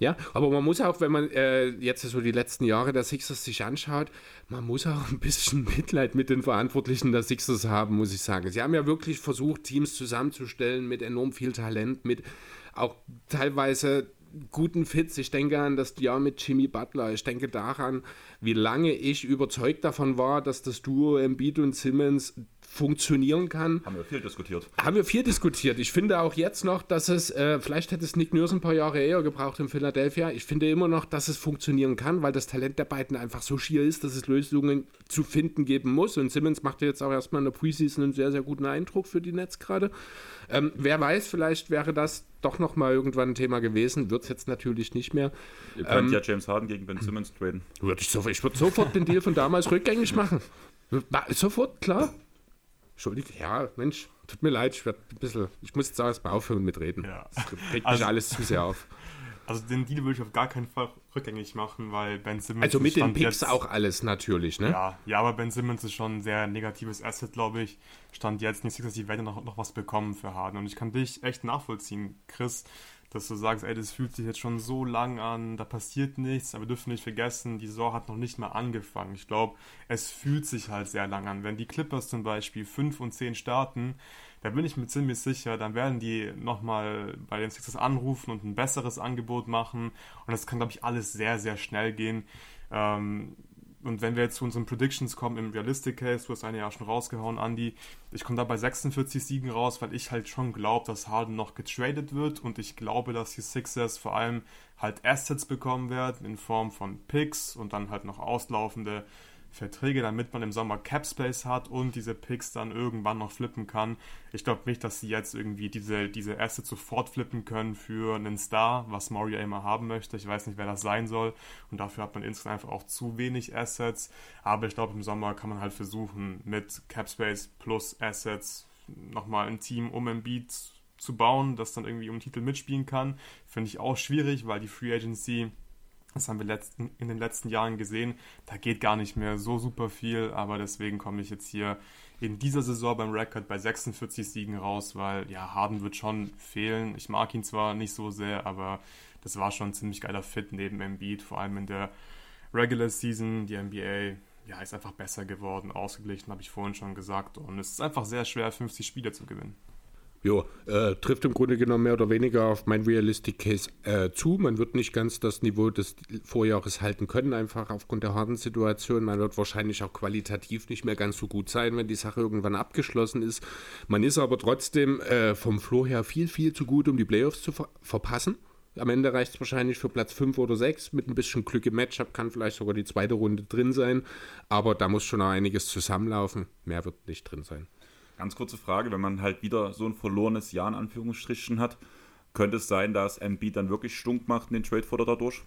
[SPEAKER 2] Ja, aber man muss auch, wenn man äh, jetzt so die letzten Jahre der Sixers sich anschaut, man muss auch ein bisschen Mitleid mit den Verantwortlichen der Sixers haben, muss ich sagen. Sie haben ja wirklich versucht, Teams zusammenzustellen mit enorm viel Talent, mit auch teilweise guten Fits. Ich denke an das Jahr mit Jimmy Butler. Ich denke daran, wie lange ich überzeugt davon war, dass das Duo Embiid und Simmons funktionieren kann.
[SPEAKER 1] Haben wir viel diskutiert.
[SPEAKER 2] Haben wir viel diskutiert. Ich finde auch jetzt noch, dass es, äh, vielleicht hätte es Nick Nurse ein paar Jahre eher gebraucht in Philadelphia. Ich finde immer noch, dass es funktionieren kann, weil das Talent der beiden einfach so schier ist, dass es Lösungen zu finden geben muss. Und Simmons macht jetzt auch erstmal in der Preseason einen sehr, sehr guten Eindruck für die Netz gerade. Ähm, wer weiß, vielleicht wäre das doch noch mal irgendwann ein Thema gewesen. Wird es jetzt natürlich nicht mehr.
[SPEAKER 1] Ihr könnt ähm, ja James Harden gegen Ben Simmons traden.
[SPEAKER 2] Würde ich, so, ich würde sofort den Deal von damals rückgängig machen. Sofort, klar. Entschuldigung, ja, Mensch, tut mir leid, ich, ein bisschen, ich muss jetzt auch erstmal aufhören mit Reden. Ja. Das regt also, mich alles zu sehr auf.
[SPEAKER 3] Also den Deal würde ich auf gar keinen Fall rückgängig machen, weil Ben Simmons.
[SPEAKER 2] Also mit den Picks jetzt, auch alles natürlich, ne?
[SPEAKER 3] Ja, ja, aber Ben Simmons ist schon ein sehr negatives Asset, glaube ich. Stand jetzt nicht, dass die Welt noch, noch was bekommen für Harden. Und ich kann dich echt nachvollziehen, Chris, dass du sagst, ey, das fühlt sich jetzt schon so lang an, da passiert nichts, aber wir dürfen nicht vergessen, die Saison hat noch nicht mal angefangen. Ich glaube, es fühlt sich halt sehr lang an. Wenn die Clippers zum Beispiel 5 und 10 starten, da bin ich mir ziemlich sicher, dann werden die nochmal bei den Sixers anrufen und ein besseres Angebot machen. Und das kann, glaube ich, alles sehr, sehr schnell gehen. Ähm, und wenn wir jetzt zu unseren Predictions kommen im Realistic Case, du hast eine ja schon rausgehauen, Andy, ich komme da bei 46 Siegen raus, weil ich halt schon glaube, dass Harden noch getradet wird. Und ich glaube, dass die Sixers vor allem halt Assets bekommen werden in Form von Picks und dann halt noch auslaufende Verträge, damit man im Sommer Cap Space hat und diese Picks dann irgendwann noch flippen kann. Ich glaube nicht, dass sie jetzt irgendwie diese, diese Assets sofort flippen können für einen Star, was Mario immer haben möchte. Ich weiß nicht, wer das sein soll und dafür hat man insgesamt einfach auch zu wenig Assets. Aber ich glaube, im Sommer kann man halt versuchen, mit Cap Space plus Assets nochmal ein Team um Embiid zu bauen, das dann irgendwie um den Titel mitspielen kann. Finde ich auch schwierig, weil die Free Agency Das haben wir letzten, in den letzten Jahren gesehen. Da geht gar nicht mehr so super viel, aber deswegen komme ich jetzt hier in dieser Saison beim Rekord bei 46 Siegen raus, weil ja, Harden wird schon fehlen. Ich mag ihn zwar nicht so sehr, aber das war schon ein ziemlich geiler Fit neben Embiid, vor allem in der Regular Season. Die NBA ja, ist einfach besser geworden, ausgeglichen, habe ich vorhin schon gesagt. Und es ist einfach sehr schwer, 50 Spiele zu gewinnen.
[SPEAKER 2] Jo, äh, trifft im Grunde genommen mehr oder weniger auf mein Realistic Case äh, zu. Man wird nicht ganz das Niveau des Vorjahres halten können, einfach aufgrund der harten Situation. Man wird wahrscheinlich auch qualitativ nicht mehr ganz so gut sein, wenn die Sache irgendwann abgeschlossen ist. Man ist aber trotzdem äh, vom Floor her viel, viel zu gut, um die Playoffs zu ver verpassen. Am Ende reicht es wahrscheinlich für Platz 5 oder 6. Mit ein bisschen Glück im Matchup kann vielleicht sogar die zweite Runde drin sein. Aber da muss schon noch einiges zusammenlaufen. Mehr wird nicht drin sein.
[SPEAKER 1] Ganz kurze Frage, wenn man halt wieder so ein verlorenes Jahr in Anführungsstrichen hat, könnte es sein, dass Embiid dann wirklich stunk macht in den Trade-Futter dadurch?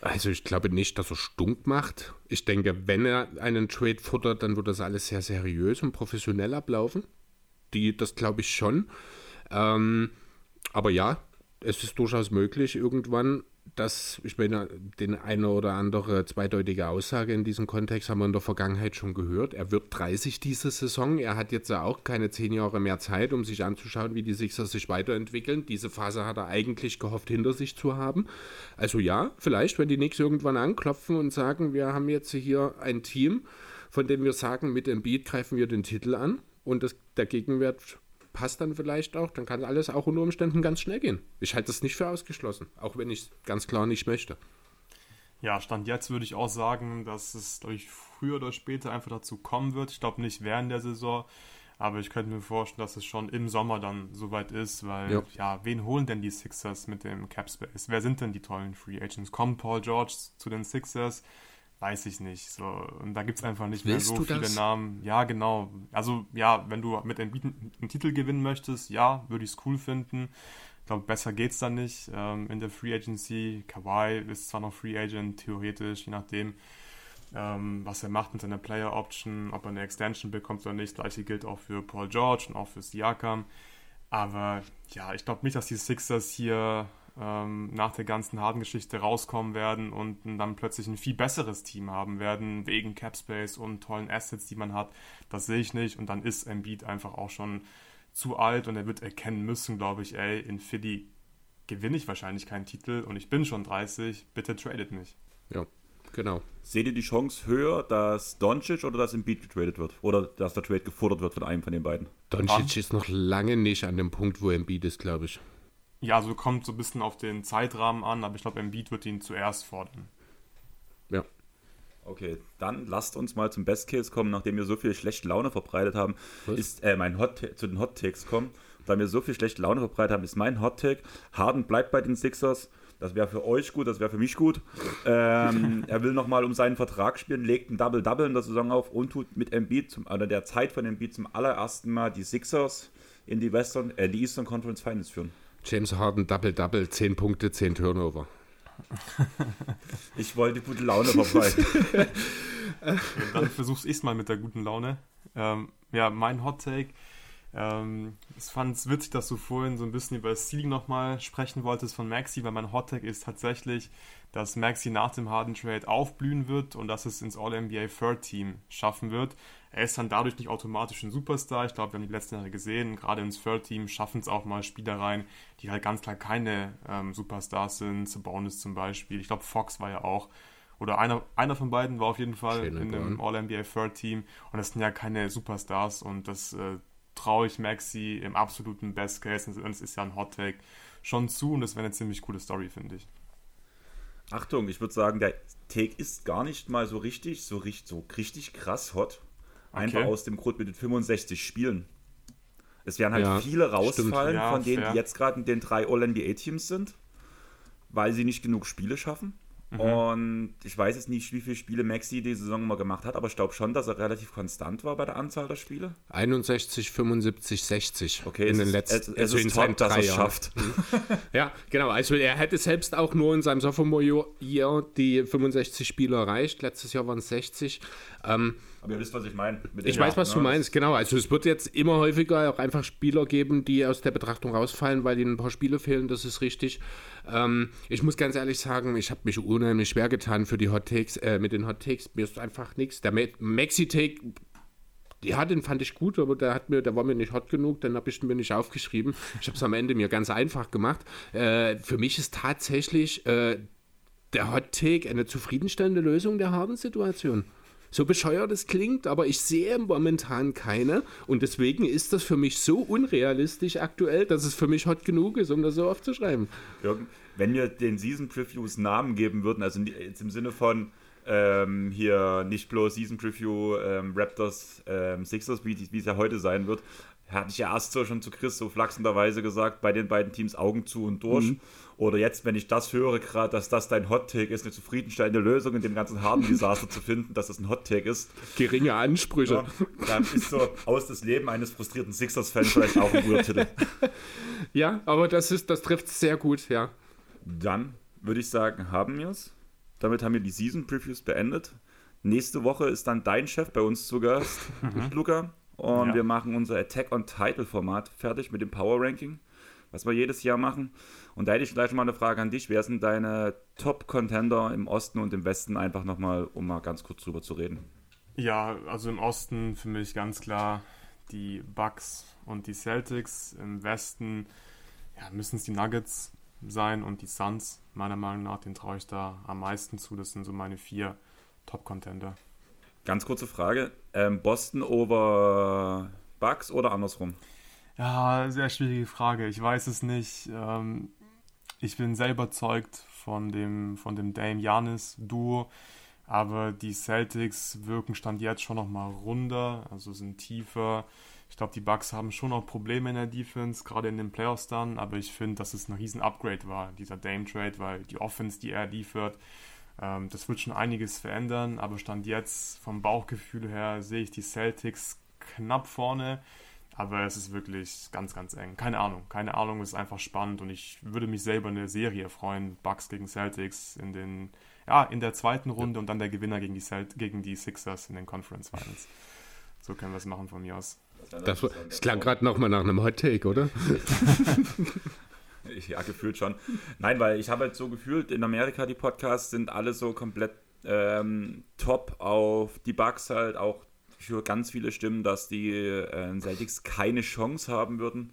[SPEAKER 2] Also ich glaube nicht, dass er stunk macht. Ich denke, wenn er einen Trade futtert, dann wird das alles sehr seriös und professionell ablaufen. Die, das glaube ich schon. Ähm, aber ja, es ist durchaus möglich, irgendwann das, ich meine, den eine oder andere zweideutige Aussage in diesem Kontext haben wir in der Vergangenheit schon gehört. Er wird 30 diese Saison. Er hat jetzt ja auch keine zehn Jahre mehr Zeit, um sich anzuschauen, wie die Sixers sich weiterentwickeln. Diese Phase hat er eigentlich gehofft, hinter sich zu haben. Also ja, vielleicht, wenn die Knicks irgendwann anklopfen und sagen, wir haben jetzt hier ein Team, von dem wir sagen, mit dem Beat greifen wir den Titel an und das, der Gegenwert passt dann vielleicht auch, dann kann alles auch unter Umständen ganz schnell gehen. Ich halte das nicht für ausgeschlossen, auch wenn ich es ganz klar nicht möchte.
[SPEAKER 3] Ja, Stand jetzt würde ich auch sagen, dass es, glaube ich, früher oder später einfach dazu kommen wird. Ich glaube nicht während der Saison, aber ich könnte mir vorstellen, dass es schon im Sommer dann soweit ist, weil, ja, ja wen holen denn die Sixers mit dem Cap Space? Wer sind denn die tollen Free Agents? Kommt Paul George zu den Sixers? Weiß ich nicht. So. Und da gibt es einfach nicht Willst mehr so viele das? Namen. Ja, genau. Also ja, wenn du mit einem einen Titel gewinnen möchtest, ja, würde ich es cool finden. Ich glaube, besser geht es dann nicht. Ähm, in der Free Agency, Kawhi ist zwar noch Free Agent, theoretisch, je nachdem, ähm, was er macht mit seiner Player Option, ob er eine Extension bekommt oder nicht. Gleiche gilt auch für Paul George und auch für Siakam. Aber ja, ich glaube nicht, dass die Sixers hier ähm, nach der ganzen harten Geschichte rauskommen werden und dann plötzlich ein viel besseres Team haben werden, wegen Capspace und tollen Assets, die man hat. Das sehe ich nicht. Und dann ist Embiid einfach auch schon zu alt und er wird erkennen müssen, glaube ich, ey, in Philly gewinne ich wahrscheinlich keinen Titel und ich bin schon 30, bitte tradet mich.
[SPEAKER 2] Ja, genau.
[SPEAKER 1] Seht ihr die Chance höher, dass Doncic oder dass Embiid getradet wird? Oder dass der Trade gefordert wird von einem von den beiden?
[SPEAKER 2] Doncic ist noch lange nicht an dem Punkt, wo Embiid ist, glaube ich.
[SPEAKER 3] Ja, also kommt so ein bisschen auf den Zeitrahmen an, aber ich glaube, Embiid wird ihn zuerst fordern.
[SPEAKER 1] Ja. Okay, dann lasst uns mal zum Best Case kommen, nachdem wir so viel schlechte Laune verbreitet haben, Was? ist äh, mein Hot zu den Hot Takes kommen. Da wir so viel schlechte Laune verbreitet haben, ist mein Hot Take. Harden bleibt bei den Sixers. Das wäre für euch gut, das wäre für mich gut. Ähm, er will nochmal um seinen Vertrag spielen, legt ein Double-Double in der Saison auf und tut mit Embiid, zum, oder der Zeit von Embiid zum allerersten Mal die Sixers in die Western, äh, die Eastern Conference Finals führen.
[SPEAKER 2] James Harden Double-Double, 10 Punkte, 10 Turnover.
[SPEAKER 1] ich wollte gute Laune verbreiten.
[SPEAKER 3] dann versuch's ich mal mit der guten Laune. Ähm, ja, mein Hot Take. Ähm, ich fand es witzig, dass du vorhin so ein bisschen über das Ceiling nochmal sprechen wolltest von Maxi, weil mein Hot Take ist tatsächlich, dass Maxi nach dem Harden Trade aufblühen wird und dass es ins All-NBA Third Team schaffen wird. Er ist dann dadurch nicht automatisch ein Superstar. Ich glaube, wir haben die letzten Jahre gesehen, gerade ins Third Team schaffen es auch mal Spieler rein, die halt ganz klar keine ähm, Superstars sind. Sabonis zum Beispiel. Ich glaube, Fox war ja auch. Oder einer, einer von beiden war auf jeden Fall Schöne in dem All-NBA Third Team. Und das sind ja keine Superstars. Und das äh, traue ich Maxi im absoluten Best Case, und es ist ja ein Hot Take, schon zu. Und das wäre eine ziemlich coole Story, finde ich.
[SPEAKER 1] Achtung, ich würde sagen, der Take ist gar nicht mal so richtig, so richtig, so richtig krass hot. Einfach okay. aus dem Grund mit den 65 Spielen. Es werden halt ja, viele rausfallen ja, von denen, fair. die jetzt gerade in den drei All-NBA-Teams sind, weil sie nicht genug Spiele schaffen. Mhm. Und ich weiß jetzt nicht, wie viele Spiele Maxi die Saison mal gemacht hat, aber ich glaube schon, dass er relativ konstant war bei der Anzahl der Spiele.
[SPEAKER 2] 61, 75, 60
[SPEAKER 1] okay, in den letzten es, es also in seinen top, drei schafft.
[SPEAKER 2] Ja, genau. Also er hätte selbst auch nur in seinem Sophomore-Year die 65 Spiele erreicht. Letztes Jahr waren es 60.
[SPEAKER 1] Ähm, aber ihr wisst, was ich meine.
[SPEAKER 2] Ich weiß, was ne? du meinst, genau. Also es wird jetzt immer häufiger auch einfach Spieler geben, die aus der Betrachtung rausfallen, weil ihnen ein paar Spiele fehlen, das ist richtig. Ähm, ich muss ganz ehrlich sagen, ich habe mich unheimlich schwer getan für die Hot Takes, äh, mit den Hot Takes. Mir ist einfach nichts. Der Maxi-Take, ja, den fand ich gut, aber der, hat mir, der war mir nicht hot genug, dann habe ich mir nicht aufgeschrieben. Ich habe es am Ende mir ganz einfach gemacht. Äh, für mich ist tatsächlich äh, der Hot Take eine zufriedenstellende Lösung der Hardensituation. So bescheuert es klingt, aber ich sehe momentan keine und deswegen ist das für mich so unrealistisch aktuell, dass es für mich hot genug ist, um das so aufzuschreiben.
[SPEAKER 1] Jürgen, wenn wir den Season Previews Namen geben würden, also jetzt im Sinne von ähm, hier nicht bloß Season Preview ähm, Raptors ähm, Sixers, wie, wie es ja heute sein wird, hatte ich ja erst so schon zu Chris so flachsenderweise gesagt, bei den beiden Teams Augen zu und durch. Mhm. Oder jetzt, wenn ich das höre, gerade, dass das dein Hot-Take ist, eine zufriedenstellende Lösung in dem ganzen harten Desaster zu finden, dass das ein Hot-Take ist.
[SPEAKER 2] Geringe Ansprüche. Ja,
[SPEAKER 1] dann ist so aus das Leben eines frustrierten Sixers-Fans vielleicht auch ein guter Titel.
[SPEAKER 2] Ja, aber das, ist, das trifft sehr gut, ja.
[SPEAKER 1] Dann würde ich sagen, haben wir es. Damit haben wir die Season-Previews beendet. Nächste Woche ist dann dein Chef bei uns zu Gast, mhm. Luca. Und ja. wir machen unser Attack on Title Format fertig mit dem Power Ranking, was wir jedes Jahr machen. Und da hätte ich gleich mal eine Frage an dich. Wer sind deine Top-Contender im Osten und im Westen? Einfach nochmal, um mal ganz kurz drüber zu reden.
[SPEAKER 3] Ja, also im Osten für mich ganz klar die Bucks und die Celtics. Im Westen ja, müssen es die Nuggets sein und die Suns. Meiner Meinung nach, den traue ich da am meisten zu. Das sind so meine vier Top-Contender.
[SPEAKER 1] Ganz kurze Frage. Ähm, Boston over Bucks oder andersrum?
[SPEAKER 3] Ja, sehr schwierige Frage. Ich weiß es nicht. Ähm, ich bin sehr überzeugt von dem, von dem Dame Janis Duo, aber die Celtics wirken Stand jetzt schon nochmal runder, also sind tiefer. Ich glaube, die Bucks haben schon noch Probleme in der Defense, gerade in den Playoffs dann, aber ich finde, dass es ein riesen Upgrade war, dieser Dame-Trade, weil die Offense, die er liefert, das wird schon einiges verändern, aber Stand jetzt vom Bauchgefühl her sehe ich die Celtics knapp vorne. Aber es ist wirklich ganz, ganz eng. Keine Ahnung. Keine Ahnung, es ist einfach spannend und ich würde mich selber eine Serie freuen. Bucks gegen Celtics in den, ja, in der zweiten Runde und dann der Gewinner gegen die, Celt gegen die Sixers in den Conference Finals. So können wir es machen von mir aus.
[SPEAKER 2] Das, das klang gerade nochmal nach einem Hot Take, oder?
[SPEAKER 1] ja, gefühlt schon. Nein, weil ich habe halt so gefühlt, in Amerika die Podcasts sind alle so komplett ähm, top auf die Bugs halt, auch ich höre ganz viele Stimmen, dass die äh, Celtics keine Chance haben würden.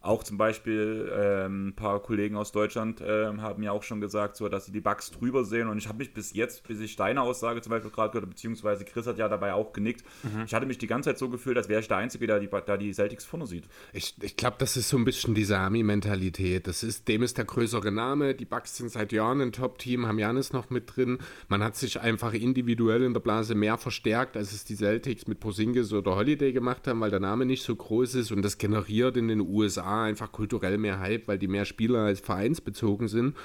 [SPEAKER 1] Auch zum Beispiel ähm, ein paar Kollegen aus Deutschland äh, haben ja auch schon gesagt, so, dass sie die Bugs drüber sehen. Und ich habe mich bis jetzt, bis ich deine Aussage zum Beispiel gerade gehört, beziehungsweise Chris hat ja dabei auch genickt, mhm. ich hatte mich die ganze Zeit so gefühlt, als wäre ich der Einzige, der die, der die Celtics vorne sieht.
[SPEAKER 2] Ich, ich glaube, das ist so ein bisschen diese Army-Mentalität. Das ist, dem ist der größere Name. Die Bugs sind seit Jahren ein Top-Team, haben Janis noch mit drin. Man hat sich einfach individuell in der Blase mehr verstärkt, als es die Celtics mit Posingis oder Holiday gemacht haben, weil der Name nicht so groß ist und das generiert in den USA USA einfach kulturell mehr Hype, weil die mehr Spieler als vereinsbezogen sind.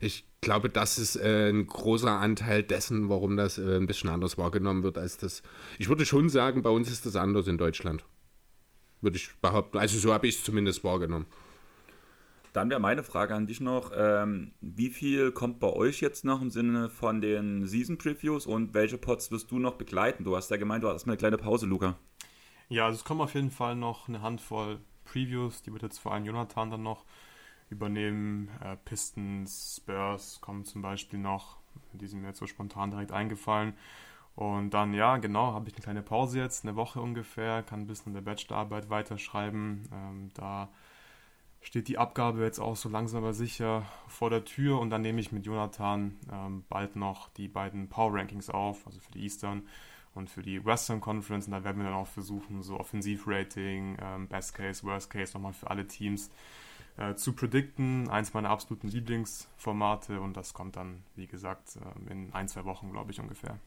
[SPEAKER 2] Ich glaube, das ist äh, ein großer Anteil dessen, warum das äh, ein bisschen anders wahrgenommen wird als das. Ich würde schon sagen, bei uns ist das anders in Deutschland. Würde ich behaupten. Also so habe ich es zumindest wahrgenommen.
[SPEAKER 1] Dann wäre meine Frage an dich noch, ähm, wie viel kommt bei euch jetzt noch im Sinne von den Season Previews und welche Pots wirst du noch begleiten? Du hast ja gemeint, du hast mal eine kleine Pause, Luca.
[SPEAKER 3] Ja, also es kommen auf jeden Fall noch eine Handvoll Previews, die wird jetzt vor allem Jonathan dann noch übernehmen. Äh, Pistons, Spurs kommen zum Beispiel noch, die sind mir jetzt so spontan direkt eingefallen. Und dann, ja, genau, habe ich eine kleine Pause jetzt, eine Woche ungefähr, kann ein bisschen der Bachelorarbeit weiterschreiben. Ähm, da steht die Abgabe jetzt auch so langsam aber sicher vor der Tür und dann nehme ich mit Jonathan ähm, bald noch die beiden Power Rankings auf, also für die Eastern und für die Western Conference. Und da werden wir dann auch versuchen, so Offensivrating, ähm, Best Case, Worst Case nochmal für alle Teams äh, zu predikten. Eins meiner absoluten Lieblingsformate und das kommt dann, wie gesagt, äh, in ein, zwei Wochen, glaube ich, ungefähr.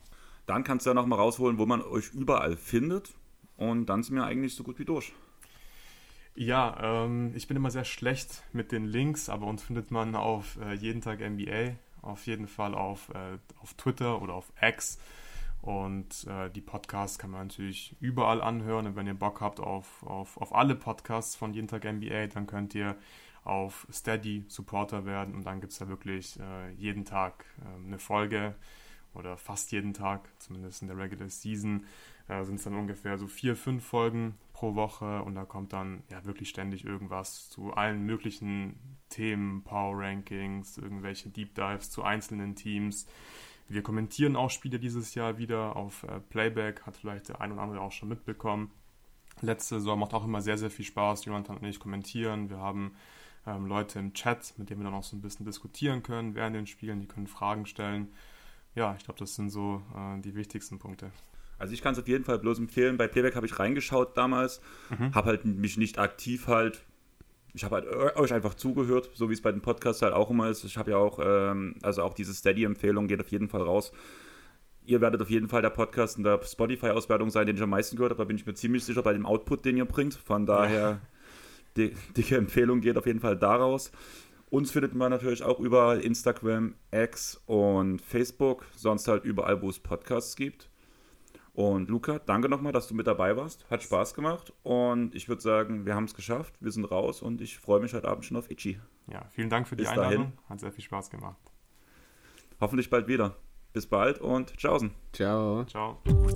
[SPEAKER 1] Dann kannst du ja nochmal rausholen, wo man euch überall findet und dann sind wir eigentlich so gut wie durch.
[SPEAKER 3] Ja, ähm, ich bin immer sehr schlecht mit den Links, aber uns findet man auf äh, jeden Tag NBA, auf jeden Fall auf, äh, auf Twitter oder auf X und äh, die Podcasts kann man natürlich überall anhören. Und wenn ihr Bock habt auf, auf, auf alle Podcasts von Jeden Tag NBA, dann könnt ihr auf Steady Supporter werden. Und dann gibt es da wirklich äh, jeden Tag äh, eine Folge oder fast jeden Tag, zumindest in der Regular Season, äh, sind es dann ungefähr so vier, fünf Folgen pro Woche. Und da kommt dann ja wirklich ständig irgendwas zu allen möglichen Themen, Power Rankings, irgendwelche Deep Dives zu einzelnen Teams. Wir kommentieren auch Spiele dieses Jahr wieder auf äh, Playback, hat vielleicht der ein oder andere auch schon mitbekommen. Letzte Saison macht auch immer sehr, sehr viel Spaß. Jonathan und ich kommentieren. Wir haben ähm, Leute im Chat, mit denen wir dann auch so ein bisschen diskutieren können während den Spielen. Die können Fragen stellen. Ja, ich glaube, das sind so äh, die wichtigsten Punkte.
[SPEAKER 1] Also ich kann es auf jeden Fall bloß empfehlen. Bei Playback habe ich reingeschaut damals, mhm. habe halt mich nicht aktiv halt, ich habe halt euch einfach zugehört, so wie es bei den Podcasts halt auch immer ist. Ich habe ja auch, ähm, also auch diese Steady-Empfehlung geht auf jeden Fall raus. Ihr werdet auf jeden Fall der Podcast in der Spotify-Auswertung sein, den ich am meisten gehört habe. Da bin ich mir ziemlich sicher bei dem Output, den ihr bringt. Von daher, die, dicke Empfehlung geht auf jeden Fall daraus. Uns findet man natürlich auch überall Instagram, X und Facebook, sonst halt überall, wo es Podcasts gibt. Und Luca, danke nochmal, dass du mit dabei warst. Hat Spaß gemacht. Und ich würde sagen, wir haben es geschafft. Wir sind raus und ich freue mich heute Abend schon auf Ichi.
[SPEAKER 3] Ja, vielen Dank für die Bis Einladung. Dahin. Hat sehr viel Spaß gemacht.
[SPEAKER 1] Hoffentlich bald wieder. Bis bald und tschaußen.
[SPEAKER 2] Ciao.
[SPEAKER 3] Ciao. Ciao.